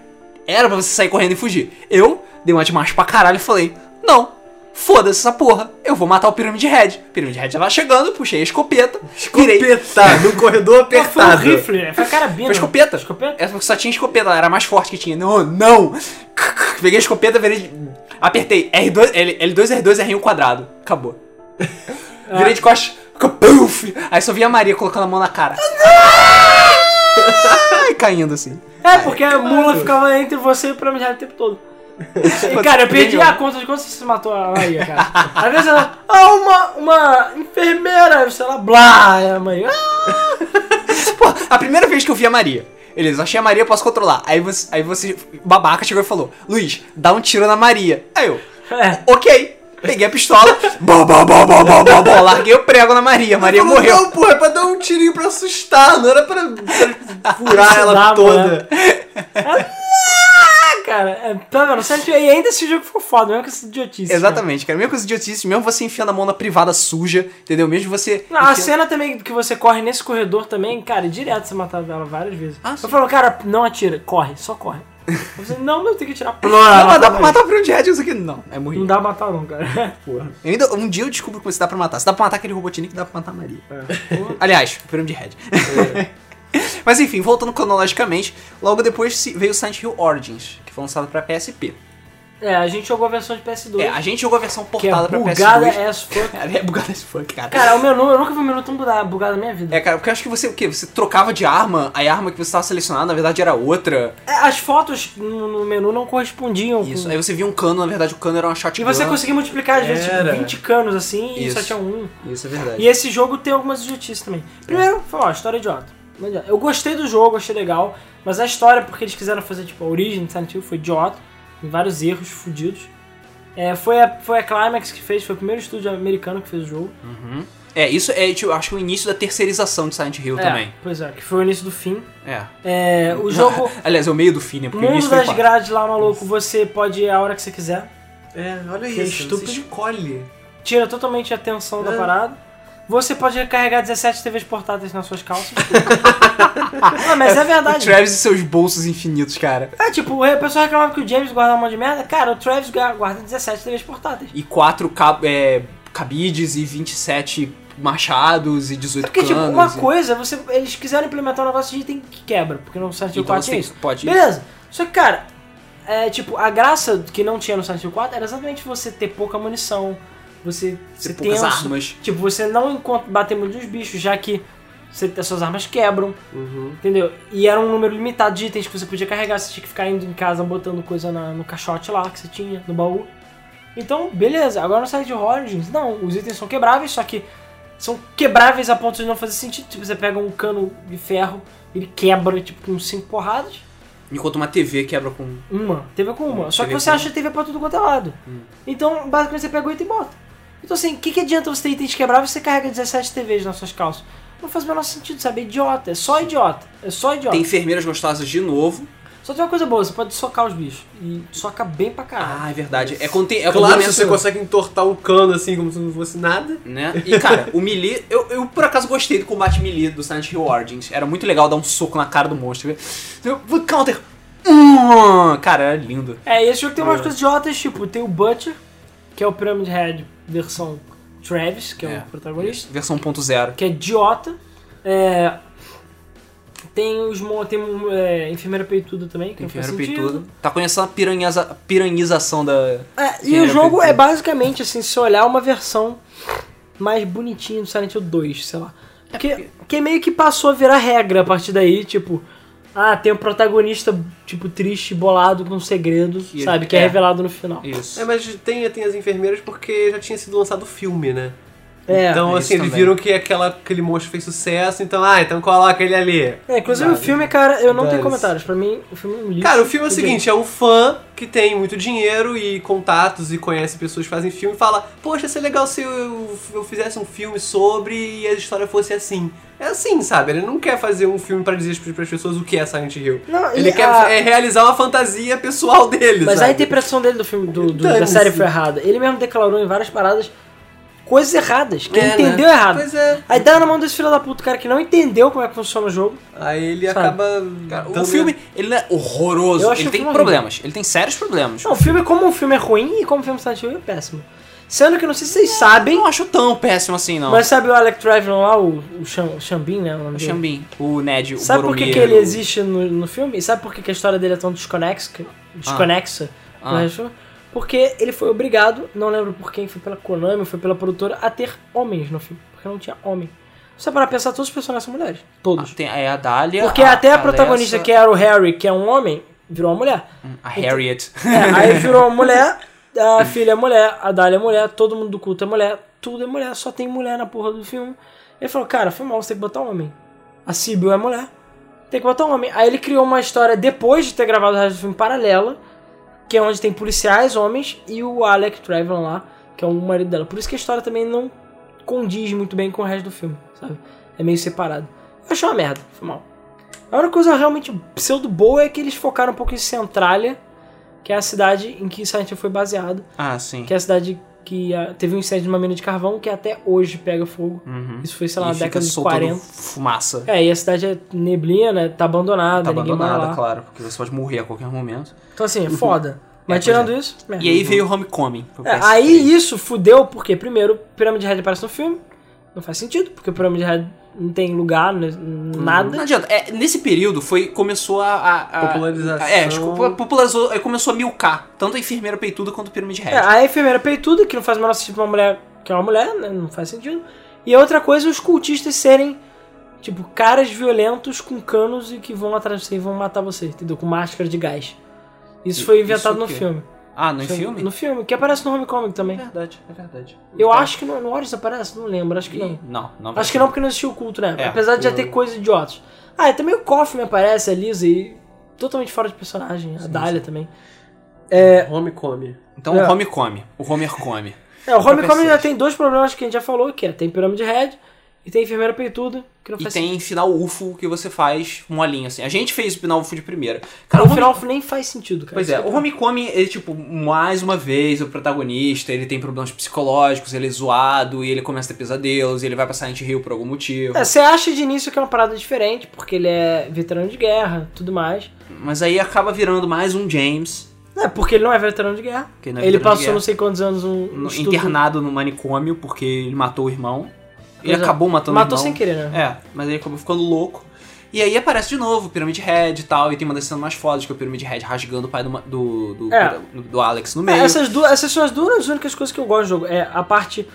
Era pra você sair correndo e fugir. Eu dei uma de macho pra caralho e falei, não, foda-se essa porra, eu vou matar o Pyramid Head. Pyramid Head já vai chegando, puxei a escopeta, virei. Escopeta, num corredor Não, foi um apertado. rifle, foi carabina. Foi escopeta. Escopeta? Essa porque só tinha escopeta, ela era a mais forte que tinha. Não, não! Peguei a escopeta, virei. Apertei R2, L, L2, R2, R1 quadrado. Acabou. Virei de costas, puf! Aí só vi a Maria colocando a mão na cara. E caindo assim. É, porque a mula ficava entre você e o Head o tempo todo. E, cara, eu perdi a conta de quanto você matou a Maria, cara. Às vezes ela, ah, uma, uma enfermeira, sei lá, blá, e a mãe, ah, Pô, a primeira vez que eu vi a Maria. Beleza, achei a Maria, posso controlar. Aí você, aí você, babaca, chegou e falou: Luiz, dá um tiro na Maria. Aí eu, é. ok. Peguei a pistola, bó, bó, bó, bó, bó, bó, bó, larguei o prego na Maria. Maria Falou, morreu. Não, porra, é pra dar um tirinho pra assustar, não era pra, pra furar ela dá, toda. Cara. É, tá? Silent Hill- E ainda esse jogo ficou foda, mesmo com essa idiotice. Exatamente, cara. Mesmo com as idiotices, mesmo você enfiando a mão na privada suja, entendeu? Mesmo você. Não, a enfiando- cena também que você corre nesse corredor também, cara, direto você matava ela várias vezes. Ah, eu falo, cara, não atira, corre, só corre. Você, não, mas eu tenho que atirar. Não, mas dá pra matar o Pyramid Head isso aqui. Não, é morrer. Não dá pra matar não, cara. Porra. Eu ainda, um dia eu descubro como se dá pra matar. Se dá pra matar aquele Robotnik, dá pra matar a Maria. Aliás, Pyramid Head. Mas enfim, voltando cronologicamente, logo depois veio Silent Hill Origins, que foi lançado pra PSP. É, a gente jogou a versão de PS2. É, a gente jogou a versão que é portada pra bugada PS2. as fuck. É bugada as fuck, cara. Cara, o menu, eu nunca vi um menu tão bugado, bugado na minha vida. É, cara, porque eu acho que você, o quê? Você trocava de arma, aí a arma que você estava selecionando, na verdade, era outra. É, As fotos no, no menu não correspondiam Isso. com... Aí você via um cano, na verdade, o cano era uma E shotgun. você conseguia multiplicar, às vezes, tipo, Era. 20 canos assim e Isso. só tinha um. Isso é verdade. E esse jogo tem algumas idiotices também. Primeiro, foi ó, história idiota. Não adianta. Eu gostei do jogo, achei legal, mas a história, porque eles quiseram fazer tipo a origem de Silent Hill, foi idiota. Tem vários erros fodidos. É, foi, a, foi a Climax que fez, foi o primeiro estúdio americano que fez o jogo. É, isso é, tipo, eu acho que o início da terceirização de Silent Hill É, também. Pois é, que foi o início do fim. É. É, o jogo. Aliás, é o meio do fim, né? Porque o Mundo início foi das quatro. grades lá, maluco, você pode ir a hora que você quiser. É, olha Que isso. estúpido. Você escolhe. Tira totalmente a atenção da É. parada. Você pode recarregar 17 TVs portáteis nas suas calças. Não, mas é O verdade. Travis e seus bolsos infinitos, cara. É, tipo, o pessoal reclamava que o James guardava um monte de merda. Cara, o Travis gu- guarda 17 TVs portáteis. E quatro cab é, cabides e 27 machados e 18 Porque, tipo, canos. uma e- coisa, você, eles quiseram implementar um negócio de item que quebra, porque no Silent Hill Então 4 você tinha tem- isso. pode- Beleza. Só que, cara, é, tipo, a graça que não tinha no Silent Hill 4 era exatamente você ter pouca munição, você ser poucas tenso. armas. Tipo, você não encont- bater muito nos bichos, já que você, as suas armas quebram, Uhum. entendeu? E era um número limitado de itens que você podia carregar, você tinha que ficar indo em casa botando coisa na- no caixote lá que você tinha, no baú. Então, beleza. Agora no Silent Hill Origins, não, os itens são quebráveis, só que são quebráveis a ponto de não fazer sentido. Tipo, você pega um cano de ferro, ele quebra, tipo, com cinco porradas. Enquanto uma TV quebra com. Uma, TV com uma. Só que TV você com acha TV pra tudo quanto é lado. Então, basicamente, você pega o item e bota. Então, assim, o que, que adianta você ter itens quebráveis e você carrega 17 TVs nas suas calças? Não faz o menor sentido, sabe? É idiota. É só idiota. É só idiota. Tem enfermeiras gostosas de novo. Só tem uma coisa boa, você pode socar os bichos. E soca bem pra caralho. Ah, é verdade. É quando tem. É Claro, se você consegue entortar um cano assim, como se não fosse nada. né? E cara, o melee, eu, eu por acaso gostei do combate melee do Silent Hill Origins. Era muito legal dar um soco na cara do monstro. Counter. Hum, Cara, era lindo. É, e esse jogo tem umas coisas idiotas, tipo, tem o Butcher, que é o Pyramid Head versão Travis, que é, É. o protagonista, Versão 1.0. que é idiota. É, tem os tem um, é, enfermeira peituda também, que não faz Enfermeiro sentido. peitudo. Tá conhecendo a piranhaza, piranhização da. É, e Enfermeira o jogo peituda. é basicamente, assim, se você olhar, uma versão mais bonitinha do Silent Hill 2, sei lá. Porque, que meio que passou a virar regra a partir daí, tipo... Ah, tem um protagonista, tipo, triste, bolado, com um segredo, Que- sabe? Que é. é. revelado no final. Isso. É, mas tem, tem as enfermeiras porque já tinha sido lançado o filme, né? É, então, é assim, eles também. viram que aquela, aquele monstro fez sucesso, então, ah, então coloca ele ali. É, inclusive Sabe? o filme, cara, eu não tenho comentários. Pra mim, o filme é um lixo. Cara, o filme é o seguinte, é um fã que tem muito dinheiro e contatos e conhece pessoas que fazem filme e fala, poxa, seria legal se eu, eu fizesse um filme sobre e a história fosse assim. É assim, sabe? Ele não quer fazer um filme pra dizer para as pessoas o que é Silent Hill. Não, Ele quer a- é, realizar uma fantasia pessoal dele, Mas sabe? a interpretação dele do filme, do, do- da série foi errada. Ele mesmo declarou em várias paradas coisas erradas, que É, ele entendeu né? errado. Pois é. Aí dá na mão desse filho da puta, cara, que não entendeu como é que funciona o jogo. Aí ele Sabe? acaba... Cara, o filme, ele não é horroroso. Ele tem problemas. Ele tem sérios problemas. Não, o filme, como um filme é ruim e como o filme Silent Hill é péssimo. Sendo que não sei se vocês sabem, Eu não acho tão péssimo assim, não. mas sabe o Alec Travelon lá, o, o Cham- Chambin, né? O nome O dele? Xambin, o Ned, o Sabe por que, Boromir, que ele existe no, no filme? E sabe por que, que a história dele é tão desconexa? Desconexa? Ah. filme? Porque ele foi obrigado, não lembro por quem, foi pela Konami, foi pela produtora, a ter homens no filme. Porque não tinha homem. Você para pensar, todos os personagens são mulheres. Ah, Todos. tem é a Dália. Porque até a, protagonista, Alessa, que era o Harry, que é um homem, virou uma mulher. A Harriet. É, aí virou uma mulher, a filha é mulher, a Dália é mulher, todo mundo do culto é mulher, tudo é mulher, só tem mulher na porra do filme. Ele falou, cara, foi mal, você tem que botar um homem. A Sibyl é mulher, tem que botar um homem. Aí ele criou uma história depois de ter gravado o resto do filme paralela, que é onde tem policiais, homens, e o Alec Travelon lá, que é o marido dela. Por isso que a história também não condiz muito bem com o resto do filme, sabe? É meio separado. Eu achei uma merda, foi mal. A única coisa realmente pseudo boa é que eles focaram um pouco em Centralia, que é a cidade em que Silent Hill foi baseado, Ah, sim. que é a cidade que ah, teve um incêndio numa mina de carvão que até hoje pega fogo. Uhum. Isso foi, sei lá, na fica década de soltando 40. fumaça. É, e a cidade é neblina, né? Tá abandonada, Tá abandonada, claro, porque você pode morrer a qualquer momento. Então assim, é foda. Mas pois tirando é. isso, merda. E aí veio o Homecoming. É, PS3. aí isso fudeu, porque primeiro, Pirâmide Red aparece no filme, não faz sentido, porque o Pirâmide Red não tem lugar, né, nada. Não adianta. É, nesse período foi começou a. a- a- Popularização. É, popularizou, começou a milcar. Tanto a enfermeira peituda quanto o Pyramid Head. É, a enfermeira peituda, que não faz o menor sentido pra uma mulher que é uma mulher, né, não faz sentido. E a outra coisa, os cultistas serem, tipo, caras violentos com canos e que vão atrás de você e vão matar você, entendeu? Com máscara de gás. Isso E- foi inventado isso no filme. Ah, no filme? No filme, que aparece no Homecoming também. É verdade, é verdade. Eu Tá. acho que no, no Origins aparece, não lembro, acho que não. Não, não. Acho que não, porque não existiu o culto, né? É, Apesar de já ter coisas idiotas. Ah, e também o Coffin aparece, a Lisa, e totalmente fora de personagem. A Dália também. É. Homecoming. Então É. o Home come. O Homer come. É, o Homecoming já tem dois problemas que a gente já falou, que é tem Pirâmide Red e tem Enfermeira Peituda, que não E faz tem final UFO que você faz molinho, assim. A gente fez o final UFO de primeira. Cara, o Home- final nem faz sentido, cara. Pois é, o Homecoming, ele, tipo, mais uma vez, o protagonista, ele tem problemas psicológicos, ele é zoado, e ele começa a ter pesadelos, e ele vai pra Silent Hill por algum motivo. É, você acha de início que é uma parada diferente, porque ele é veterano de guerra, tudo mais. Mas aí acaba virando mais um James, É, porque ele não é veterano de guerra. é ele veterano de passou não sei quantos anos um no- estudo- internado no manicômio, porque ele matou o irmão. Ele é. acabou matando Matou o irmão. sem querer, né? É, mas aí acabou ficando louco. E aí aparece de novo o Pyramid Head e tal, e tem uma das cenas mais fodas, que é o Pyramid Head rasgando o pai do, do, do, É. do Alex no É, meio. essas, duas, essas são as duas únicas coisas que eu gosto do jogo. É a parte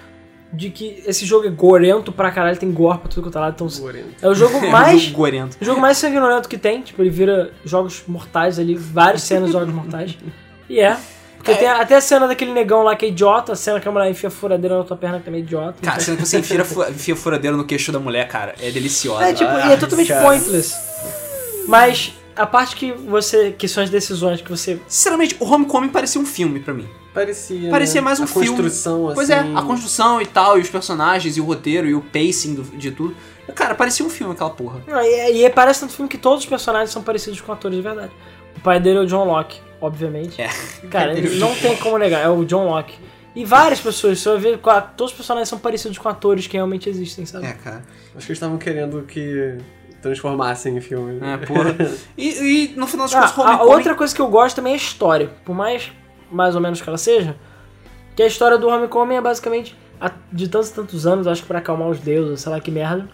de que esse jogo é gorento pra caralho, tem gore pra tudo quanto é lado. Então Gorento. é o jogo É mais. jogo gorento. o jogo mais sanguinolento que tem. Tipo, ele vira jogos mortais ali, várias cenas de jogos mortais. E é. Porque tem até a cena daquele negão lá que é idiota, a cena que a mulher enfia furadeira na tua perna que também é idiota. Cara, a cena que você enfia, fu- enfia furadeira no queixo da mulher, cara, é deliciosa. É, tipo, Ah, e é totalmente cara. pointless. Mas a parte que você. que são as decisões que você. Sinceramente, o Homecoming parecia um filme pra mim. Parecia. Parecia né? mais um a filme. construção, Pois assim. é, a construção e tal, e os personagens, e o roteiro, e o pacing do- de tudo. Cara, parecia um filme aquela porra. Não, e, e parece tanto filme que todos os personagens são parecidos com atores de verdade. O pai dele é o John Locke, obviamente. É. Cara, não tem como negar, é o John Locke. E várias pessoas, você vai ver, todos os personagens são parecidos com atores que realmente existem, sabe? É, cara. Acho que eles estavam querendo que transformassem em filme. É, porra. E, e no final das Ah, contas, o a, a Homecoming... outra coisa que eu gosto também é a história. Por mais, mais ou menos que ela seja, que a história do Homecoming é basicamente, de tantos e tantos anos, acho que pra acalmar os deuses, sei lá que merda,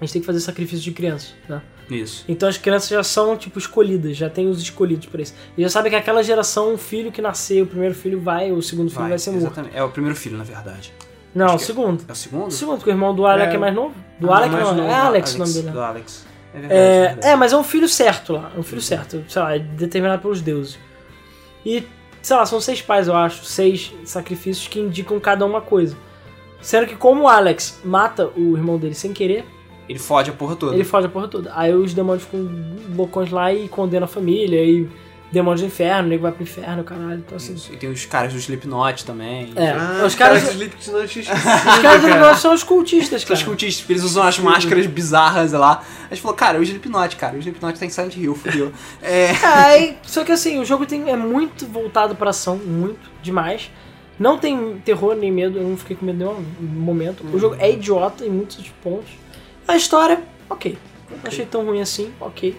a gente tem que fazer sacrifício de crianças, né? Isso. Então as crianças já são, tipo, escolhidas, já tem os escolhidos pra isso. E já sabe que aquela geração, o filho que nasceu, o primeiro filho vai, o segundo filho vai, ser morto. exatamente. É o primeiro filho, na verdade. Não, Acho o é- segundo. É o segundo? O segundo, porque o irmão do Alec é, É. mais novo. Do Ah, Alec mais não, novo, é Alex, o nome dele. Do Alex. É verdade. é É, verdade. é, mas é um filho certo lá. É um filho certo. Sei lá, é determinado pelos deuses. E, sei lá, são seis pais, eu acho. Seis sacrifícios que indicam cada uma coisa. Sendo que como o Alex mata o irmão dele sem querer, Ele fode a porra toda. ele foge a porra toda. Aí os demônios ficam loucões lá e condenam a família. E demônios do inferno, o nego vai pro inferno, caralho. Então assim... Isso. E tem os caras do Slipknot também. É, Ah, os caras... do Slipknot, esquecido, Os caras do negócio são os cultistas, Os cara. cultistas, eles usam as máscaras bizarras lá. A gente falou, cara, o Slipknot, cara, o Slipknot tá em Silent Hill, fudeu. É. Aí, só que assim, o jogo tem, é muito voltado pra ação, muito, demais. Não tem terror nem medo, eu não fiquei com medo em nenhum momento. O jogo é idiota em muitos pontos. A história, ok. Não achei tão ruim assim, ok.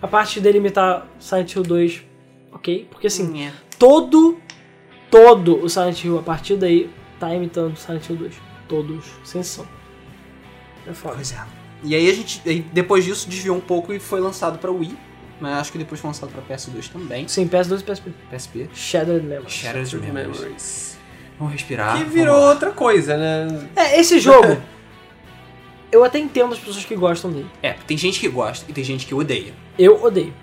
A parte dele imitar Silent Hill 2, ok. Porque assim, É. todo, todo o Silent Hill a partir daí tá imitando Silent Hill 2. Todos, sem exceção. É foda. Pois é. E aí a gente, aí depois disso, desviou um pouco e foi lançado pra Wii. Mas acho que depois foi lançado pra PS2 também. Sim, PS2 e PSP. PSP. Shattered Memories. Shattered Memories. Memories. Vamos respirar. Que virou outra coisa, né? É, esse jogo. eu até entendo as pessoas que gostam dele. É, tem gente que gosta e tem gente que odeia. Eu odeio.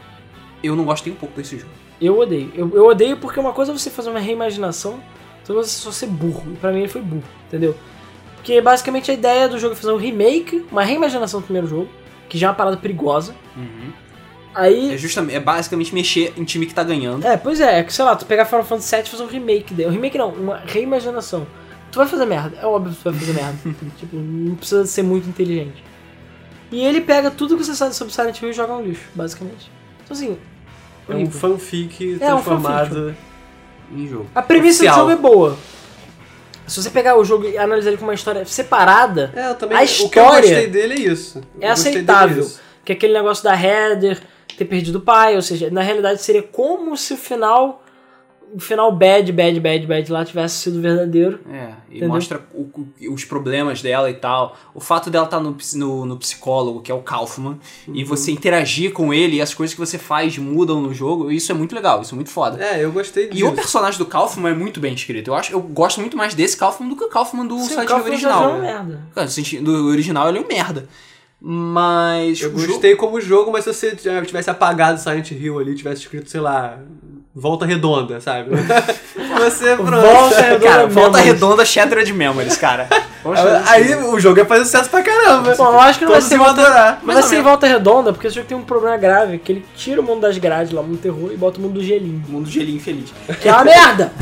Eu não gostei um pouco desse jogo. Eu odeio. Eu, eu odeio porque uma coisa é você fazer uma reimaginação, outra coisa é só ser burro. E pra mim ele foi burro, entendeu? Porque basicamente a ideia do jogo é fazer um remake, uma reimaginação do primeiro jogo, que já é uma parada perigosa. É, Aí. justamente, é basicamente mexer em time que tá ganhando. É, pois é, é que sei lá, tu pegar Final Fantasy VII e fazer um remake dele. Um remake não, uma reimaginação. Tu vai fazer merda, é óbvio que tu vai fazer merda. tipo, não precisa ser muito inteligente. E ele pega tudo que você sabe sobre Silent Hill e joga no lixo, basicamente. Então assim, É um fanfic É, um transformado. Em jogo. A premissa Oficial. do jogo é boa. Se você pegar o jogo e analisar ele com uma história separada, É, também. A O que eu história gostei dele é isso. é Eu dele aceitável. isso. Que é aquele negócio da Heather ter perdido o pai, ou seja, na realidade seria como se o final. O final bad, bad, bad, bad lá tivesse sido verdadeiro. É, e Entendeu? mostra o- os problemas dela e tal. O fato dela estar no, ps- no, no psicólogo, que é o Kaufman, e Uhum. você interagir com ele e as coisas que você faz mudam no jogo, isso é muito legal, isso é muito foda. É, eu gostei E disso. o personagem do Kaufman é muito bem escrito. Eu acho, eu gosto muito mais desse Kaufman do que o Kaufman do Sim, o Silent Hill Kaufman já original. é uma merda. Cara, no sentido- do original ele é um merda. Mas Eu o jogo- gostei como jogo, mas se você tivesse apagado Silent Hill ali, tivesse escrito, sei lá, Volta Redonda, sabe? você, pronto. Volta Redonda Cara, volta Memories. redonda Shattered Memories, cara. Aí o jogo ia fazer sucesso pra caramba. Bom, eu acho que não vai ser volta, adorar. não Mais vai ser menos. volta redonda, porque esse jogo tem um problema grave, que ele tira o mundo das grades lá, o mundo do terror, e bota o mundo do gelinho. Mundo gelinho feliz. Que é uma merda!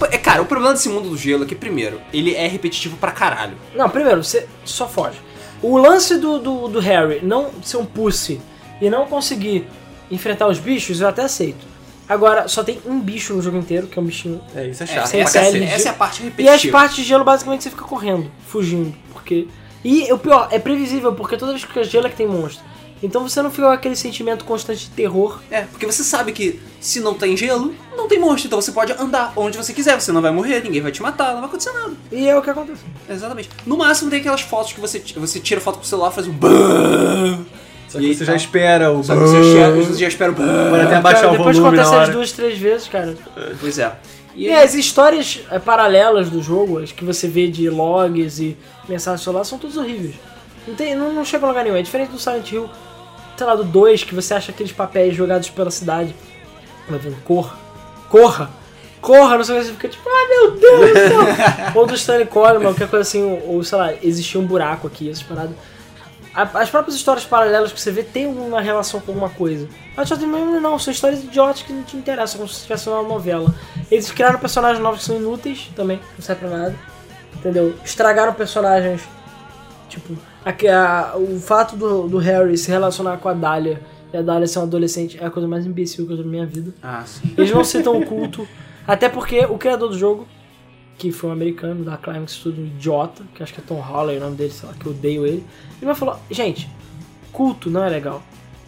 O- é, Cara, o problema desse mundo do gelo é que, primeiro, ele é repetitivo pra caralho. Não, primeiro, você só foge. O lance do, do, do Harry não ser um pussy e não conseguir enfrentar os bichos, eu até aceito. Agora, só tem um bicho no jogo inteiro, que é um bichinho. É, isso é É, chato. sem essa, cacete. essa é a parte E as repetitiva. partes de gelo, basicamente, você fica correndo, fugindo. Porque. E o pior, é previsível, porque toda vez que fica gelo é que tem monstro. Então você não fica com aquele sentimento constante de terror. É, porque você sabe que se não tem gelo, não tem monstro. Então você pode andar onde você quiser, você não vai morrer, ninguém vai te matar, não vai acontecer nada. E é o que acontece. Exatamente. No máximo tem aquelas fotos que você, você tira foto com o celular, faz um bam. Só que E você aí já tá. espera o. Só que você já, você já espera o bam. Pode até abaixar Cara, o depois volume na acontece as duas, três vezes, cara. Pois é. E E as histórias é, paralelas do jogo, as que você vê de logs e mensagens do celular, são todas horríveis. Não, tem, não, não chega a lugar nenhum. É diferente do Silent Hill, sei lá, do 2, que você acha aqueles papéis jogados pela cidade. Vai vendo, corra, corra, corra, não sei o que, você fica tipo, ah meu Deus do céu. ou do Stanley Coleman, qualquer coisa assim, ou, ou, sei lá, existia um buraco aqui, essas paradas. A- As próprias histórias paralelas que você vê tem alguma relação com alguma coisa. Mas só tem não, são histórias idiotas que não te interessam, como se tivesse uma novela. Eles criaram personagens novos que são inúteis também, não serve pra nada. Entendeu? Estragaram personagens. Tipo, aque- a- o fato do, do Harry se relacionar com a Dahlia e a Dahlia ser uma adolescente é a coisa mais imbecil que eu já vi na minha vida. Ah, sim. Eles não citam o culto. Até porque o criador do jogo, que foi um americano da Climax Studio, um idiota, que acho que é Tom Holland o nome dele, sei lá, que eu odeio ele, ele me falou, gente, culto não é legal.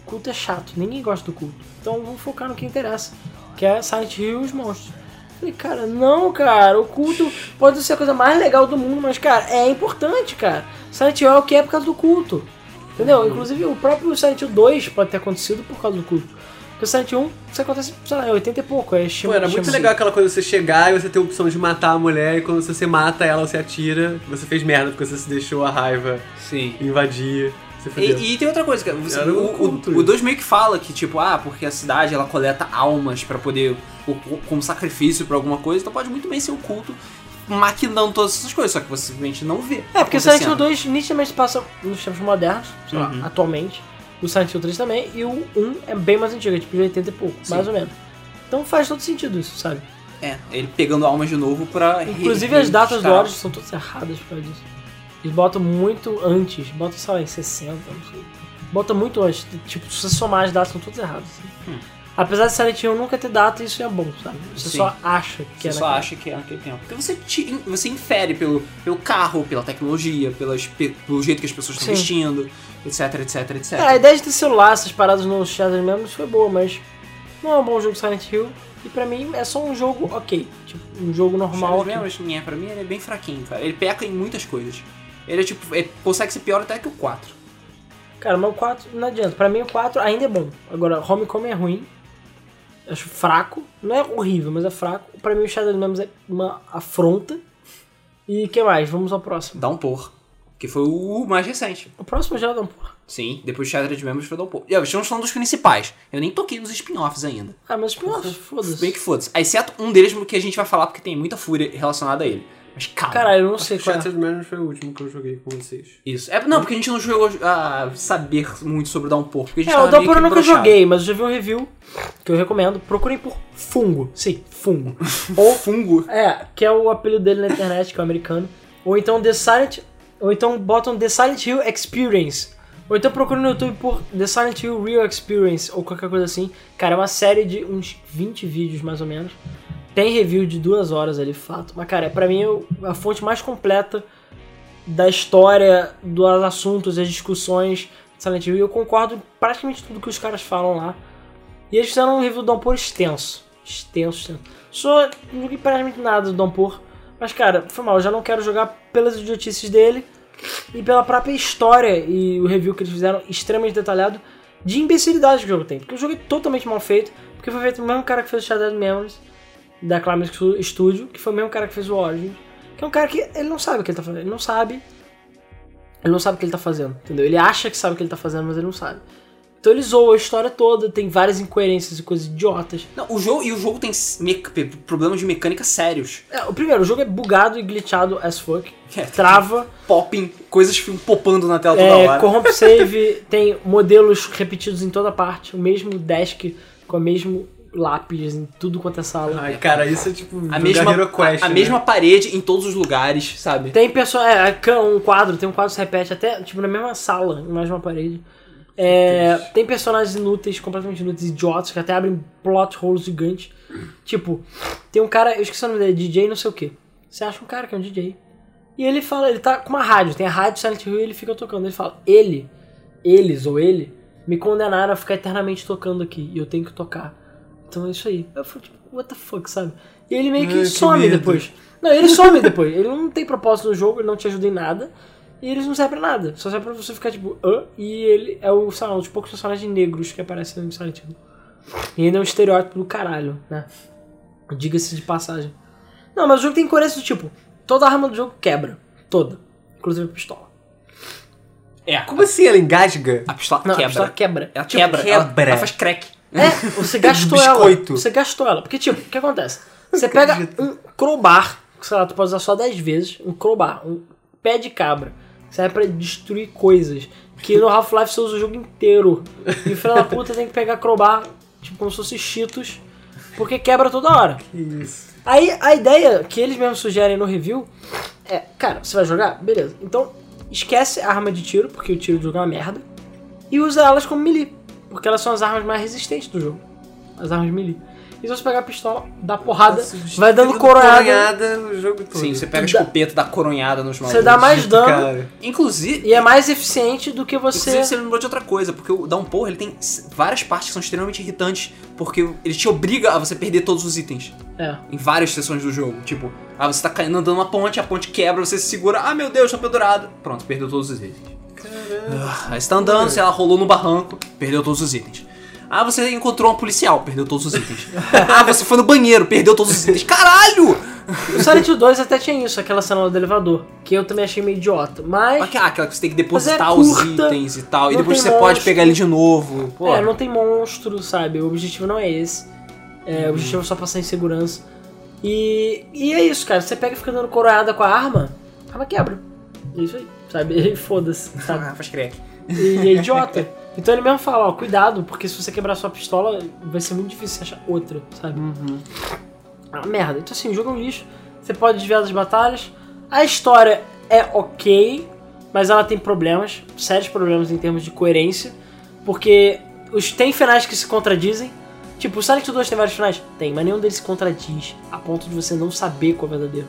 Culto é chato, ninguém gosta do culto. Então vamos focar no que interessa, que é Silent Hill e os monstros. Eu Falei, cara, não, cara, o culto pode ser a coisa mais legal do mundo, mas, cara, é importante, cara. Silent Hill é o que é por causa do culto. Entendeu? Inclusive o próprio Silent Hill 2 pode ter acontecido por causa do culto. Porque o Silent Hill 1, isso acontece, sei lá, é 80 e pouco. É Pô, era muito legal aquela coisa de você chegar e você ter a opção de matar a mulher e quando você mata ela, você atira, você fez merda porque você se deixou a raiva Sim. invadir. E, e tem outra coisa, cara. Você, um o, culto o, o isso. 2 meio que fala que, tipo, ah, porque a cidade ela coleta almas pra poder. o- o- como sacrifício pra alguma coisa, então pode muito bem ser o culto maquinando todas essas coisas, só que você simplesmente não vê. É, porque o Silent Hill acontecendo. 2 nitidamente passa nos tempos modernos, sei lá, Uhum. atualmente. O Silent Hill 3 também, e o 1 é bem mais antigo, é tipo de 80 e pouco, Sim. mais ou menos. Então faz todo sentido isso, sabe? É, ele pegando almas de novo pra. Inclusive as datas do registrar. Origin são todas erradas por causa disso. Eles botam muito antes, botam, sei lá, em 60, não sei. Bota muito antes, tipo, se você somar as datas são todas erradas. assim. Hum. Apesar de Silent Hill nunca ter data, isso é bom, sabe? Você Sim. só acha que Você é só naquela- acha que é naquele tempo. Porque você, te- você infere pelo, pelo carro, pela tecnologia, pelas, pe- pelo jeito que as pessoas estão Sim. vestindo, etc, etc, etc. É, a ideia de ter celular, essas paradas no Shadow Memories foi boa, mas não é um bom jogo Silent Hill. E pra mim é só um jogo ok. Tipo, um jogo normal. Shadow. Memories, é, pra mim, ele é bem fraquinho, cara. Ele peca em muitas coisas. Ele é tipo, ele consegue ser pior até que o 4. Cara, mas o 4 não adianta. Pra mim o 4 ainda é bom. Agora, Homecoming é ruim. Acho fraco. Não é horrível, mas é fraco. Pra mim o Shadow Memories é uma afronta. E o que mais? Vamos ao próximo. Downpour, que foi o mais recente. O próximo já é Downpour. Sim, depois de Shattered Memories foi Downpour. E ó, estamos falando dos principais. Eu nem toquei nos spin-offs ainda. Ah, mas spin-offs, foda-se. Bem que foda-se. Exceto um deles que a gente vai falar porque tem muita fúria relacionada a ele. Mas calma. Caralho, eu não sei qual é. Shattered Memories foi o último que eu joguei com vocês. Isso. É, não, porque a gente não jogou a saber muito sobre o Downpour. Porque a gente É, o Downpour eu nunca broxado. joguei, mas eu já vi um review que eu recomendo. Procurem por Fungo. Sim, Fungo. Ou Fungo. É, que é o apelido dele na internet, que é o americano. Ou então The Silent. Ou então botam The Silent Hill Experience Ou então procura no YouTube por The Silent Hill Real Experience ou qualquer coisa assim. Cara, é uma série de uns 20 vídeos mais ou menos. Tem review de duas horas ali, fato. Mas, cara, é pra mim é a fonte mais completa da história, dos assuntos, das discussões de Silent Hill. E eu concordo em praticamente tudo que os caras falam lá. E eles fizeram um review do Downpour extenso. Extenso, extenso. Só não joguei praticamente nada do Downpour. Mas, cara, foi mal. Eu já não quero jogar pelas idiotices dele e pela própria história e o review que eles fizeram extremamente detalhado de imbecilidade que o jogo tem. Porque o jogo é totalmente mal feito, porque foi feito pelo mesmo cara que fez o Shattered Memories da Climax Studio, que foi o mesmo cara que fez o Origin, que é um cara que ele não sabe o que ele tá fazendo, ele não sabe, ele não sabe o que ele tá fazendo, entendeu? Ele acha que sabe o que ele tá fazendo, mas ele não sabe. Então ele zoa a história toda, tem várias incoerências e coisas idiotas. Não, o jogo, e o jogo tem problemas de mecânica sérios. É, o primeiro, o jogo é bugado e glitchado as fuck, É, trava, Popping, coisas ficam popando na tela toda É, hora. corrompe save, tem modelos repetidos em toda parte, o mesmo desk com o mesmo lápis em tudo quanto é sala. Ai, cara, isso é tipo A mesma, Quest, a, a né? mesma parede em todos os lugares, sabe? Tem pessoa, é, um quadro, tem um quadro que se repete até tipo na mesma sala, em mais uma parede. É, tem personagens inúteis, completamente inúteis, idiotas, que até abrem plot holes gigantes. Tipo, tem um cara, eu esqueci o nome dele, DJ não sei o que. Você acha um cara que é um DJ. E ele fala, ele tá com uma rádio, tem a rádio Silent Hill e ele fica tocando. Ele fala, ele, eles ou ele, me condenaram a ficar eternamente tocando aqui e eu tenho que tocar. Então é isso aí. Eu falo, tipo, what the fuck, sabe? E ele meio que Ai, que some medo. depois. Não, ele some depois. Ele não tem propósito no jogo, ele não te ajuda em nada. E eles não servem pra nada. Só serve pra você ficar tipo, hã? E ele é o, sei lá, um dos poucos personagens negros que aparecem no Silent Hill. E ainda é um estereótipo do caralho, né? Diga-se de passagem. Não, mas o jogo tem coerência do tipo, toda arma do jogo quebra. Toda. Inclusive a pistola. É, Como assim ela engasga? a pistola Não, a quebra. pistola quebra. Ela Tipo, quebra, ela- quebra. Ela, faz crack. É, você gastou ela. biscoito. Você gastou ela. Porque, tipo, o que acontece? Você pega um crowbar, que, sei lá, tu pode usar só 10 vezes, um crowbar, um pé de cabra, serve pra destruir coisas. Que no Half-Life você usa o jogo inteiro. E o filho da puta tem que pegar crowbar, tipo, como se fosse cheetos, porque quebra toda hora. Isso. Aí a ideia que eles mesmos sugerem no review é, cara, você vai jogar? Beleza. Então esquece a arma de tiro, porque o tiro do jogo é uma merda, e usa elas como melee, porque elas são as armas mais resistentes do jogo. As armas melee. E se você pegar a pistola, dá porrada, vai dando coronhada, coronhada o jogo todo. Sim, você pega a escopeta, dá coronhada nos malucos. você dá mais dano Cara. Inclusive, e é mais eficiente do que você. Inclusive, você lembrou de outra coisa, porque o Downpour ele tem várias partes que são extremamente irritantes, porque ele te obriga a você perder todos os itens É. em várias sessões do jogo. Tipo, ah, você tá caindo andando uma ponte, a ponte quebra, você se segura, ah meu Deus, tô pendurado. Pronto, perdeu todos os itens. Ah, Aí você tá andando, se ela rolou no barranco, perdeu todos os itens. Ah, você encontrou uma policial, perdeu todos os itens. ah, você foi no banheiro, perdeu todos os itens. Caralho! O Silent Hill 2 até tinha isso, aquela cena do elevador, que eu também achei meio idiota. Mas. Aquela aquela que você tem que depositar Mas é os curta, itens e tal, e depois você pode monstro. pegar ele de novo. Pô, É, não tem monstro, sabe? O objetivo não é esse. É, O objetivo é só passar em segurança. E, e é isso, cara. Você pega e fica dando coroada com a arma, a arma quebra. É isso aí, sabe? E foda-se, sabe? Ah, faz crack. E é idiota. Então ele mesmo fala, ó, cuidado, porque se você quebrar sua pistola, vai ser muito difícil você achar outra, sabe? É uma merda. Então assim, o jogo é um lixo. Você pode desviar das batalhas. A história é ok, mas ela tem problemas, sérios problemas em termos de coerência. Porque os, tem finais que se contradizem. Tipo, o Silent Hill 2 tem vários finais? Tem, mas nenhum deles se contradiz a ponto de você não saber qual é o verdadeiro.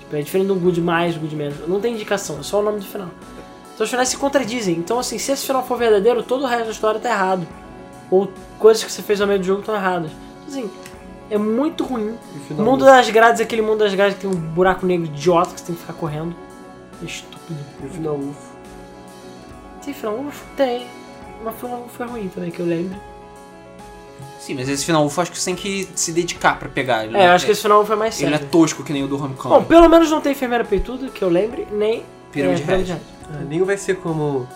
Tipo, é diferente do Good mais, Good menos. Não tem indicação, é só o nome do final. Então os finais se contradizem. Então, assim, se esse final for verdadeiro, todo o resto da história tá errado. Ou coisas que você fez ao meio do jogo estão erradas. Assim, é muito ruim. O mundo das grades é aquele mundo das grades que tem um buraco negro idiota que você tem que ficar correndo. É estúpido. E o final UFO. Tem final UFO? Tem. Mas final UFO foi ruim também, que eu lembro. Sim, mas esse final UFO acho que você tem que se dedicar pra pegar. Ele É, não- acho que esse final UFO é mais Ele não sério. é tosco que nem o do Bom, Homecoming. pelo menos não tem enfermeira peituda, que eu lembre, nem Pirâmide é, Head. Head. Ah, Nem vai ser como.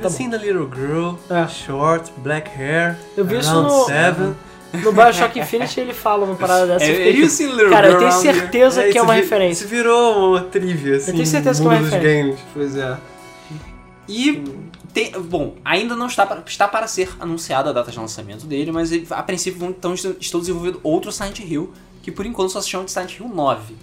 Tá the little girl? É. Short, black hair. Eu vi isso no- seven. No Bioshock Infinite ele fala uma parada dessa. eu É, fiquei you tipo, seen Little Cara, eu tenho here? certeza que é uma vi- referência. Isso virou uma trivia, assim. tenho certeza que é uma referência. games. Pois é. E tem, bom, ainda não está para, está para ser anunciada a data de lançamento dele, mas ele- a princípio vão- então, estão desenvolvendo outro Silent Hill, que por enquanto só se chama de Silent Hill 9.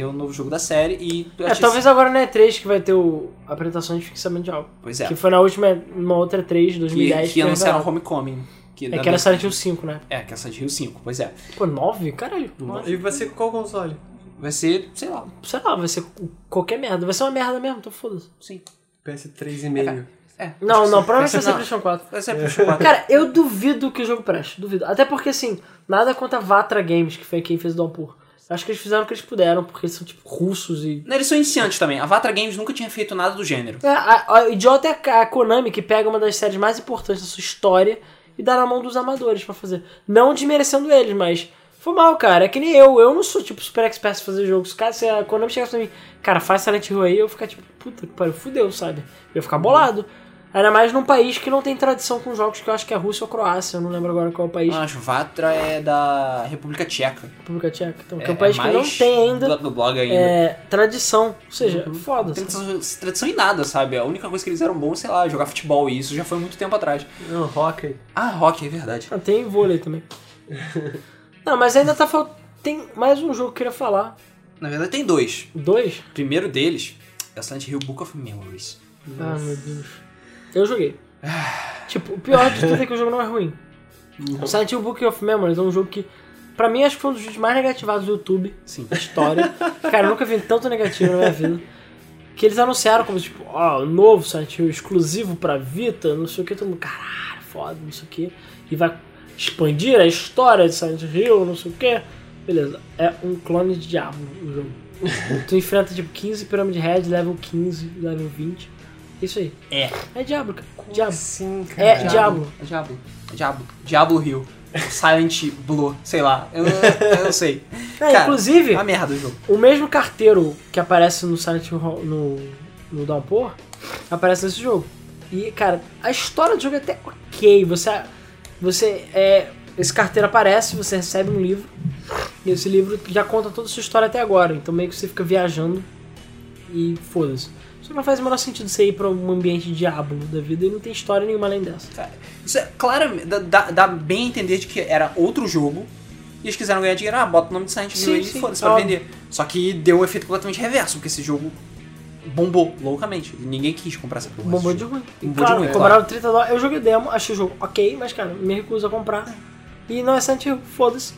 É o novo jogo da série e... É, achei- talvez agora na E3 que vai ter o, a apresentação de fixamento de algo. Pois é. Que foi na última, uma outra E3, Que, 2010. que foi anunciaram revelado. Homecoming. Que, É que era Silent Hill 5, né? É, que é Silent Hill 5, pois é. Pô, 9? Caralho. nove. E vai ser com qual console? Vai ser, sei lá, Sei lá, vai ser qualquer merda. Vai ser uma merda mesmo, então foda-se. sim. PS3 e meio. É. Não, não, provavelmente vai ser. PlayStation 4. Vai ser PlayStation 4. Cara, eu duvido que o jogo preste. Duvido. Até porque, assim, nada contra Vatra Games, que foi quem fez o Downpour. Acho que eles fizeram o que eles puderam, porque eles são, tipo, russos e... Não, eles são iniciantes também. A Vatra Games nunca tinha feito nada do gênero. É, a, a, o idiota é a, a Konami, que pega uma das séries mais importantes da sua história e dá na mão dos amadores pra fazer. Não desmerecendo eles, mas... Foi mal, cara. É que nem eu. Eu não sou, tipo, super expert em fazer jogos. Cara, se a Konami chegasse pra mim, cara, faz Silent Hill aí, eu ficar, tipo, puta que pariu, fudeu, sabe? Eu ia ficar bolado. Ainda mais num país que não tem tradição com jogos, que eu acho que é a Rússia ou a Croácia. Eu não lembro agora qual é o país. Eu acho Vatra é da República Tcheca. República Tcheca. Então, que é um país que não tem ainda Do, blog ainda. é, tradição. Ou seja, foda. sabe? Tradição, tradição em nada, sabe? A única coisa que eles eram bons, sei lá, jogar futebol. E isso já foi muito tempo atrás. Não, hockey. Ah, rock, é verdade. Ah, tem vôlei também. não, mas ainda tá faltando. Tem mais um jogo que eu queria falar. Na verdade, tem dois. Dois? O primeiro deles é o Silent Hill Book of Memories. Ah, meu Deus. Eu joguei. tipo, o pior de tudo é que o jogo não é ruim. O Silent Hill Book of Memories é um jogo que, pra mim, acho que foi um dos vídeos mais negativados do YouTube Sim. da história. Cara, eu nunca vi tanto negativo na minha vida. Que eles anunciaram como, tipo, ó, novo Silent Hill exclusivo pra Vita, não sei o que, todo mundo, caralho, foda, não sei o que. E vai expandir a história de Silent Hill, não sei o que. Beleza, é um clone de Diablo o jogo. tu enfrenta, tipo, 15 Pyramid Head, level 15, level 20. Isso aí. É. É Diablo, cara. Diablo. Sim, É Diablo. É Diablo. É Diablo. Diablo Hill. Silent Blue, sei lá. Eu, eu não sei. É, Cara, inclusive, uma merda o jogo. o mesmo carteiro que aparece no Silent Hill no, no Downpour aparece nesse jogo. E, cara, a história do jogo é até ok. Você, você é, esse carteiro aparece, você recebe um livro. E esse livro já conta toda a sua história até agora. Então meio que você fica viajando e foda-se. Não faz o menor sentido você ir pra um ambiente diabo da vida e não tem história nenhuma além dessa. Cara, isso é claramente. Dá, dá- bem a entender de que era outro jogo. E eles quiseram ganhar dinheiro, ah, bota o nome de Silent Hill e foda-se pra óbvio. vender. Só que deu um efeito completamente reverso, porque esse jogo bombou loucamente. Ninguém quis comprar essa porra. Bombou de ruim. Bombou de claro, ruim, cobraram 30 dólares. Eu joguei demo, achei o jogo ok, mas, cara, me recuso a comprar. E não é Silent Hill, foda-se.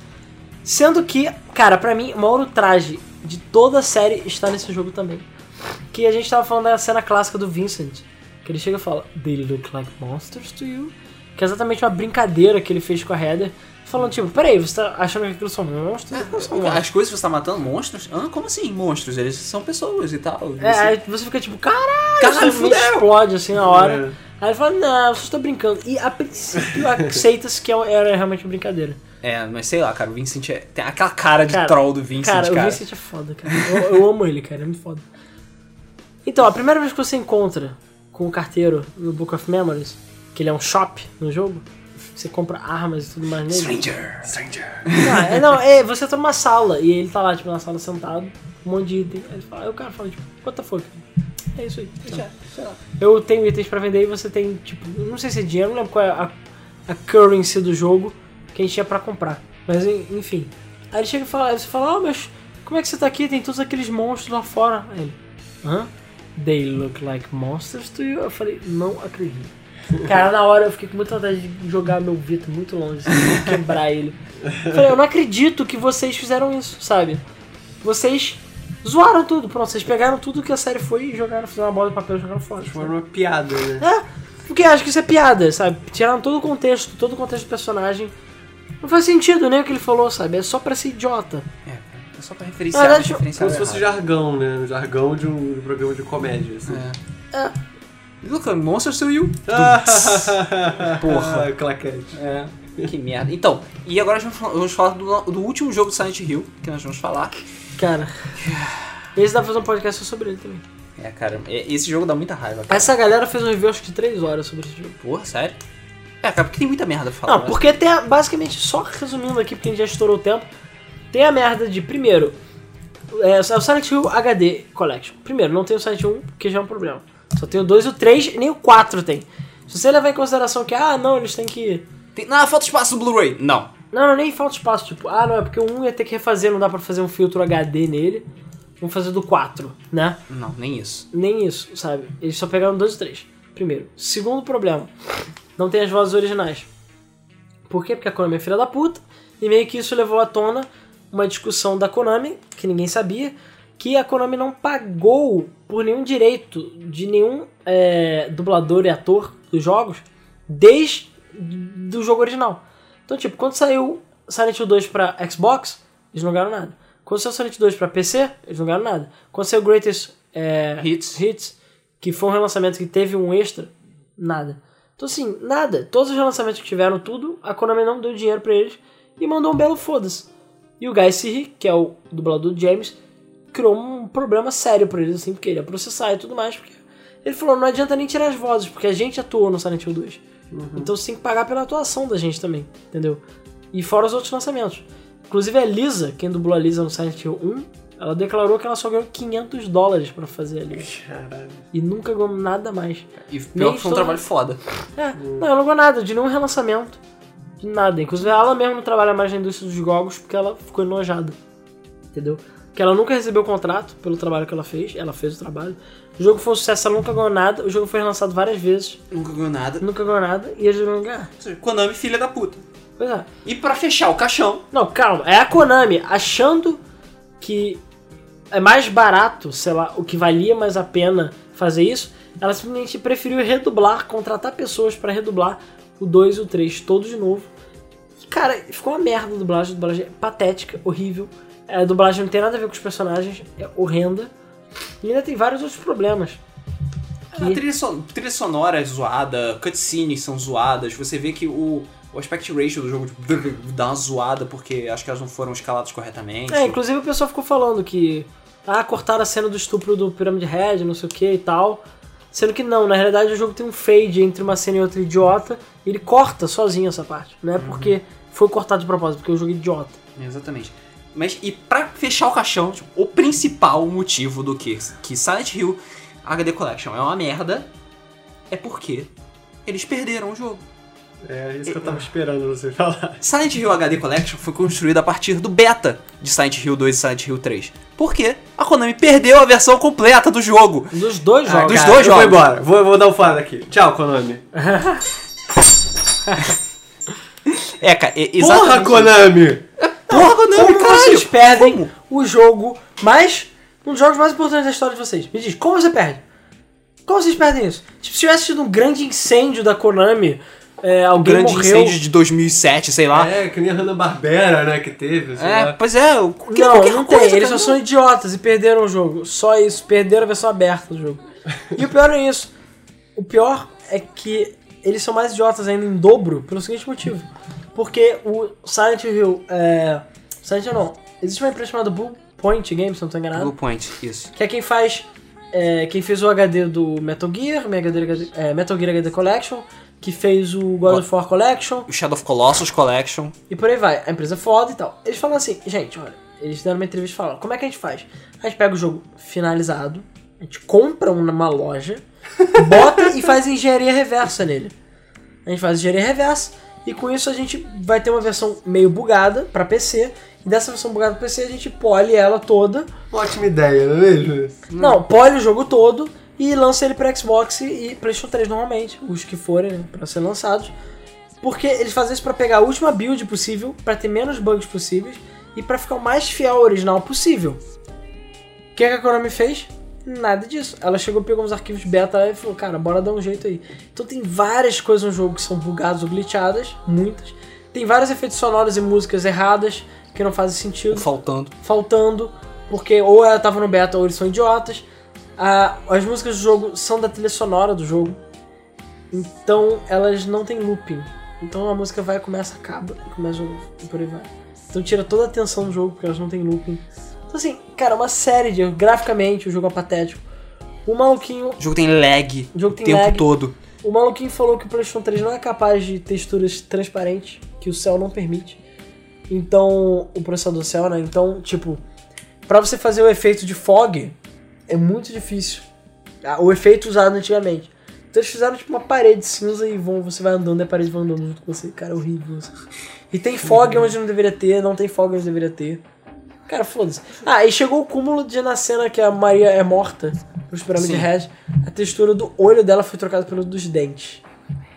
Sendo que, cara, pra mim, o maior traje de toda a série está nesse jogo também. Que a gente tava falando da cena clássica do Vincent. Que ele chega e fala, They look like monsters to you? Que é exatamente uma brincadeira que ele fez com a Heather. Falando, tipo, peraí, você tá achando que aquilo são monstros? Não são monstros. As coisas que você tá matando, monstros? Ah, como assim, monstros? Eles são pessoas e tal. É, Você- aí você fica tipo, caralho, Caralho, fudeu! explode assim na hora. É. Aí ele fala, não, você está brincando. E a princípio aceita-se que era realmente brincadeira. É, mas sei lá, cara, o Vincent é, tem aquela cara de Cara, troll do Vincent, cara, cara. o Vincent é foda, cara. Eu, eu amo ele, cara, é muito foda. Então, a primeira vez que você encontra com o carteiro no Book of Memories, que ele é um shop no jogo, você compra armas e tudo mais nele. Stranger, Stranger. Ah, é, não, é, você tá numa sala e ele tá lá, tipo, na sala sentado, um monte de item. Aí, ele fala, aí o cara fala, tipo, what the fuck? É isso aí. Lá. Eu tenho itens pra vender e você tem, tipo, não sei se é dinheiro, não lembro qual é a, a currency do jogo que a gente tinha pra comprar. Mas en- enfim. Aí ele chega e fala, aí você fala, ah, mas como é que você tá aqui? Tem todos aqueles monstros lá fora. Aí ele, hã? They look like monsters to you? Eu falei, não acredito. Cara, na hora eu fiquei com muita vontade de jogar meu Vita muito longe, assim, quebrar ele. Eu falei, eu não acredito que vocês fizeram isso, sabe? Vocês zoaram tudo, pronto, vocês pegaram tudo que a série foi e jogaram, fizeram uma bola de papel e jogaram fora. Foi uma piada, né? É, porque acho que isso é piada, sabe? Tiraram todo o contexto, todo o contexto do personagem. Não faz sentido nem o que ele falou, sabe? É só pra ser idiota. É só pra referenciar, verdade, referenciar Como se fosse jargão, né? Um jargão de um, programa de comédia, assim. É. Look, Monsters to You. Porra. Claquete. É. Que merda. Então, e agora nós vamos- falar do, do último jogo do Silent Hill, que nós vamos falar. Cara. Esse dá pra fazer um podcast só sobre ele também. É, cara, é- esse jogo dá muita raiva, cara. Essa galera fez um review acho que de 3 horas sobre esse jogo. Porra, sério? É, cara, porque tem muita merda pra falar. Não, né? porque tem a- basicamente, só resumindo aqui, porque a gente já estourou o tempo, tem a merda de, primeiro, é, o Silent Hill HD Collection. Primeiro, não tem o Silent Hill 1, que já é um problema. Só tem o 2 e o 3, nem o 4 tem. Se você levar em consideração que, ah, não, eles têm que... Tem... Não, falta espaço no Blu-ray. Não. Não, não, nem falta espaço, tipo, ah, não, é porque o 1 ia ter que refazer, não dá pra fazer um filtro HD nele. vamos fazer do 4, né? Não, nem isso. Nem isso, sabe? Eles só pegaram dois e três. Primeiro. Segundo problema, não tem as vozes originais. Por quê? Porque a Konami é filha da puta, e meio que isso levou à tona uma discussão da Konami, que ninguém sabia, que a Konami não pagou por nenhum direito de nenhum é, dublador e ator dos jogos desde do jogo original. Então, tipo, quando saiu Silent Hill 2 pra Xbox, eles não ganharam nada. Quando saiu Silent Hill 2 pra PC, eles não ganharam nada. Quando saiu Greatest é, Hits. Hits, que foi um relançamento que teve um extra, nada. Então, assim, nada. Todos os relançamentos que tiveram tudo, a Konami não deu dinheiro pra eles e mandou um belo foda-se. E o Guy Siri, que é o dublador do James, criou um problema sério pra eles, assim, porque ele ia processar e tudo mais, porque ele falou, não adianta nem tirar as vozes, porque a gente atuou no Silent Hill 2. Então você tem que pagar pela atuação da gente também, entendeu? E fora os outros lançamentos. Inclusive a Lisa, quem dublou a Lisa no Silent Hill 1, ela declarou que ela só ganhou 500 dólares pra fazer a Lisa. Caralho. E nunca ganhou nada mais. E pior Nem que foi um trabalho foda. É, não, ela não ganhou nada, de nenhum relançamento. Nada. Inclusive ela mesma não trabalha mais na indústria dos jogos porque ela ficou enojada. Entendeu? Porque ela nunca recebeu contrato pelo trabalho que ela fez. Ela fez o trabalho. O jogo foi um sucesso, ela nunca ganhou nada. O jogo foi relançado várias vezes. Nunca ganhou nada. Nunca ganhou nada. E eles vão ganhar. Seja, Konami, filha da puta. Pois é. E pra fechar o caixão, Não, calma. É a Konami achando que é mais barato, sei lá, o que valia mais a pena fazer isso. Ela simplesmente preferiu redublar, contratar pessoas pra redublar o 2 e o 3 todos de novo. Cara, ficou uma merda a dublagem. A dublagem é patética, horrível. É, A dublagem não tem nada a ver com os personagens, é horrenda. E ainda tem vários outros problemas. a trilha, son- trilha sonora é zoada, cutscenes são zoadas, você vê que o, o aspect ratio do jogo tipo, dá uma zoada porque acho que elas não foram escaladas corretamente. É, inclusive o pessoal ficou falando que. Ah, cortaram a cena do estupro do Pyramid Head, não sei o que e tal. Sendo que não, na realidade o jogo tem um fade entre uma cena e outra idiota. E ele corta sozinho essa parte. Não é porque foi cortado de propósito, porque o jogo é idiota. Exatamente. Mas e pra fechar o caixão, tipo, o principal motivo do que, que Silent Hill HD Collection é uma merda é porque eles perderam o jogo. É isso que eu tava esperando você falar. Silent Hill HD Collection foi construído a partir do beta de Silent Hill 2 e Silent Hill 3. Por quê? A Konami perdeu a versão completa do jogo. Dos dois jogos. dos Cara, dois eu jogos. Vou embora. Vou, vou dar um fora aqui. Tchau, Konami. É, cara, é Porra. Konami! Porra, Konami, Como caralho. vocês perdem o jogo mais. Um dos jogos mais importantes da história de vocês? Me diz, como você perde? Como vocês perdem isso? Tipo, se tivesse tido um grande incêndio da Konami, é, Um alguém grande morreu. incêndio de 2007, sei lá. É, que nem a Hanna-Barbera, né, que teve. sei É, lá. pois é. o- qualquer- Não, qualquer não coisa, tem. Eles cara, só são idiotas e perderam o jogo. Só isso. Perderam a versão aberta do jogo. E o pior é isso. O pior é que eles são mais idiotas ainda em dobro pelo seguinte motivo. Porque o Silent Hill. É... Silent Hill não. Existe uma empresa chamada Blue Point Games, se não tô enganado. Blue Point, isso. Que é quem faz. é, quem fez o HD do Metal Gear, Mega HD, é, Metal Gear HD Collection, que fez o God of War Collection, O Shadow of Colossus Collection. e por aí vai. A empresa é foda e tal. Eles falam assim, gente, olha, eles deram uma entrevista falando, como é que a gente faz? A gente pega o jogo finalizado, a gente compra um numa loja, bota e faz engenharia reversa nele. A gente faz engenharia reversa e com isso a gente vai ter uma versão meio bugada pra PC. E dessa versão bugada pra PC a gente pole ela toda. Ótima ideia, não é mesmo? Não, pole o jogo todo e lança ele pra Xbox e PlayStation 3 normalmente, os que forem né, pra ser lançados. Porque eles fazem isso pra pegar a última build possível, pra ter menos bugs possíveis e pra ficar o mais fiel ao original possível. O que, que a Konami fez? Nada disso. Ela chegou, pegou uns arquivos beta e falou, cara, bora dar um jeito aí. Então tem várias coisas no jogo que são bugadas ou glitchadas, muitas. Tem vários efeitos sonoros e músicas erradas que não fazem sentido Faltando. faltando, porque ou ela tava no beta ou eles são idiotas. Ah, as músicas do jogo são da trilha sonora do jogo, então elas não tem looping. Então a música vai, começa, acaba, e começa e por aí vai. Então tira toda a atenção do jogo, porque elas não tem looping. Então assim, cara, uma série de... Graficamente o jogo é patético. O maluquinho... O jogo tem lag O jogo o tem tempo lag. todo. O maluquinho falou que o PlayStation 3 não é capaz de texturas transparentes, que o céu não permite. Então, o processador céu, né? Então, tipo, pra você fazer o efeito de fog, é muito difícil. Ah, O efeito usado antigamente. Então eles fizeram tipo uma parede cinza e vão, você vai andando e a parede vai andando junto com você. Cara, é horrível. E tem fog onde não deveria ter, não tem fog onde deveria ter. Cara, foda-se. Ah, e chegou o cúmulo de na cena que a Maria é morta Pyramid Sim. Head, a textura do olho dela foi trocada pelo dos dentes.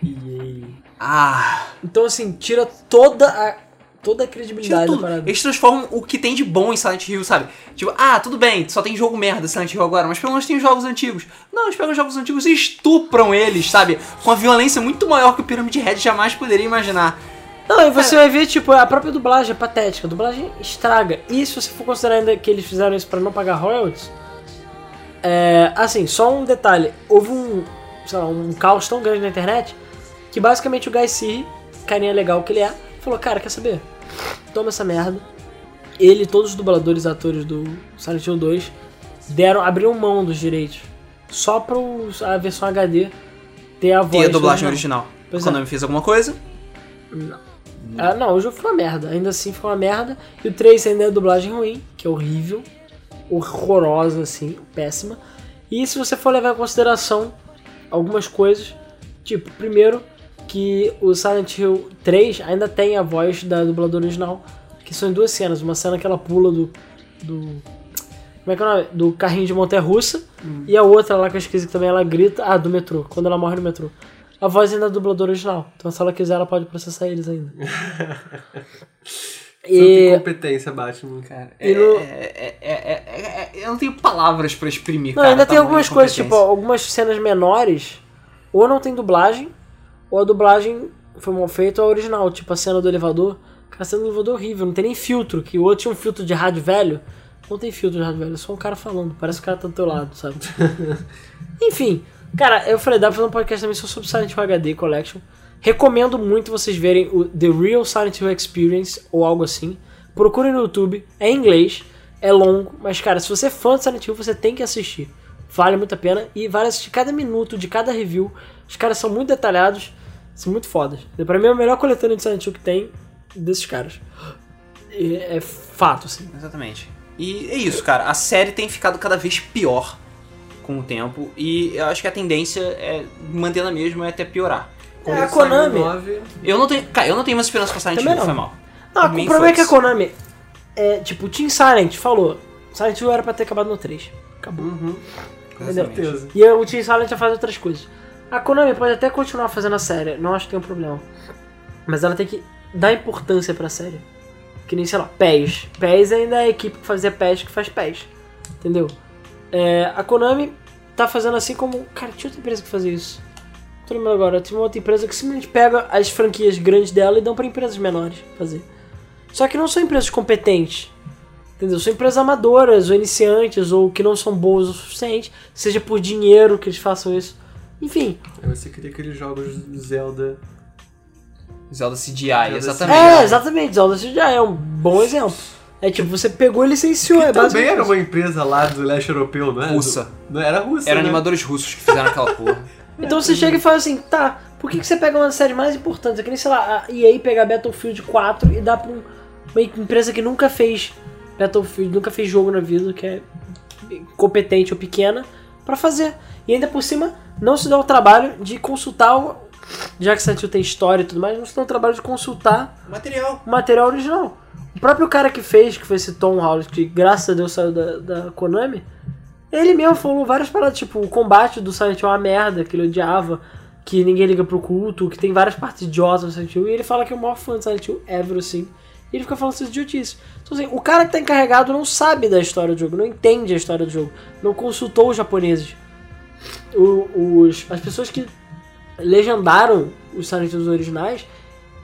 E... Ah, Então, assim, tira toda a, toda a credibilidade da parada. Eles transformam o que tem de bom em Silent Hill, sabe? Tipo, ah, tudo bem, só tem jogo merda Silent Hill agora, mas pelo menos tem jogos antigos. Não, eles pegam os jogos antigos e estupram eles, sabe? Com a violência muito maior que o Pyramid Head jamais poderia imaginar. Não, e você vai ver, tipo, a própria dublagem é patética. A dublagem estraga. E se você for considerar ainda que eles fizeram isso pra não pagar royalties, é, assim, só um detalhe. Houve um, sei lá, um caos tão grande na internet que basicamente o Guy Seary, carinha legal que ele é, falou, cara, quer saber? Toma essa merda. Ele e todos os dubladores e atores do Silent Hill 2 deram, abriram mão dos direitos. Só pra a versão HD ter a voz Tem a dublagem original. Pois Quando é. eu me fez alguma coisa, Ah, não, o jogo foi uma merda. Ainda assim foi uma merda. E o 3 ainda é dublagem ruim, que é horrível. Horrorosa, assim, péssima. E se você for levar em consideração algumas coisas, tipo, primeiro, que o Silent Hill 3 ainda tem a voz da dubladora original, que são em duas cenas. Uma cena que ela pula do. do como é que é o nome? Do carrinho de montanha russa. E a outra lá que eu esqueci que também ela grita. Ah, do metrô, quando ela morre no metrô. A voz ainda é dubladora original. Então se ela quiser, ela pode processar eles ainda. Você não tem competência, Batman. cara, é, no- é- é- é- é- é- eu não tenho palavras pra exprimir, Não, cara, ainda tem algumas coisas, tipo, algumas cenas menores, ou não tem dublagem, ou a dublagem foi mal feita ou a original. Tipo a cena do elevador. Cara, a cena do elevador é horrível, não tem nem filtro, que o outro tinha um filtro de rádio velho. Não tem filtro de rádio velho, é só um cara falando. Parece que o cara tá do teu lado, sabe? Enfim, cara, eu falei, dá pra fazer um podcast também só sobre Silent Hill HD Collection. Recomendo muito vocês verem o The Real Silent Hill Experience ou algo assim. Procurem no YouTube, é em inglês, é longo, mas cara, se você é fã de Silent Hill, você tem que assistir. Vale muito a pena e vale assistir cada minuto de cada review. Os caras são muito detalhados, são muito fodas. Pra mim é a melhor coletânea de Silent Hill que tem desses caras. E é fato, assim. Exatamente. E é isso, cara. A série tem ficado cada vez pior com o tempo. E eu acho que a tendência é mantendo a mesma é até piorar. É, a Quando Konami. saiu o 9, Eu não tenho. Cara, eu não tenho mais esperança pra Silent Também Hill, não. foi mal. Não, o problema é que a. Konami, é, tipo, o Team Silent falou, Silent Hill era pra ter acabado no 3. Acabou. Uhum, com Entendeu? certeza. E o Team Silent já faz outras coisas. A Konami pode até continuar fazendo a série, não acho que tem um problema. Mas ela tem que dar importância pra série. Que nem, sei lá, PES. PES ainda é a equipe que fazia PES que faz PES. Entendeu? É, a Konami tá fazendo assim como. Cara, tinha outra empresa que fazia isso. Tô lembrando agora. Tinha uma outra empresa que simplesmente pega as franquias grandes dela e dão pra empresas menores fazer. Só que não são empresas competentes. Entendeu? São empresas amadoras, ou iniciantes, ou que não são boas o suficiente, seja por dinheiro que eles façam isso. Enfim. Aí você queria aqueles jogos do Zelda. Zelda CGI, Zelda exatamente. É, exatamente. Zelda já é um bom exemplo. É tipo, você pegou e licenciou. É Que também basicamente era uma empresa lá do leste europeu, não é? Russa. Não era russa, Eram né? animadores russos que fizeram aquela porra. Então você chega e fala assim, tá, por que, que você pega uma série mais importante? É que nem, sei lá, a EA pegar Battlefield 4 e dá pra um- uma empresa que nunca fez Battlefield, nunca fez jogo na vida, que é competente ou pequena, pra fazer. E ainda por cima, não se dá o trabalho de consultar, o, já que Silent Hill tem história e tudo mais, não se dá o trabalho de consultar Material. o material original. O próprio cara que fez, que foi esse Tom Howlett, que graças a Deus saiu da, da Konami, ele mesmo falou várias paradas, tipo, o combate do Silent Hill é uma merda, que ele odiava, que ninguém liga pro culto, que tem várias partes idiotas no Silent Hill, e ele fala que é o maior fã do Silent Hill ever, assim. E ele fica falando essas idiotices. Então, assim, o cara que tá encarregado não sabe da história do jogo, não entende a história do jogo, não consultou os japoneses. O- os, as pessoas que legendaram os Silent Hills originais,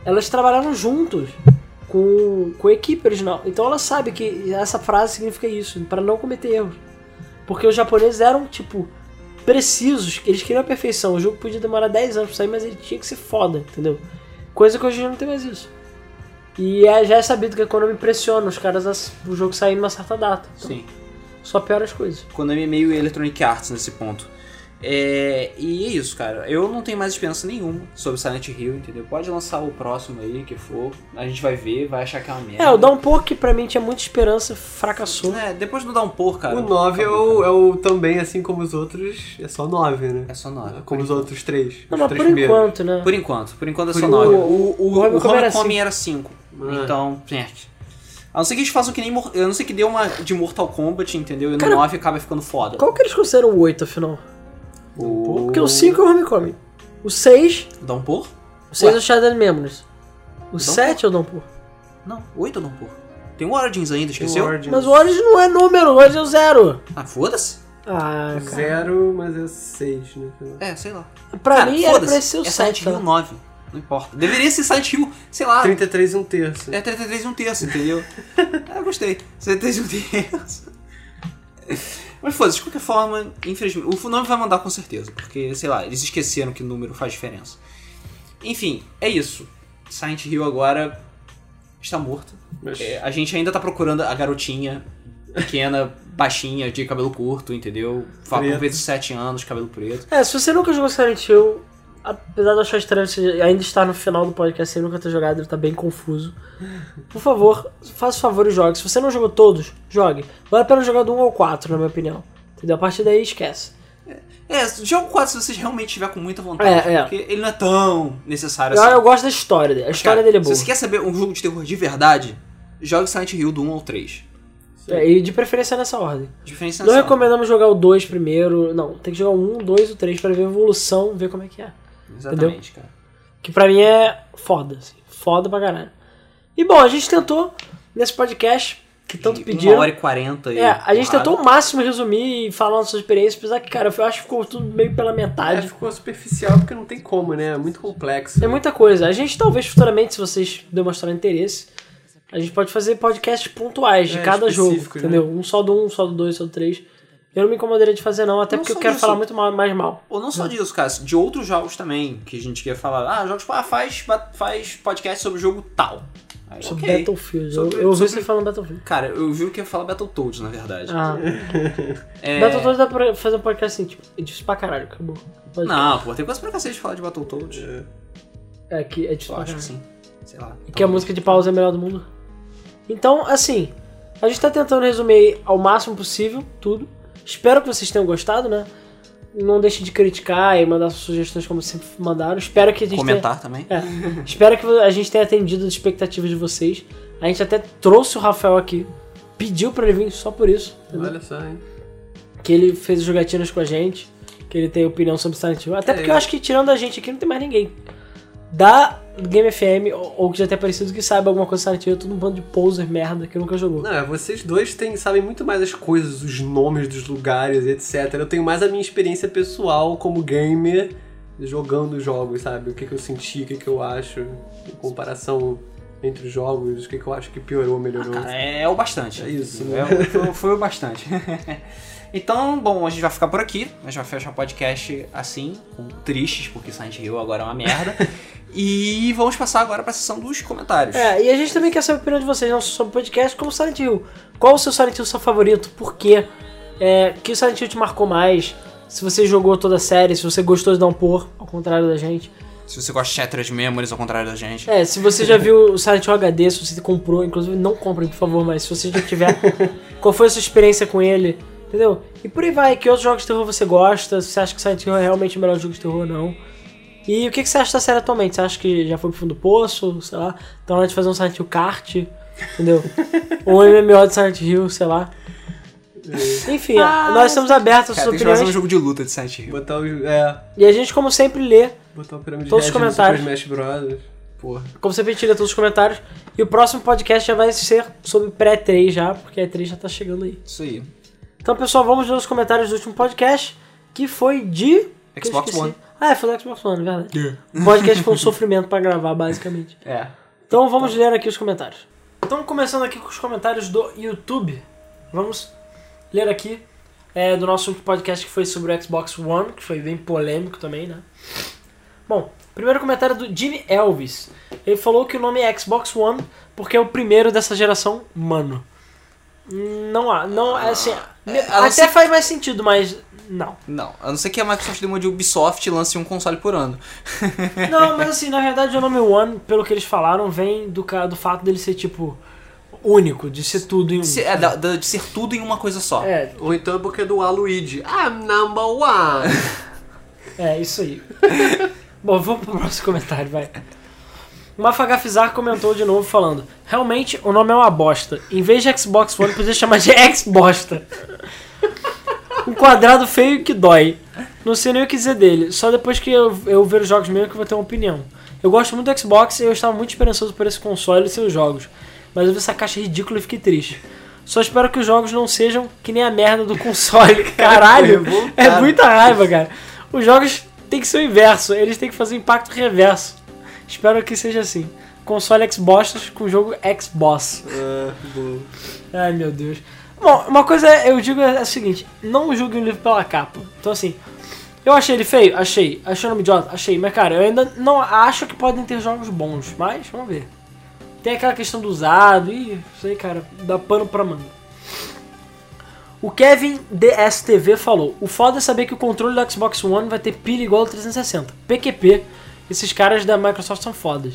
elas trabalharam juntos com, com a equipe original. Então ela sabe que essa frase significa isso, para não cometer erros. Porque os japoneses eram, tipo, precisos, eles queriam a perfeição. O jogo podia demorar 10 anos pra sair, mas ele tinha que ser foda, entendeu? Coisa que hoje em dia não tem mais isso. E é, já é sabido que a Konami pressiona os caras o jogo sair numa certa data. Então, Sim. Só piora as coisas. Konami é meio Electronic Arts nesse ponto. É, e é isso, cara. Eu não tenho mais esperança nenhuma sobre Silent Hill, entendeu? Pode lançar o próximo aí, que for. A gente vai ver, vai achar que é uma merda. É, o Downpour, que pra mim tinha muita esperança, fracassou. É, depois do Downpour, cara. O 9 é o, é o também, assim como os outros, é só 9, né? É só 9. Como os outros três. Não, os mas três por primeiros. enquanto, né? Por enquanto, por enquanto é Por só enquanto. 9. O, o, O o Homecoming era Homecoming era 5. Ah. Então, é. A não ser que eles façam que nem. A não ser que dê uma de Mortal Kombat, entendeu? E no Cara, 9 acaba ficando foda. Qual que eles consideram o 8, afinal? O... Porque o 5 é o Homecoming. O 6, Downpour? o 6 Ué. é o Shadow Memories. O Downpour? 7 é o Downpour. Não, 8 é o Downpour. Tem o Origins ainda, esqueceu? o Origins. Mas o Origin não é número, o Origin é o 0. Ah, foda-se. Ah, cara. Zero, mas é seis, né? É, sei lá. Pra Cara, mim era pra ser o é Silent 7. Hill 9. Não importa. Deveria ser Silent Hill, sei lá. 33 e um terço. É 33 e um terço, entendeu? ah, eu gostei. 33 e um terço. Mas foda-se, de qualquer forma, infelizmente. O nome vai mandar com certeza, porque, sei lá, eles esqueceram que o número faz diferença. Enfim, é isso. Silent Hill agora está morto. Mas- É, a gente ainda tá procurando a garotinha pequena, baixinha, de cabelo curto, entendeu? Fala com vezes 7 anos, cabelo preto. É, se você nunca jogou Silent Hill, apesar de eu achar estranho você ainda estar no final do podcast sem nunca ter jogado, ele tá bem confuso. Por favor, faça o favor e jogue. Se você não jogou todos, jogue. Vale a pena jogar do 1 ao 4, na minha opinião. Entendeu? A partir daí, esquece. É, joga o 4 se você realmente estiver com muita vontade. É, é. Porque ele não é tão necessário Eu, assim. eu gosto da história dele. A história Cara, dele é boa. Se você quer saber um jogo de terror de verdade, jogue Silent Hill do 1 ao 3. É, e de preferência nessa ordem. Diferença Não recomendamos jogar o 2 primeiro. Não, tem que jogar o 1, o 2 e o 3 pra ver a evolução, ver como é que é. Exatamente, cara. Que pra mim é foda, assim. Foda pra caralho. E bom, a gente tentou, nesse podcast, que tanto Uma pediram. hora e 40 e É, a gente porrada. tentou o máximo resumir e falar nossa experiência, apesar que, cara, eu acho que ficou tudo meio pela É, metade. ficou superficial porque não tem como, né? É muito complexo. É muita coisa. A gente talvez futuramente, se vocês demonstrarem interesse, a gente pode fazer podcasts pontuais de É, cada jogo, específicos, entendeu? Um só do 1, um só do 2, só do 3. Eu não me incomodaria de fazer não, até Não porque eu quero disso. falar muito mal- mais mal. Ou não só disso, cara, de outros jogos também, que a gente quer falar. Ah, jogos, tipo, ah, faz, faz podcast sobre o jogo tal. Aí, Sobre ok. Battlefield. Sobre- eu eu ouvi sobre- você falando Battlefield. Cara, eu vi que ia falar Battletoads, na verdade. Ah, É... Battletoads dá pra fazer um podcast assim, tipo, é difícil pra caralho, acabou. Pode- Não, pô, tem coisa pra cacete de falar de Battletoads. É, que é difícil Eu acho que sim. Sei lá. E que a música de pausa é a melhor do mundo. Então, assim, a gente tá tentando resumir ao máximo possível tudo. Espero que vocês tenham gostado, né? Não deixe de criticar e mandar suas sugestões como sempre mandaram. Espero que a gente Comentar também. tenha... É, espero que a gente tenha atendido as expectativas de vocês. A gente até trouxe o Rafael aqui. Pediu pra ele vir só por isso. entendeu? Olha só, hein? Que ele fez jogatinas com a gente. Que ele tem opinião sobre Silent Hill. Até É, porque eu acho que tirando a gente aqui não tem mais ninguém. Da Game FM, ou, ou que já tenha parecido que saiba alguma coisa de Silent Hill, é todo um bando de poser merda que nunca jogou. Não, é, vocês dois têm, sabem muito mais as coisas, os nomes dos lugares, etc. Eu tenho mais a minha experiência pessoal como gamer jogando jogos, sabe? O que, que eu senti, o que, que eu acho, em comparação entre os jogos, o que, que eu acho que piorou, melhorou. Cara, é o bastante. É isso. É, foi, foi o bastante. então, bom, a gente vai ficar por aqui. A gente vai fechar o podcast assim, com tristes, porque Silent Hill agora é uma merda. e vamos passar agora pra sessão dos comentários. É, e a gente também quer saber a opinião de vocês, não só sobre o podcast, como Silent Hill. Qual o seu Silent Hill seu favorito? Por quê? É, que Silent Hill te marcou mais? Se você jogou toda a série, se você gostou de Downpour, ao contrário da gente. Se você gosta de Shattered Memories, ao contrário da gente. É, se você já viu o Silent Hill HD, se você comprou, inclusive não comprem, por favor, mas se você já tiver, qual foi a sua experiência com ele, entendeu? E por aí vai, que outros jogos de terror você gosta, se você acha que Silent Hill é realmente o melhor jogo de terror ou não. E o que que você acha da série atualmente? Você acha que já foi pro fundo do poço, sei lá, tá na hora de fazer um Silent Hill kart, entendeu? ou um MMO de Silent Hill, sei lá. Enfim, nós estamos abertos às Cara, suas tem que fazer um opiniões. jogo de luta de Silent Hill. Botar o. É. E a gente, como sempre, lê Botar o Pirâmide Todos os comentários. Super Smash Bros. Porra. Como sempre, a gente lê todos os comentários. E o próximo podcast já vai ser sobre pré-3 já, porque a 3 já tá chegando aí. Isso aí. Então, pessoal, vamos ler os comentários do último podcast, que foi de... Xbox. One. Ah, é, foi do Xbox One, é verdade. O podcast foi um sofrimento pra gravar, basicamente. É. Então, vamos ler aqui os comentários. Então, começando aqui com os comentários do YouTube. Vamos ler aqui é, do nosso último podcast que foi sobre o Xbox One, que foi bem polêmico também, né? Bom, primeiro comentário do Jimmy Elvis. Ele falou que o nome é Xbox One porque é o primeiro dessa geração, mano. Não há, não, é assim, É, até faz mais sentido, mas não. Não, a não ser que a Microsoft dê uma de Ubisoft e lance um console por ano. Não, mas assim, na verdade o nome One, pelo que eles falaram, vem do, ca- do fato dele ser tipo único, de ser tudo em um. É, da- da- de ser tudo em uma coisa só. É, Ou então é porque é do Aluigi. I'm number one! É, isso aí. Bom, vamos pro próximo comentário, vai. Mafagafizar comentou de novo falando: Realmente o nome é uma bosta. Em vez de Xbox One, podia chamar de Xbosta. Um quadrado feio que dói. Não sei nem o que dizer dele. Só depois que eu, eu ver os jogos mesmo que eu vou ter uma opinião. Eu gosto muito do Xbox e eu estava muito esperançoso por esse console e seus jogos. Mas eu vi essa caixa ridícula e fiquei triste. Só espero que os jogos não sejam que nem a merda do console. Caralho, é muita raiva, cara. Os jogos têm que ser o inverso, eles têm que fazer o impacto reverso. Espero que seja assim. Console Xbox com jogo Xbox. Ah, boa. Ai meu Deus. Bom, uma coisa é- eu digo é a seguinte: não julgue um livro pela capa. Então, assim, eu achei ele feio? Achei. Achei o nome idiota? Achei. Mas, cara, eu ainda não acho que podem ter jogos bons. Mas, vamos ver. Tem aquela questão do usado e isso aí, cara, dá pano pra manga. O Kevin DSTV falou: O foda é saber que o controle do Xbox One vai ter pilha igual ao 360. PQP. Esses caras da Microsoft são fodas.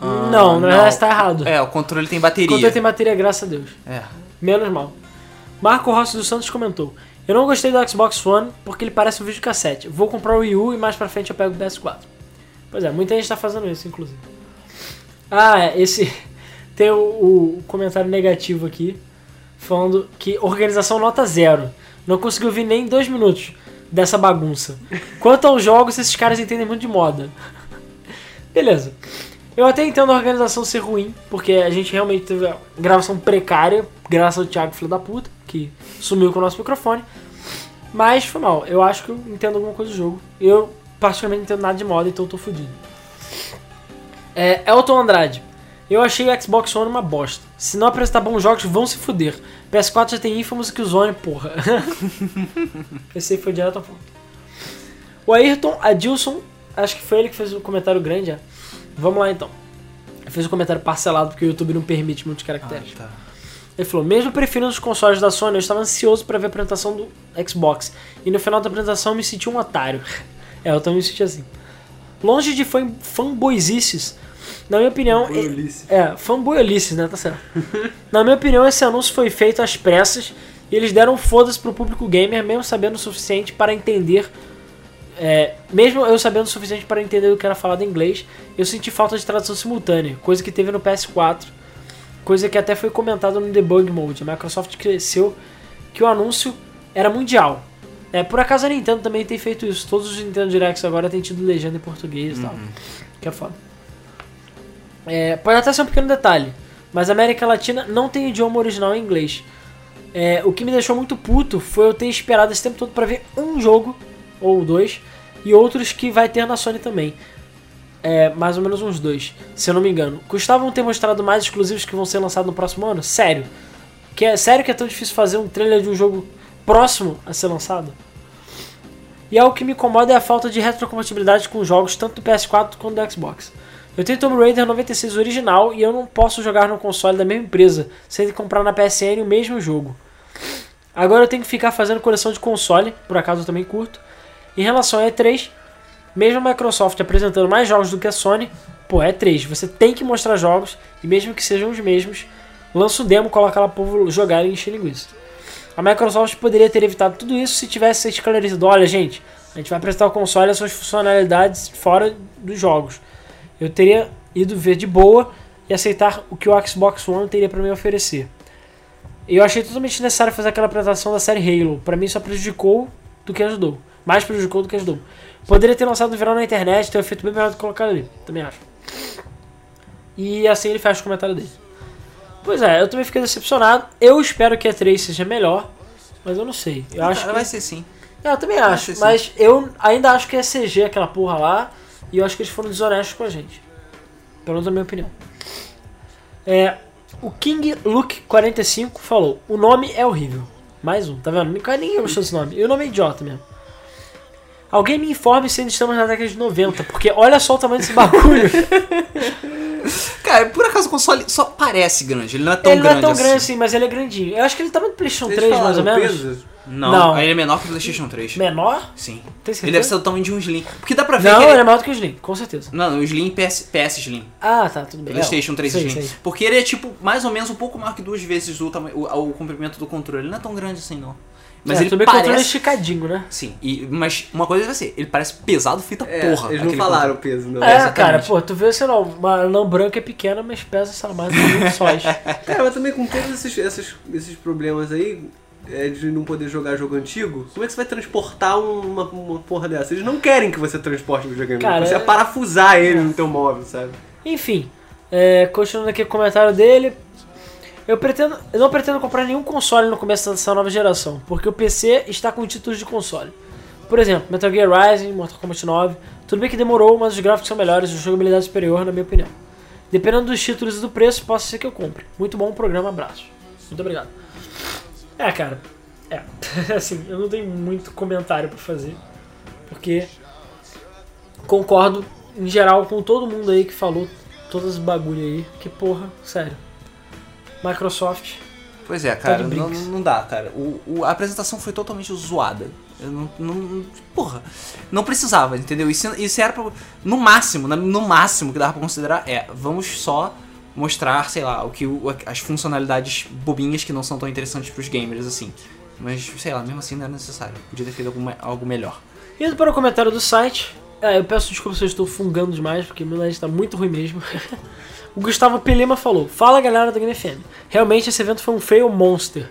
Ah, não, na verdade está errado. É, o controle tem O bateria. controle tem bateria, graças a Deus. É. Menos mal. Marco Rossi dos Santos comentou: Eu não gostei do Xbox One porque ele parece um videocassete. Vou comprar o Wii U e mais pra frente eu pego o PS4. Pois é, muita gente tá fazendo isso, inclusive. Ah, é, esse. Tem o, o comentário negativo aqui, falando que organização nota zero. Não conseguiu vir nem dois minutos dessa bagunça. Quanto aos jogos, esses caras entendem muito de moda. Beleza. Eu até entendo a organização ser ruim, porque a gente realmente teve gravação precária, graças ao Thiago, filho da puta, que sumiu com o nosso microfone. Mas foi mal. Eu acho que eu entendo alguma coisa do jogo. Eu, particularmente, não entendo nada de moda, então eu tô fudido. É, Elton Andrade. Eu achei o Xbox One uma bosta. Se não apresentar bons jogos, vão se fuder. PS4 já tem Infamous que o Zone, porra. Esse aí foi direto ao ponto. O Ayrton Adilson, acho que foi ele que fez o comentário grande, é. Vamos lá então. Ele fez um comentário parcelado porque o YouTube não permite muitos caracteres. tá. Ele falou: Mesmo preferindo os consoles da Sony, eu estava ansioso para ver a apresentação do Xbox. E no final da apresentação eu me senti um otário. é, eu também me senti assim. Longe de fan fanboyzices, na minha opinião. e- Ulisses. é, fanboyolices, né? Tá certo. Na minha opinião, esse anúncio foi feito às pressas e eles deram foda-se pro público gamer, mesmo sabendo o suficiente para entender. é, mesmo eu sabendo o suficiente para entender o que era falado em inglês, eu senti falta de tradução simultânea, coisa que teve no PS4, coisa que até foi comentada no Debug Mode. A Microsoft cresceu que o anúncio era mundial. É, por acaso a Nintendo também tem feito isso. Todos os Nintendo Directs agora têm tido legenda em português e tal. Que é foda. É, pode até ser um pequeno detalhe, mas a América Latina não tem idioma original em inglês. É, o que me deixou muito puto foi eu ter esperado esse tempo todo pra ver um jogo, ou dois, e outros que vai ter na Sony também. É, mais ou menos uns dois, se eu não me engano. Custavam ter mostrado mais exclusivos que vão ser lançados no próximo ano? Sério? Que é, sério que é tão difícil fazer um trailer de um jogo próximo a ser lançado? E algo que me incomoda é a falta de retrocompatibilidade com jogos tanto do PS4 quanto do Xbox. Eu tenho Tomb Raider 96 original e eu não posso jogar no console da mesma empresa, sem comprar na PSN o mesmo jogo. Agora eu tenho que ficar fazendo coleção de console, por acaso eu também curto. Em relação a E3, mesmo a Microsoft apresentando mais jogos do que a Sony, pô, é E3, você tem que mostrar jogos, e mesmo que sejam os mesmos, lança um demo, coloca lá povo jogar e encher linguiça. A Microsoft poderia ter evitado tudo isso se tivesse esclarecido: olha, gente, a gente vai apresentar o console e as suas funcionalidades fora dos jogos. Eu teria ido ver de boa e aceitar o que o Xbox One teria para me oferecer. Eu achei totalmente necessário fazer aquela apresentação da série Halo. Para mim, só prejudicou do que ajudou. Mais prejudicou do que ajudou. Poderia ter lançado no verão na internet, ter um efeito bem melhor do que colocar ali. Também acho. E assim ele fecha o comentário dele. Pois é, eu também fiquei decepcionado. Eu espero que a 3 seja melhor, mas eu não sei. Eu acho Cara, que... vai ser sim. É, eu também acho, ser sim. mas eu ainda acho que é CG aquela porra lá, e eu acho que eles foram desonestos com a gente. Pelo menos na minha opinião. É, o King Luke 45 falou: o nome é horrível. Mais um, tá vendo? Ninguém gostou desse nome. E o nome é idiota mesmo. Alguém me informe se ainda estamos na década de 90, porque olha só o tamanho desse bagulho. Cara, por acaso o console só parece grande, ele não é tão ele não grande é tão assim. grande assim, mas ele é grandinho. Eu acho que ele tá no PlayStation Vocês 3, mais ou menos. peso? Não, Não. ele é menor que o PlayStation 3. Menor? Sim. Tem certeza? Ele deve ser do tamanho de um Slim. Porque dá pra ver Não, que ele ele... é maior do que o Slim, com certeza. Não, o Slim PS, PS Slim. Ah, tá, tudo bem. PlayStation 3 sei, Slim. sei. Porque ele é tipo, mais ou menos um pouco maior que duas vezes o, tamanho, o, o comprimento do controle. Ele não é tão grande assim, não. Mas é, ele o controle é parece... esticadinho, né? Sim, e, mas uma coisa vai ser, ele parece pesado feita É, porra. eles não falaram controle. peso, não. É, exatamente. cara, pô, tu vê, sei lá, uma anão branca é pequena, mas pesa, sei lá, mais de 20 sóis. Cara, mas também com todos esses, esses, esses problemas aí é, de não poder jogar jogo antigo, como é que você vai transportar uma, uma porra dessa? Eles não querem que você transporte o videogame. Cara, você é- é parafusar ele no teu móvel, sabe? Enfim, é, continuando aqui o comentário dele. Eu, pretendo, eu não pretendo comprar nenhum console no começo dessa nova geração, porque o PC está com títulos de console. Por exemplo, Metal Gear Rising, Mortal Kombat 9. Tudo bem que demorou, mas os gráficos são melhores e a jogabilidade superior, na minha opinião. Dependendo dos títulos e do preço, possa ser que eu compre. Muito bom programa, abraço. Muito obrigado. É, cara, é. assim, eu não tenho muito comentário pra fazer, porque concordo em geral com todo mundo aí que falou todos os bagulho aí, que porra, sério. Microsoft, Pois é, cara, Tá de não, não dá, cara. O, o- a apresentação foi totalmente zoada. Eu não, não- Porra, não precisava, entendeu? Isso, isso era pra, No máximo, no máximo que dava pra considerar é, vamos só mostrar, sei lá, o que as funcionalidades bobinhas que não são tão interessantes pros gamers, assim. Mas, sei lá, mesmo assim não era necessário. Podia ter feito alguma, algo melhor. Indo para o comentário do site, é, eu peço desculpa se eu estou fungando demais, porque meu nariz está muito ruim mesmo. o Gustavo Pelema falou: Fala galera da Game FM. Realmente esse evento foi um fail monster.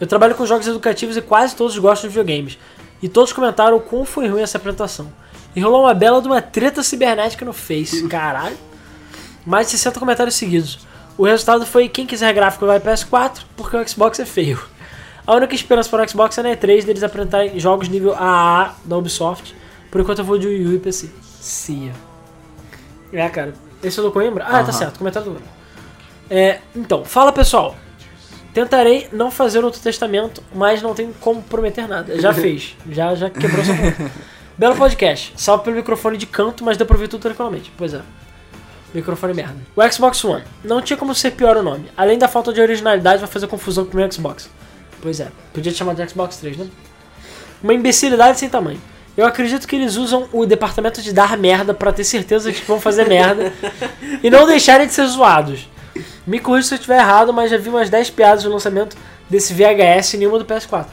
Eu trabalho com jogos educativos e quase todos gostam de videogames. E todos comentaram o quão foi ruim essa apresentação. E rolou uma bela de uma treta cibernética no Face. Caralho. Mais de 60 comentários seguidos. O resultado foi quem quiser gráfico vai PS4, porque o Xbox é feio. A única esperança para o Xbox é na E3 deles apresentarem jogos nível AAA da Ubisoft. Por enquanto eu vou de Wii U e PC. Cia. É, cara. Esse é do Coimbra? Ah, tá Aham. certo. Comentário do Coimbra. É, então, fala pessoal. Tentarei não fazer outro testamento, mas não tenho como prometer nada. Já fez. Já, já quebrou sua mão. Belo podcast. Salve pelo microfone de canto, mas deu pra ouvir tudo tranquilamente. Pois é. Microfone merda. O Xbox One. Não tinha como ser pior o nome. Além da falta de originalidade, vai fazer confusão com o meu Xbox. Pois é. Podia te chamar de Xbox 3, né? Uma imbecilidade sem tamanho. Eu acredito que eles usam o departamento de dar merda pra ter certeza de que vão fazer merda e não deixarem de ser zoados. Me corrija se eu estiver errado, mas já vi umas 10 piadas no lançamento desse VHS e nenhuma do PS4.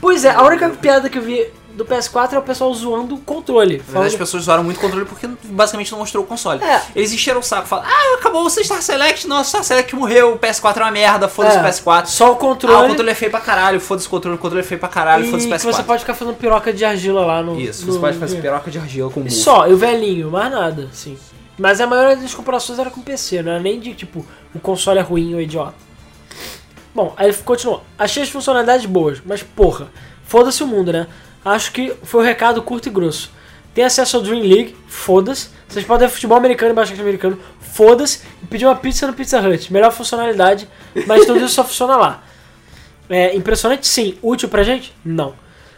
Pois é, a única piada que eu vi do PS4 é o pessoal zoando o controle. Na verdade, as pessoas usaram muito o controle porque basicamente não mostrou o console. É. Eles encheram o saco, falaram, ah, acabou o Star Select, nossa, Star Select morreu, o PS4 é uma merda, foda-se É, o PS4. Só o controle. Ah, o controle é feio pra caralho, foda-se o controle, o controle é feio pra caralho, foda-se o que PS4. você pode ficar fazendo piroca de argila lá no. Isso, no- você pode fazer piroca de argila com burro. Só, e o velhinho, mais nada, sim. Mas a maioria das comparações era com PC, não era nem de tipo, o console é ruim ou idiota. Bom, aí ele continuou. Achei as funcionalidades boas, mas porra, foda-se o mundo, né? Acho que foi o recado curto e grosso. Tem acesso ao Dream League, foda-se. Vocês podem ver futebol americano e basquete americano, foda-se. E pedir uma pizza no Pizza Hut. Melhor funcionalidade, mas tudo isso só funciona lá. É impressionante? Sim. Útil pra gente? Não.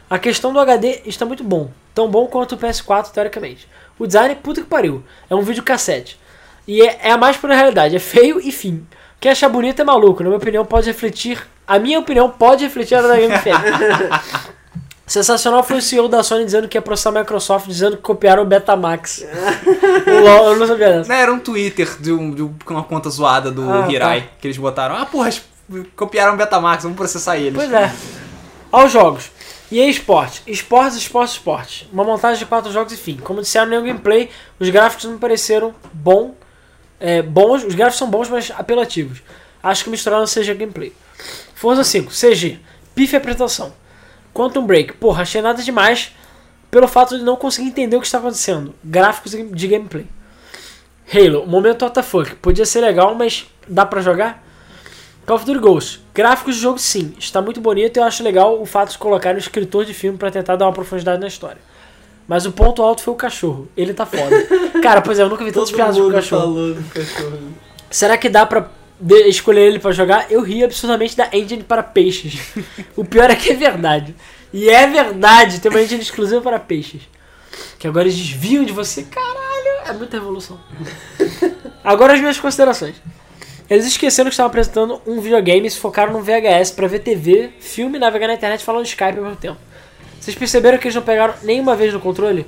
A questão do HD está muito bom. Tão bom quanto o PS4, teoricamente. O design, puta que pariu. É um videocassete. E é, é a mais pura realidade. É feio e fim. Quem achar bonito é maluco. Na minha opinião, pode refletir. A minha opinião pode refletir a da Game. Sensacional foi o CEO da Sony dizendo que ia processar a Microsoft, dizendo que copiaram o Betamax. Eu não sabia dessa. Não, era um Twitter de, um, de uma conta zoada do Ah, Hirai, que eles botaram. Ah, porra, copiaram o Betamax, vamos processar eles. Pois é. Aos jogos. EA Sport. Esportes, esportes, esportes. Uma montagem de quatro jogos e fim. Como disseram no gameplay, os gráficos não me pareceram bom, é, bons. Os gráficos são bons, mas apelativos. Acho que misturaram CG e gameplay. Forza 5. CG. Pife apresentação. Quantum Break. Porra, achei nada demais pelo fato de não conseguir entender o que está acontecendo. Gráficos de gameplay. Halo. Momento WTF. Podia ser legal, mas dá pra jogar? Call of Duty Ghost. Gráficos de jogo sim, está muito bonito e eu acho legal o fato de colocar um escritor de filme pra tentar dar uma profundidade na história. Mas o ponto alto foi o cachorro. Ele tá foda. Cara, pois é, eu nunca vi tantas Todo piadas com o cachorro. falou do cachorro. Será que dá pra de- escolher ele pra jogar? Eu ri absurdamente da engine para peixes. o pior é que é verdade. E é verdade, tem uma engine exclusiva para peixes. Que agora eles desviam de você. Caralho, é muita revolução. Agora as minhas considerações. Eles esqueceram que estavam apresentando um videogame e se focaram no VHS pra ver TV, filme, navegar na internet e falar no Skype ao mesmo tempo. Vocês perceberam que eles não pegaram nenhuma vez no controle?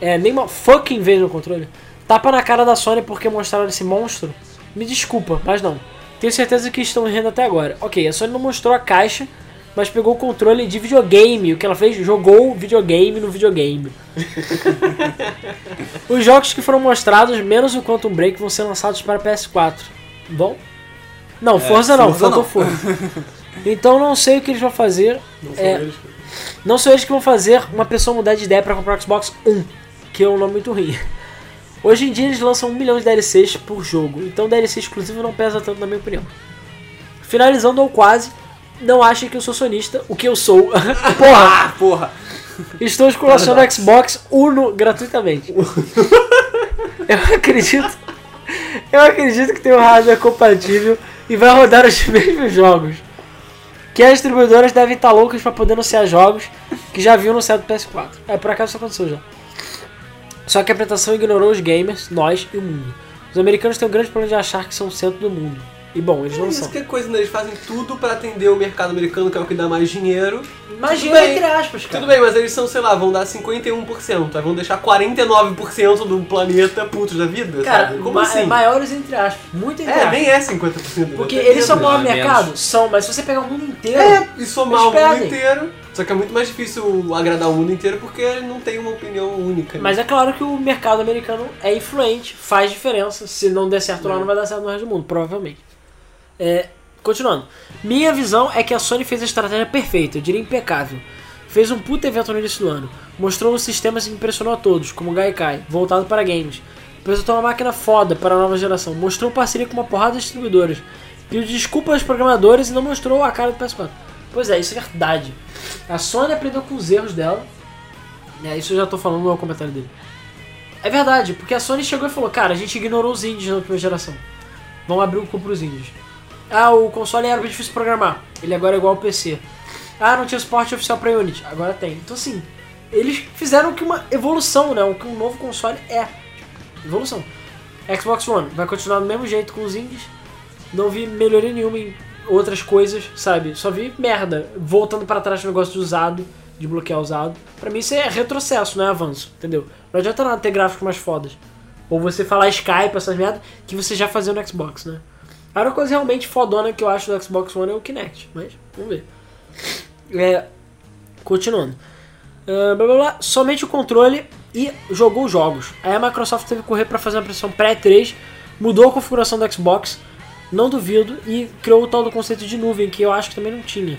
É, nenhuma fucking vez no controle? Tapa na cara da Sony porque mostraram esse monstro? Me desculpa, mas não. Tenho certeza que estão rindo até agora. Ok, a Sony não mostrou a caixa, mas pegou o controle de videogame. O que ela fez? Jogou videogame no videogame. Os jogos que foram mostrados, menos o Quantum Break, vão ser lançados para PS4. Bom? Não, Forza não, Forza faltou não. Forza. Então não sei o que eles vão fazer. Não são É, eles. não são eles que vão fazer uma pessoa mudar de ideia para comprar o Xbox One, que é um nome muito ruim. Hoje em dia eles lançam um milhão de DLCs por jogo, então DLC exclusivo não pesa tanto na minha opinião. Finalizando ou quase, não achem que eu sou sonista, o que eu sou. Porra! Ah, porra! Estou esculachando o Xbox Uno gratuitamente. Eu acredito. Eu acredito que tem um hardware compatível e vai rodar os mesmos jogos. Que as distribuidoras devem estar loucas para poder anunciar jogos que já haviam anunciado no PS4. É, por acaso isso aconteceu já. Só que a apresentação ignorou os gamers, nós e o mundo. Os americanos têm um grande problema de achar que são o centro do mundo. E bom, eles É não isso são. que é coisa, né? Eles fazem tudo pra atender o mercado americano, que é o que dá mais dinheiro. Mas Tudo dinheiro bem. entre aspas, cara. Tudo bem, mas eles são, sei lá, vão dar 51%, aí vão deixar 49% do planeta putos da vida, Cara, sabe? Como ma- assim? é maiores entre aspas. Muito entre É, aspas. nem é 50%. Porque eles são o maior é mercado? menos. São, mas se você pegar o mundo inteiro. É, e somar o mundo inteiro. Só que é muito mais difícil agradar o mundo inteiro porque ele não tem uma opinião única. né? Mas é claro que o mercado americano é influente, faz diferença. Se não der certo lá, não vai dar certo no resto do mundo, provavelmente. É, continuando. Minha visão é que a Sony fez a estratégia perfeita, eu diria impecável. Fez um puta evento no início do ano. Mostrou os sistemas que impressionou a todos, como o Gaikai, voltado para games. Apresentou uma máquina foda para a nova geração. Mostrou parceria com uma porrada de distribuidores. Pediu desculpa aos programadores e não mostrou a cara do PS4. Pois é, isso é verdade. A Sony aprendeu com os erros dela. É, isso eu já tô falando no comentário dele. É verdade, porque a Sony chegou e falou, cara, a gente ignorou os indies na primeira geração. Vamos abrir o cu pros indies. Ah, o console era muito difícil programar. Ele agora é igual ao PC. Ah, não tinha suporte oficial pra Unity. Agora tem. Então assim, eles fizeram que uma evolução, né? O que um novo console é. Evolução. Xbox One vai continuar do mesmo jeito com os indies. Não vi melhoria nenhuma em outras coisas, sabe? Só vi merda. Voltando pra trás no negócio de usado, de bloquear usado. Pra mim isso é retrocesso, não é avanço, entendeu? Não adianta nada ter gráficos mais fodas. Ou você falar Skype, essas merdas, que você já fazia no Xbox, né? A única coisa realmente fodona que eu acho do Xbox One é o Kinect, mas vamos ver. É, continuando. Ah, blá, blá, blá, somente o controle e jogou os jogos. Aí a Microsoft teve que correr para fazer uma pressão pré-3, mudou a configuração do Xbox, não duvido, e criou o tal do conceito de nuvem, que eu acho que também não tinha.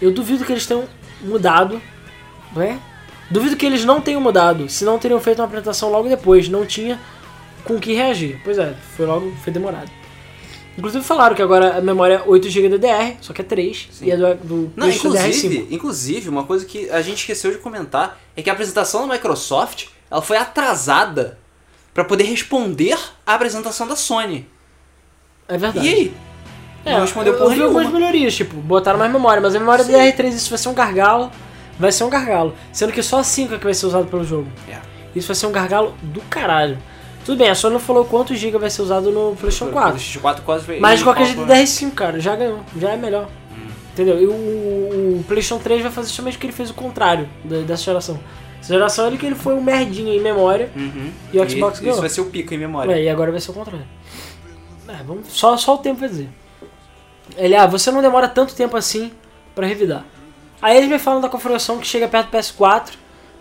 Eu duvido que eles tenham mudado, não é? Duvido que eles não tenham mudado, senão teriam feito uma apresentação logo depois, não tinha com o que reagir. Pois é, foi logo, foi demorado. Inclusive falaram que agora a memória é 8GB DDR, só que é 3, e a do, do Não, é 5. inclusive, inclusive, uma coisa que a gente esqueceu de comentar é que a apresentação da Microsoft ela foi atrasada pra poder responder à apresentação da Sony. É verdade. E aí? É, não respondeu eu, porra eu vi nenhuma. algumas melhorias, tipo, botaram mais memória, mas a memória Sim. DDR3 isso vai ser um gargalo, vai ser um gargalo. Sendo que só 5 é que vai ser usado pelo jogo. É. Isso vai ser um gargalo do caralho. Tudo bem, a Sony não falou quantos GB vai ser usado no PlayStation 4. PlayStation 4 quase veio- Mas de qualquer jeito, DDR5, cara, já ganhou, já é melhor. Entendeu? E o, o PlayStation 3 vai fazer justamente o que ele fez o contrário da- dessa geração. Essa geração ele que ele foi um merdinha em memória, Uhum. E o Xbox ganhou. Isso vai ser o pico em memória. é, e agora vai ser o contrário. É, vamos, só, só o tempo vai dizer. Ele, ah, você não demora tanto tempo assim pra revidar. Aí eles me falam da configuração que chega perto do PS4,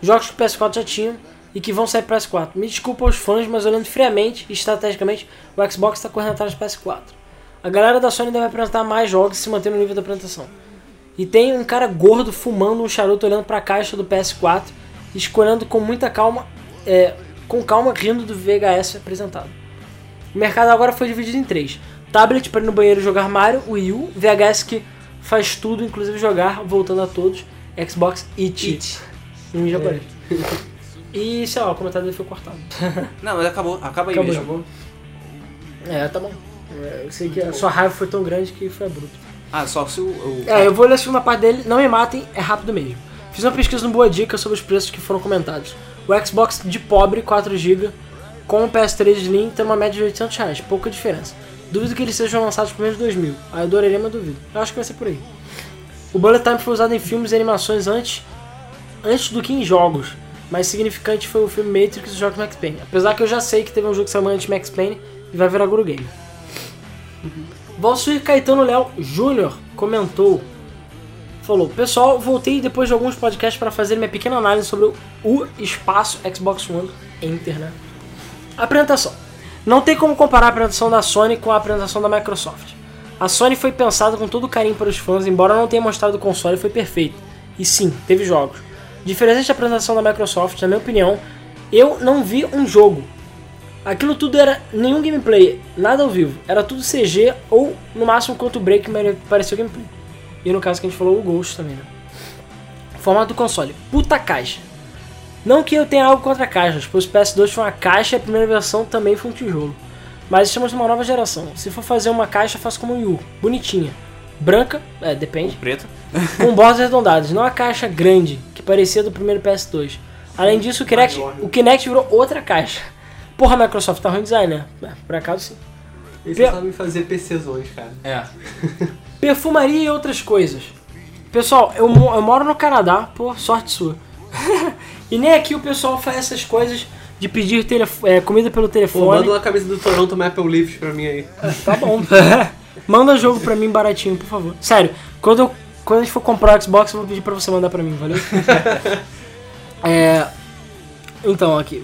jogos que o PS4 já tinham e que vão sair pro PS4. Me desculpa aos fãs, mas olhando friamente e estrategicamente, o Xbox está correndo atrás do PS4. A galera da Sony deve apresentar mais jogos se manter no nível da apresentação. E tem um cara gordo fumando um charuto olhando pra caixa do PS4, escolhendo com muita calma, é, com calma rindo do VHS apresentado. O mercado agora foi dividido em três: tablet para ir no banheiro jogar Mario, Wii U, VHS que faz tudo, inclusive jogar, voltando a todos, Xbox It, It. em japonês. E sei lá, o comentário dele foi cortado. Não, mas acabou. Acaba aí Acabou, mesmo. acabou. É, tá bom. É, Eu sei que a sua raiva foi tão grande que foi abrupto. Ah, só se o. o- É, eu vou ler a segunda parte dele. Não me matem, é rápido mesmo. Fiz uma pesquisa no Boa Dica sobre os preços que foram comentados. O Xbox de pobre, 4GB, com o PS3 Slim, tem uma média de 800 reais, pouca diferença. Duvido que eles sejam lançados primeiro de 2000. Aí eu adoraria, mas duvido. Eu acho que vai ser por aí. O Bullet Time foi usado em filmes e animações antes, antes do que em jogos. Mais significante foi o filme Matrix e o jogo Max Payne. Apesar que eu já sei que teve um jogo que saiu de Max Payne e vai virar Guru Game. Valsuir Caetano Léo Júnior comentou. Falou, pessoal, voltei depois de alguns podcasts para fazer minha pequena análise sobre o espaço Xbox One Enter, né? Apresentação. Não tem como comparar a apresentação da Sony com a apresentação da Microsoft. A Sony foi pensada com todo carinho para os fãs, embora não tenha mostrado o console, foi perfeito. E sim, teve jogos. Diferente da apresentação da Microsoft, na minha opinião, eu não vi um jogo. Aquilo tudo era nenhum gameplay, nada ao vivo. Era tudo CG ou no máximo quanto break pareceu gameplay. E no caso que a gente falou, o Ghost também, né? Formato do console. Puta caixa. Não que eu tenha algo contra caixas, pois o PS2 foi uma caixa e a primeira versão também foi um tijolo. Mas estamos numa nova geração. Se for fazer uma caixa, faço como o Yu. Bonitinha. Branca, é, depende. Preto. Com bordas arredondadas, não a caixa grande, que parecia do primeiro PS2. Além disso, o Kinect, o Kinect virou outra caixa. Porra, a Microsoft tá ruim de design, né? É, por acaso sim. Eles Pe- sabem fazer PCzões, cara. É. Perfumaria e outras coisas. Pessoal, eu, eu moro no Canadá, pô, sorte sua. e nem aqui o pessoal faz essas coisas de pedir é, comida pelo Pô, telefone. manda uma camisa do Toronto Maple Leafs pra mim aí. Tá bom. Manda jogo pra mim baratinho, por favor. Sério, quando, eu, quando a gente for comprar o Xbox, eu vou pedir pra você mandar pra mim, valeu? é. Então, aqui.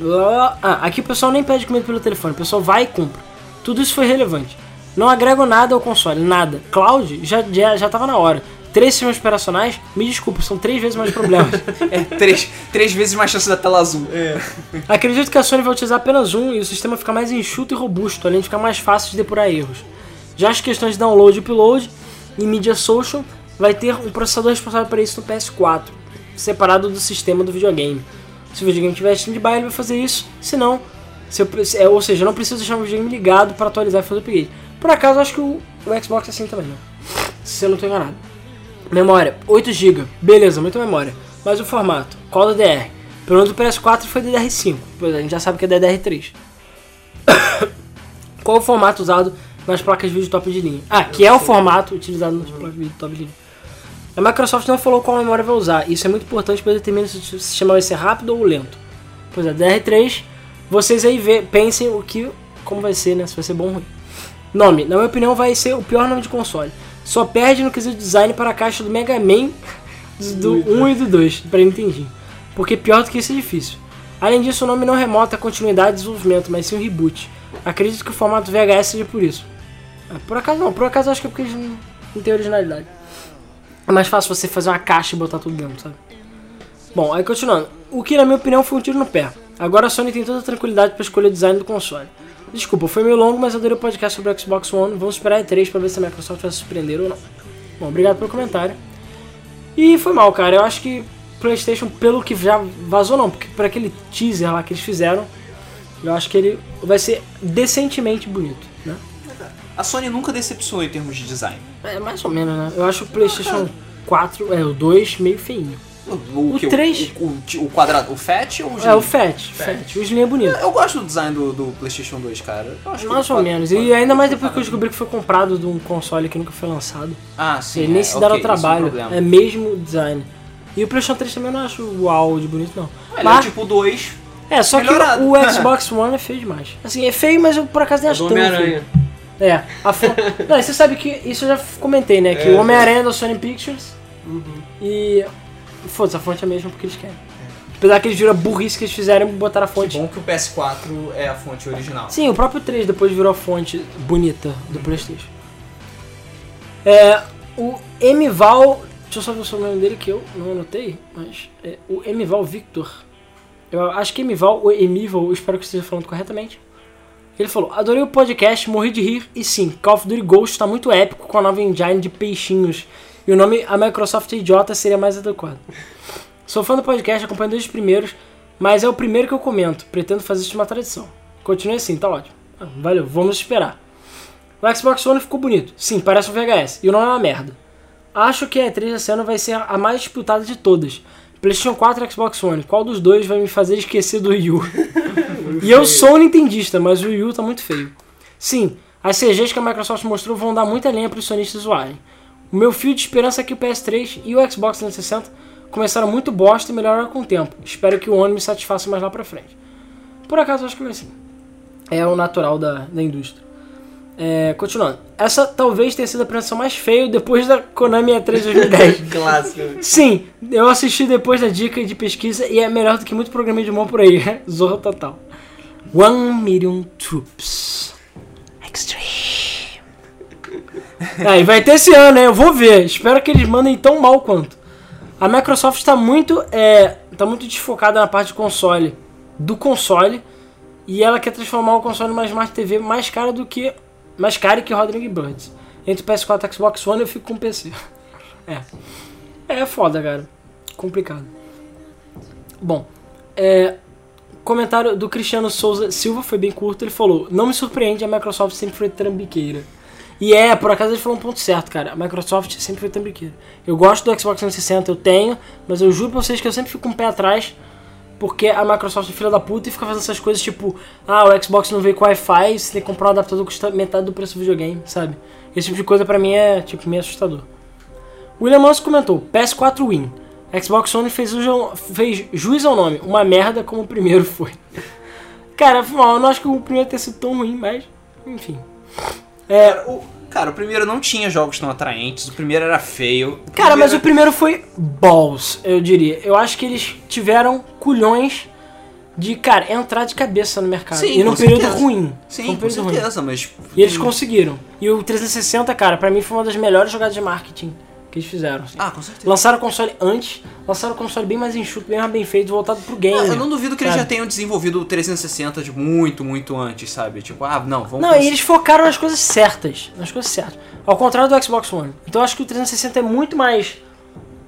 Ah, aqui o pessoal nem pede comida pelo telefone, o pessoal vai e compra. Tudo isso foi relevante. Não agrego nada ao console, nada. Cloud já, já, já tava na hora. Três sistemas operacionais, me desculpa, são três vezes mais problemas. É três, três vezes mais chance da tela azul. Acredito que a Sony vai utilizar apenas um e o sistema fica mais enxuto e robusto, além de ficar mais fácil de depurar erros. Já as questões de download e upload e mídia social vai ter um processador responsável para isso no PS4, separado do sistema do videogame. Se o videogame tiver standby, ele vai fazer isso, se não, se eu é, ou seja, eu não preciso deixar o videogame ligado para atualizar e fazer upgrade. Por acaso, eu acho que o, o Xbox é assim também, né? Se eu não estou enganado. Memória, 8GB, beleza, muita memória. Mas o formato, qual DDR? Pelo menos o PS4 foi DDR5, pois a gente já sabe que é DDR3. qual o formato usado nas placas de vídeo top de linha? Ah, que é o formato utilizado nas placas de vídeo top de linha. A Microsoft não falou qual memória vai usar, isso é muito importante para determinar se o sistema vai ser rápido ou lento. Pois é, DDR3, vocês aí vê, pensem o que, como vai ser, né, se vai ser bom ou ruim. Nome, na minha opinião, vai ser o pior nome de console. Só perde no quesito design para a caixa do Mega Man do 1 e do 2, para entendi. Porque pior do que isso é difícil. Além disso, o nome não remota a continuidade de desenvolvimento, mas sim um reboot. Acredito que o formato VHS seja por isso. Ah, Por acaso não, por acaso acho que é porque eles não, não têm originalidade. É mais fácil você fazer uma caixa e botar tudo dentro, sabe? Bom, aí continuando. O que na minha opinião foi um tiro no pé. Agora a Sony tem toda a tranquilidade para escolher o design do console. Desculpa, foi meio longo, mas adorei o podcast sobre o Xbox One. Vamos esperar a E3 para ver se a Microsoft vai se surpreender ou não. Bom, obrigado pelo comentário. E foi mal, cara. Eu acho que PlayStation, pelo que já vazou, não, porque por aquele teaser lá que eles fizeram, eu acho que ele vai ser decentemente bonito, né? A Sony nunca decepcionou em termos de design. É mais ou menos, né? Eu acho o PlayStation 4, é, o 2 meio feinho. O, O que, três. O, o, o quadrado, o Fat ou o É, o Slim? Fat, Fat. O Slim é bonito. Eu gosto do design do, do PlayStation 2, cara. Eu acho que Mais ou pode- menos. pode- E ainda mais depois que eu descobri que foi comprado de um console que nunca foi lançado. Ah, sim. Eles nem é, se deram ok, ao é um trabalho. problema. É mesmo design. E o PlayStation 3 também eu não acho uau de bonito, não. Ele Mas- é tipo 2. É, só Melhorado. que o Xbox One é feio demais. Assim, é feio, mas eu por acaso nem É acho tão feio. É, a fo... Não, e você sabe que isso eu já comentei, né? Que É, o Homem-Aranha é da Sony Pictures Uhum. e. Foda-se, a fonte é a mesma porque eles querem. Apesar que eles viram a burrice que eles fizeram e botaram a fonte. Bom que o PS4 é a fonte original. Sim, o próprio 3 depois virou a fonte bonita do Playstation. É, o Emival, deixa eu só ver o sobrenome dele que eu não anotei, mas é o Emival Victor. Eu acho que Emival ou Emival, eu espero que eu esteja falando corretamente. Ele falou: Adorei o podcast, morri de rir e sim, Call of Duty Ghost está muito épico com a nova engine de peixinhos. E o nome a Microsoft é idiota seria mais adequado. Sou fã do podcast, acompanho desde os primeiros, mas é o primeiro que eu comento. Pretendo fazer isso de uma tradição. Continue assim, tá ótimo. Ah, Valeu, vamos esperar. O Xbox One ficou bonito. Sim, parece um VHS. E o nome é uma merda. Acho que a E3 desse ano vai ser a mais disputada de todas. PlayStation 4 e Xbox One. Qual dos dois vai me fazer esquecer do Wii U? e eu sou um nintendista, mas o Wii U tá muito feio. Sim, As CGs que a Microsoft mostrou vão dar muita linha para os sonistas zoarem. O meu fio de esperança é que o PS3 e o Xbox 360 começaram muito bosta e melhoraram com o tempo. Espero que o One me satisfaça mais lá pra frente. Por acaso, acho que vai sim. É o natural da, da indústria. É, continuando. Essa talvez tenha sido a apresentação mais feia depois da Konami E3 2010. Clássico. Sim, eu assisti depois da dica de pesquisa e é melhor do que muito programa de mão por aí. Zorro total. One Million Troops. Extreme. Aí vai ter esse ano, hein? Eu vou ver. Espero que eles mandem tão mal quanto. A Microsoft está muito, é, tá muito desfocada na parte de console. Do console. E ela quer transformar o console numa Smart TV mais cara do que. Mais cara que Rodrigo Birds. Entre PS4 e Xbox One eu fico com o PC. É. É foda, cara. Complicado. Bom, é, comentário do Cristiano Souza Silva foi bem curto. Ele falou: Não me surpreende, a Microsoft sempre foi trambiqueira. E é, por acaso ele falou um ponto certo, cara. A Microsoft sempre foi trambiqueira. Eu gosto do Xbox 360, eu tenho, mas eu juro pra vocês que eu sempre fico com um pé atrás. Porque a Microsoft é filha da puta e fica fazendo essas coisas tipo, ah, o Xbox não veio com Wi-Fi, você tem que comprar um adaptador que custa metade do preço do videogame, sabe? Esse tipo de coisa pra mim é, tipo, meio assustador. William Manso comentou, PS4 Win. Xbox One fez, fez juiz ao nome, uma merda como o primeiro foi. Cara, eu não acho que o primeiro tenha sido tão ruim, mas, enfim. É, Cara, o, cara, o primeiro não tinha jogos tão atraentes, o primeiro era feio. Cara, mas o primeiro- foi balls, eu diria. Eu acho que eles tiveram culhões de, cara, entrar de cabeça no mercado. Sim, e num com período certeza. ruim. Sim, um com período ruim. certeza, mas. E eles conseguiram. E o 360, cara, pra mim foi uma das melhores jogadas de marketing que eles fizeram. assim. Ah, com certeza. Lançaram o console antes, lançaram o console bem mais enxuto, bem mais bem feito, voltado pro game. Não, eu não duvido que eles sabe? já tenham desenvolvido o 360 de muito, muito antes, sabe? Tipo, ah, não, vamos. Não, e eles focaram nas coisas certas. Nas coisas certas. Ao contrário do Xbox One. Então eu acho que o 360 é muito mais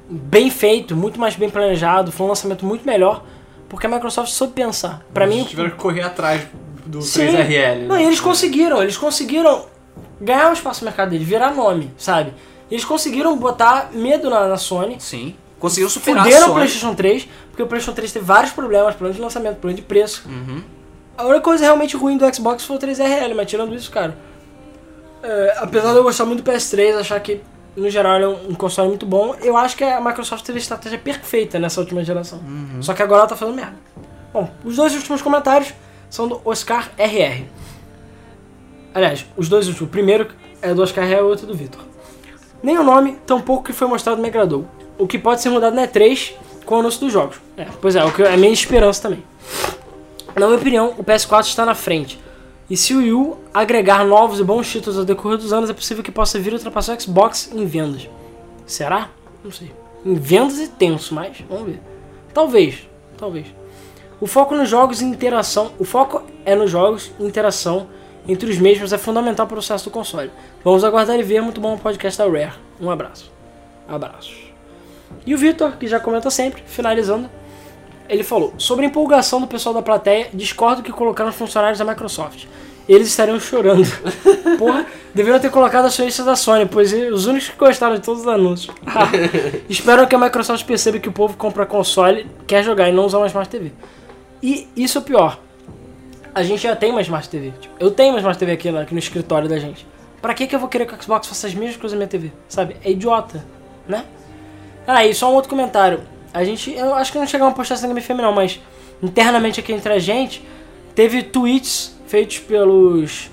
bem feito, muito mais bem planejado, foi um lançamento muito melhor, porque a Microsoft soube pensar. Pra mim, tiveram que correr atrás do Sim. 3RL. Não, né? e eles conseguiram, eles conseguiram ganhar o espaço no mercado deles, virar nome, sabe? Eles conseguiram botar medo na, na Sony, Sim. Conseguiu superar a fuderam o Sony. PlayStation 3, porque o PlayStation 3 teve vários problemas, problema de lançamento, problema de preço. Uhum. A única coisa realmente ruim do Xbox foi o 3RL, mas tirando isso, cara. é, apesar de eu gostar muito do PS3, achar que no geral ele é um, um console muito bom, eu acho que a Microsoft teve a estratégia perfeita nessa última geração. Só que agora ela tá fazendo merda. Bom, os dois últimos comentários são do Oscar RR. Aliás, os dois últimos. O primeiro é do Oscar RR e o outro do Vitor. Nem o nome, tampouco o que foi mostrado me agradou. O que pode ser mudado na E3 com o anúncio dos jogos. É, pois é, o que é a minha esperança também. Na minha opinião, o PS4 está na frente. E se o Wii U agregar novos e bons títulos ao decorrer dos anos, é possível que possa vir a ultrapassar o Xbox em vendas. Será? Não sei. Em vendas e tenso, mas vamos ver. Talvez, talvez. O foco nos jogos e interação. O foco é nos jogos e interação entre os mesmos é fundamental para o sucesso do console. Vamos aguardar e ver. Muito bom o podcast da Rare. Um abraço. Abraços. E o Vitor, que já comenta sempre, finalizando, ele falou: Sobre a empolgação do pessoal da plateia, discordo que colocaram os funcionários da Microsoft. Eles estariam chorando. Porra, deveriam ter colocado acionistas da Sony, pois os únicos que gostaram de todos os anúncios. Espero que a Microsoft perceba que o povo compra console, quer jogar e não usar uma Smart TV. E isso é o pior. A gente já tem uma Smart TV. Tipo, eu tenho uma Smart TV aqui, aqui no escritório da gente. Pra que, que eu vou querer que o Xbox faça as mesmas coisas na minha TV? Sabe? É idiota, né? Ah, e só um outro comentário. A gente, eu acho que não chegamos a postar essa Game não, mas internamente aqui entre a gente, teve tweets feitos pelos.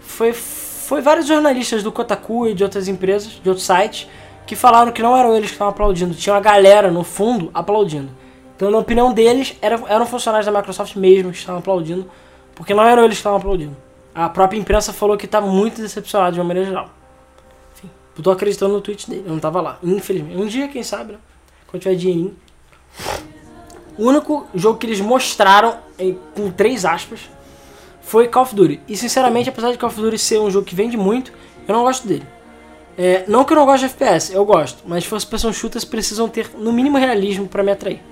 Foi, foi vários jornalistas do Kotaku e de outras empresas, de outros sites, que falaram que não eram eles que estavam aplaudindo, tinha uma galera no fundo aplaudindo. Então, na opinião deles, era, eram funcionários da Microsoft mesmo que estavam aplaudindo, porque não eram eles que estavam aplaudindo. A própria imprensa falou que estava muito decepcionado de uma maneira geral. Enfim, eu tô acreditando no tweet dele, eu não tava lá, infelizmente. Um dia, quem sabe, né? Quando tiver dinheirinho. O único jogo que eles mostraram, em- com três aspas, foi Call of Duty. E sinceramente, apesar de Call of Duty ser um jogo que vende muito, eu não gosto dele. É, não que eu não gosto de FPS, eu gosto, mas first person shooters precisam ter no mínimo realismo pra me atrair.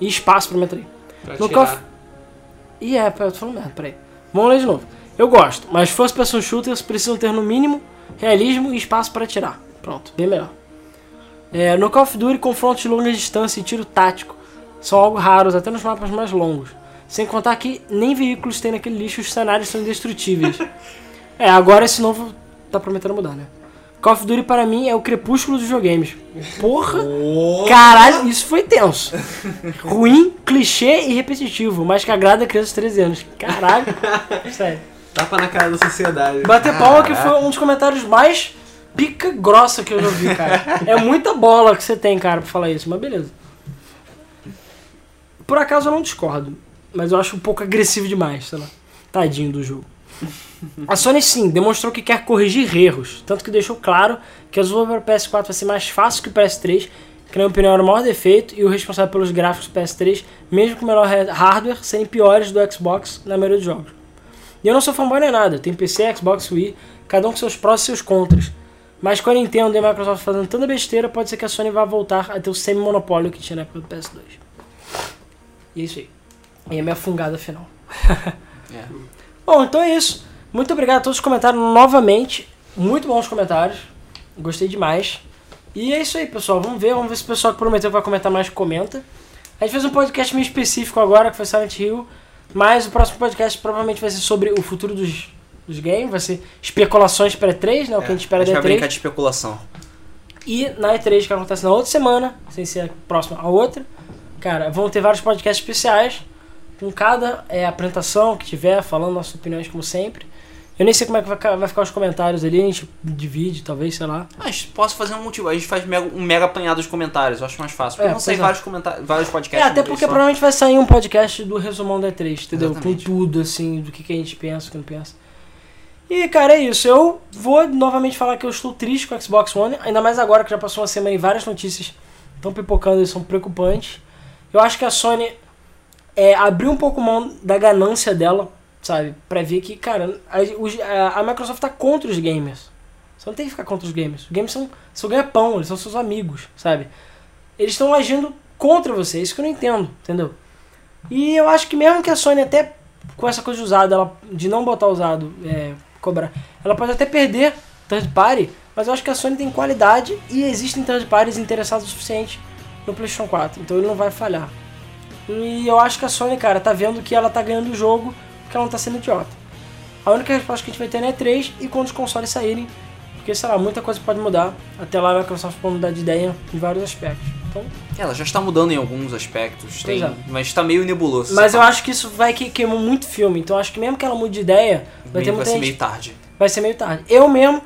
E espaço pra me atrair. Pra No tirar. Call of... Ih, é, eu tô falando merda, peraí. Vamos ler de novo. Eu gosto, mas first person shooters precisam ter no mínimo realismo e espaço para atirar. Pronto, bem melhor. É, no Call of Duty, confrontos de longa distância e tiro tático são algo raros, até nos mapas mais longos. Sem contar que nem veículos tem naquele lixo, os cenários são indestrutíveis. É, agora esse novo tá prometendo mudar, né? Call of Duty para mim é o crepúsculo dos videogames. Porra! Caralho, isso foi tenso. Ruim, clichê e repetitivo, mas que agrada crianças de 13 anos. Caralho. Sério. Tapa na cara da sociedade. Bater palma que foi um dos comentários mais pica grossa que eu já vi, cara. É muita bola que você tem, cara, pra falar isso, mas beleza. Por acaso eu não discordo, mas eu acho um pouco agressivo demais, sei lá. Tadinho do jogo. A Sony sim demonstrou que quer corrigir erros, tanto que deixou claro que a desenvolver para o PS4 vai ser mais fácil que o PS3, que na minha opinião era o maior defeito e o responsável pelos gráficos do PS3, mesmo com o melhor hardware, serem piores do Xbox na maioria dos jogos. E eu não sou fanboy nem nada, tem PC, Xbox, Wii, cada um com seus prós e seus contras. Mas com a Nintendo e a Microsoft fazendo tanta besteira, pode ser que a Sony vá voltar a ter o semi-monopólio que tinha na época do PS2. E é isso aí. E a minha fungada final. É. Bom, então é isso. Muito obrigado a todos que comentaram novamente. Muito bons comentários. Gostei demais. E é isso aí, pessoal. Vamos ver. Vamos ver se o pessoal que prometeu que vai comentar mais comenta. A gente fez um podcast meio específico agora, que foi Silent Hill. Mas o próximo podcast provavelmente vai ser sobre o futuro dos, dos games. Vai ser especulações para E3, né? O que a gente espera É, a gente da vai E3. brincar de especulação. E na E3 que acontece na outra semana, sem ser próxima a outra, cara, vão ter vários podcasts especiais com cada é, apresentação que tiver, falando nossas opiniões como sempre. Eu nem sei como é que vai, ca- vai ficar os comentários ali, a gente divide, talvez, sei lá. Mas posso fazer um motivo. A gente faz mega- um mega apanhado de comentários. Eu acho mais fácil. Porque É, não sei é. vários, comentários, vários É, podcasts. até uma vez porque só. provavelmente vai sair um podcast do resumão da E3, entendeu? Exatamente. Com tudo, assim, do que, que a gente pensa, o que não pensa. E, cara, é isso. Eu vou novamente falar que eu estou triste com o Xbox One, ainda mais agora que já passou uma semana e várias notícias estão pipocando e são preocupantes. Eu acho que a Sony é, abriu um pouco mão da ganância dela, sabe? Pra ver que, cara, a- a Microsoft tá contra os gamers. Você não tem que ficar contra os gamers. Os gamers são seu ganha-pão, eles são seus amigos, sabe? Eles estão agindo contra você, isso que eu não entendo, entendeu? E eu acho que mesmo que a Sony até com essa coisa de usado, ela, de não botar usado, é, cobrar, ela pode até perder third party, mas eu acho que a Sony tem qualidade e existem third parties interessados o suficiente no PlayStation 4, então ele não vai falhar. E eu acho que a Sony, cara, tá vendo que ela tá ganhando o jogo porque ela não tá sendo idiota. A única resposta que a gente vai ter é 3 e quando os consoles saírem, porque sei lá, muita coisa pode mudar. Até lá a Microsoft pode mudar de ideia em vários aspectos. Então, Ela já está mudando em alguns aspectos, tem, é. mas está meio nebuloso. Mas eu acho que isso vai que queimar muito filme. Então acho que mesmo que ela mude de ideia, vai ter vai muita ser gente. meio tarde. Vai ser meio tarde. Eu mesmo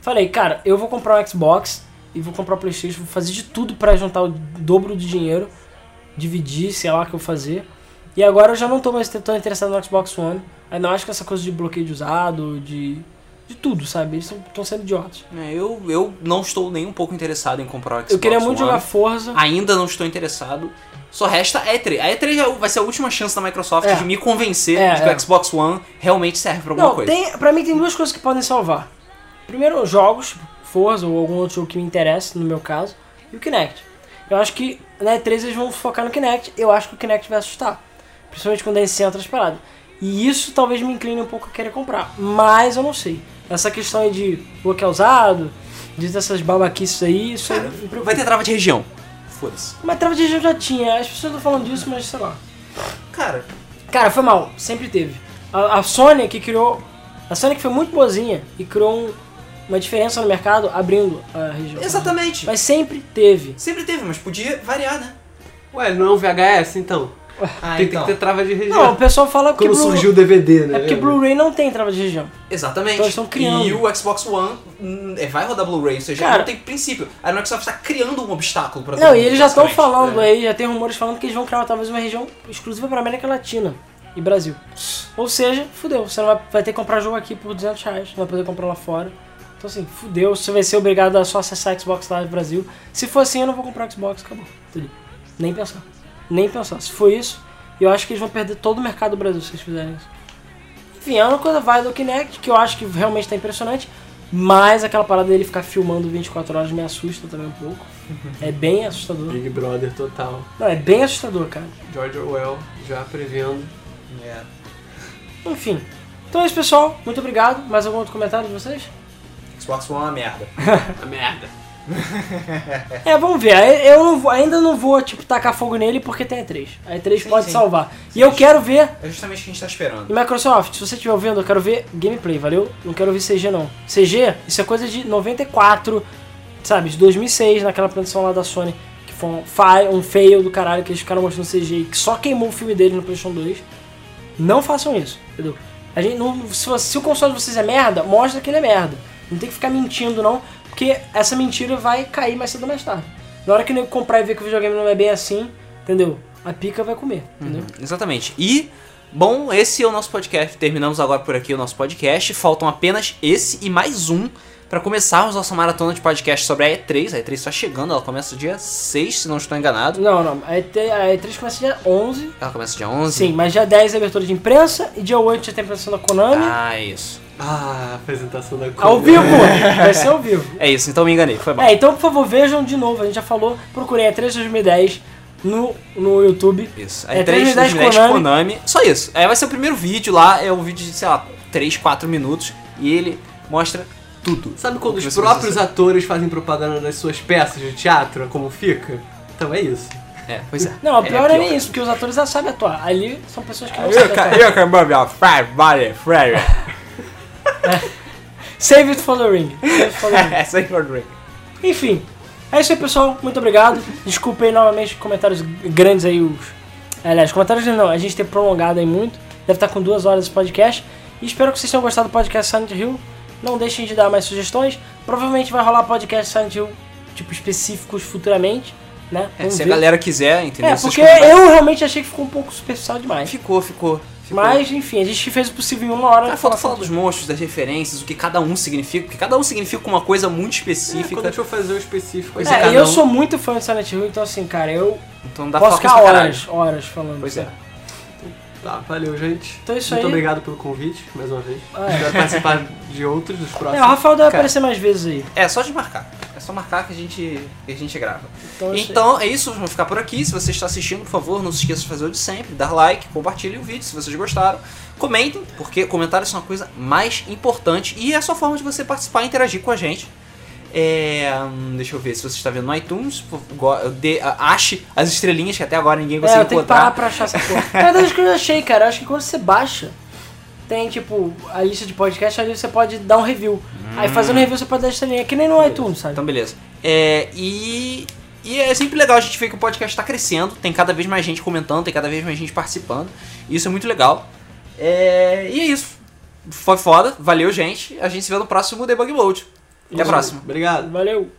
falei, cara, eu vou comprar um Xbox e vou comprar o Playstation, vou fazer de tudo pra juntar o dobro do dinheiro, dividir, sei lá o que eu fazer. E agora eu já não tô mais tão interessado no Xbox One. Aí não acho que essa coisa de bloqueio de usado, de. de tudo, sabe? Eles estão sendo idiotas. É, eu, eu não estou nem um pouco interessado em comprar o Xbox eu queria muito One. jogar Forza. Ainda não estou interessado. Só resta a E3. A E3 é- vai ser a última chance da Microsoft É. de me convencer É, de que é. o Xbox One realmente serve pra alguma Não, coisa. tem, pra mim tem duas coisas que podem salvar. Primeiro, jogos, tipo Forza ou algum outro jogo que me interesse, no meu caso, e o Kinect. Eu acho que na E3 eles vão focar no Kinect, eu acho que o Kinect vai assustar. Principalmente quando é em outras paradas. E isso talvez me incline um pouco a querer comprar, mas eu não sei. Essa questão aí de bloquear usado, de ter essas babaquices aí, isso aí me preocupa. Vai ter trava de região. Foda-se. Mas trava de região já tinha, as pessoas estão falando disso, mas sei lá. Cara, Cara, foi mal, sempre teve. A, a Sony que criou. A Sony que foi muito boazinha e criou um- uma diferença no mercado abrindo a região. exatamente. Mas sempre teve. Sempre teve, mas podia variar, né? Ué, não é um VHS então? Ah, tem, tem que ter trava de região. Não, o pessoal fala que Quando Blu- surgiu o DVD, né? É porque Blu-ray não tem trava de região. Exatamente. Então eles estão criando. E o Xbox One hum, é, vai rodar Blu-ray, ou seja, Cara- não tem princípio. A Microsoft está criando um obstáculo pra Não, e eles já estão falando É. aí, já tem rumores falando que eles vão criar talvez uma região exclusiva para América Latina e Brasil. Ou seja, fudeu. Você não vai, vai ter que comprar jogo aqui por 200 reais, não vai poder comprar lá fora. Então assim, fudeu. Você vai ser obrigado a só acessar Xbox Live Brasil. Se for assim, eu não vou comprar Xbox, acabou. Nem pensar. Nem pensar. Se for isso, eu acho que eles vão perder todo o mercado do Brasil se eles fizerem isso. Enfim, é uma coisa válida do Kinect, que eu acho que realmente tá impressionante. Mas aquela parada dele ficar filmando 24 horas me assusta também um pouco. É bem assustador. Big Brother total. Não, é bem assustador, cara. George Orwell já prevendo. É. Enfim. Então é isso, pessoal. Muito obrigado. Mais algum outro comentário de vocês? Xbox One é uma merda. A merda. É, vamos ver. Eu não vou- ainda não vou, tipo, tacar fogo nele porque tem E3. A E3 Sim, pode sim. salvar. E eu quero ver. É justamente o que a gente tá esperando. E Microsoft, se você estiver ouvindo, eu quero ver gameplay, valeu? Não quero ouvir CG não. CG, isso é coisa de 94, sabe? De 2006, naquela produção lá da Sony, que foi um, fa- um fail do caralho, que eles ficaram mostrando CG e que só queimou o filme deles no PlayStation 2. Não façam isso, entendeu? A gente não, se, se o console de vocês é merda, mostra que ele é merda. Não tem que ficar mentindo não, porque essa mentira vai cair mais cedo ou mais tarde. Na hora que o nego comprar e ver que o videogame não é bem assim, entendeu? A pica vai comer, entendeu? Exatamente. E, bom, esse é o nosso podcast. Terminamos agora por aqui o nosso podcast. Faltam apenas esse e mais um para começarmos nossa maratona de podcast sobre a E3. A E3 está chegando, ela começa dia 6, se não estou enganado. Não, não. A E3, a E3 começa dia 11. Ela começa dia 11? Sim, mas dia 10 é abertura de imprensa e dia 8 já tem apresentação da Konami. Ah, isso. Ah, apresentação da ao Konami. vivo! Vai ser ao vivo. É isso, então me enganei, foi bom. É, então por favor vejam de novo, a gente já falou, procurem E3 2010 no, no YouTube. Isso. A É, E3 2010 2010 Konami. Konami. Só isso. É, vai ser o primeiro vídeo lá, é um vídeo de, sei lá, 3, 4 minutos. E ele mostra tudo. Sabe quando os próprios atores fazem propaganda das suas peças de teatro, como fica? Então é isso. É, pois é. Não, o é, pior é nem isso, porque os atores já sabem atuar. Ali são pessoas que não Eu sabem atuar. acabei Save it for the ring. Save it for the ring. Aí foi o Drake. Enfim, é isso aí, pessoal. Muito obrigado. Desculpem novamente comentários grandes aí. Os... Aliás, comentários não, a gente tem prolongado aí muito. Deve estar com duas horas esse podcast. E espero que vocês tenham gostado do podcast Silent Hill. Não deixem de dar mais sugestões. Provavelmente vai rolar podcast Silent Hill, tipo, específicos futuramente, né? É, se a ver. galera quiser, entendeu? É, porque eu realmente achei que ficou um pouco superficial demais. Ficou, ficou. Ficou. Mas, enfim, a gente fez o possível em uma hora. Ah, de falta falar dos monstros, das referências, o que cada um significa, porque cada um significa uma coisa muito É, específica. quando a gente for fazer o específico, é, É, cada eu um- sou muito fã de Silent Hill, então assim, cara, eu Então dá posso pra ficar horas, horas falando. Pois é. sabe? Tá, valeu, gente. Então é isso Muito aí. obrigado pelo convite, mais uma vez. Ah, é. Espero participar de outros, dos É, o próximos. Rafael deve Cara. aparecer mais vezes aí. É só de marcar. É só marcar que a gente, que a gente grava. Então, é. Então é isso, vamos ficar por aqui. Se você está assistindo, por favor, não se esqueça de fazer o de sempre, dar like, compartilhe o vídeo se vocês gostaram. Comentem, porque comentários são a coisa mais importante e é a sua forma de você participar e interagir com a gente. É, hum, deixa eu ver se você está vendo no iTunes. a- ache as estrelinhas que até agora ninguém É, conseguiu eu tenho que parar encontrar. pra achar essa porra. Que eu achei, cara, eu acho que quando você baixa, tem tipo a lista de podcast, ali você pode dar um review. Aí fazendo review você pode dar estrelinha, que nem no iTunes, sabe? Então, beleza. É, e, e é sempre legal a gente ver que o podcast está crescendo, tem cada vez mais gente comentando, tem cada vez mais gente participando. Isso é muito legal. É, e é isso. Foi foda, valeu, gente. A gente se vê no próximo Debug Mode. Até a próxima. Obrigado. Valeu!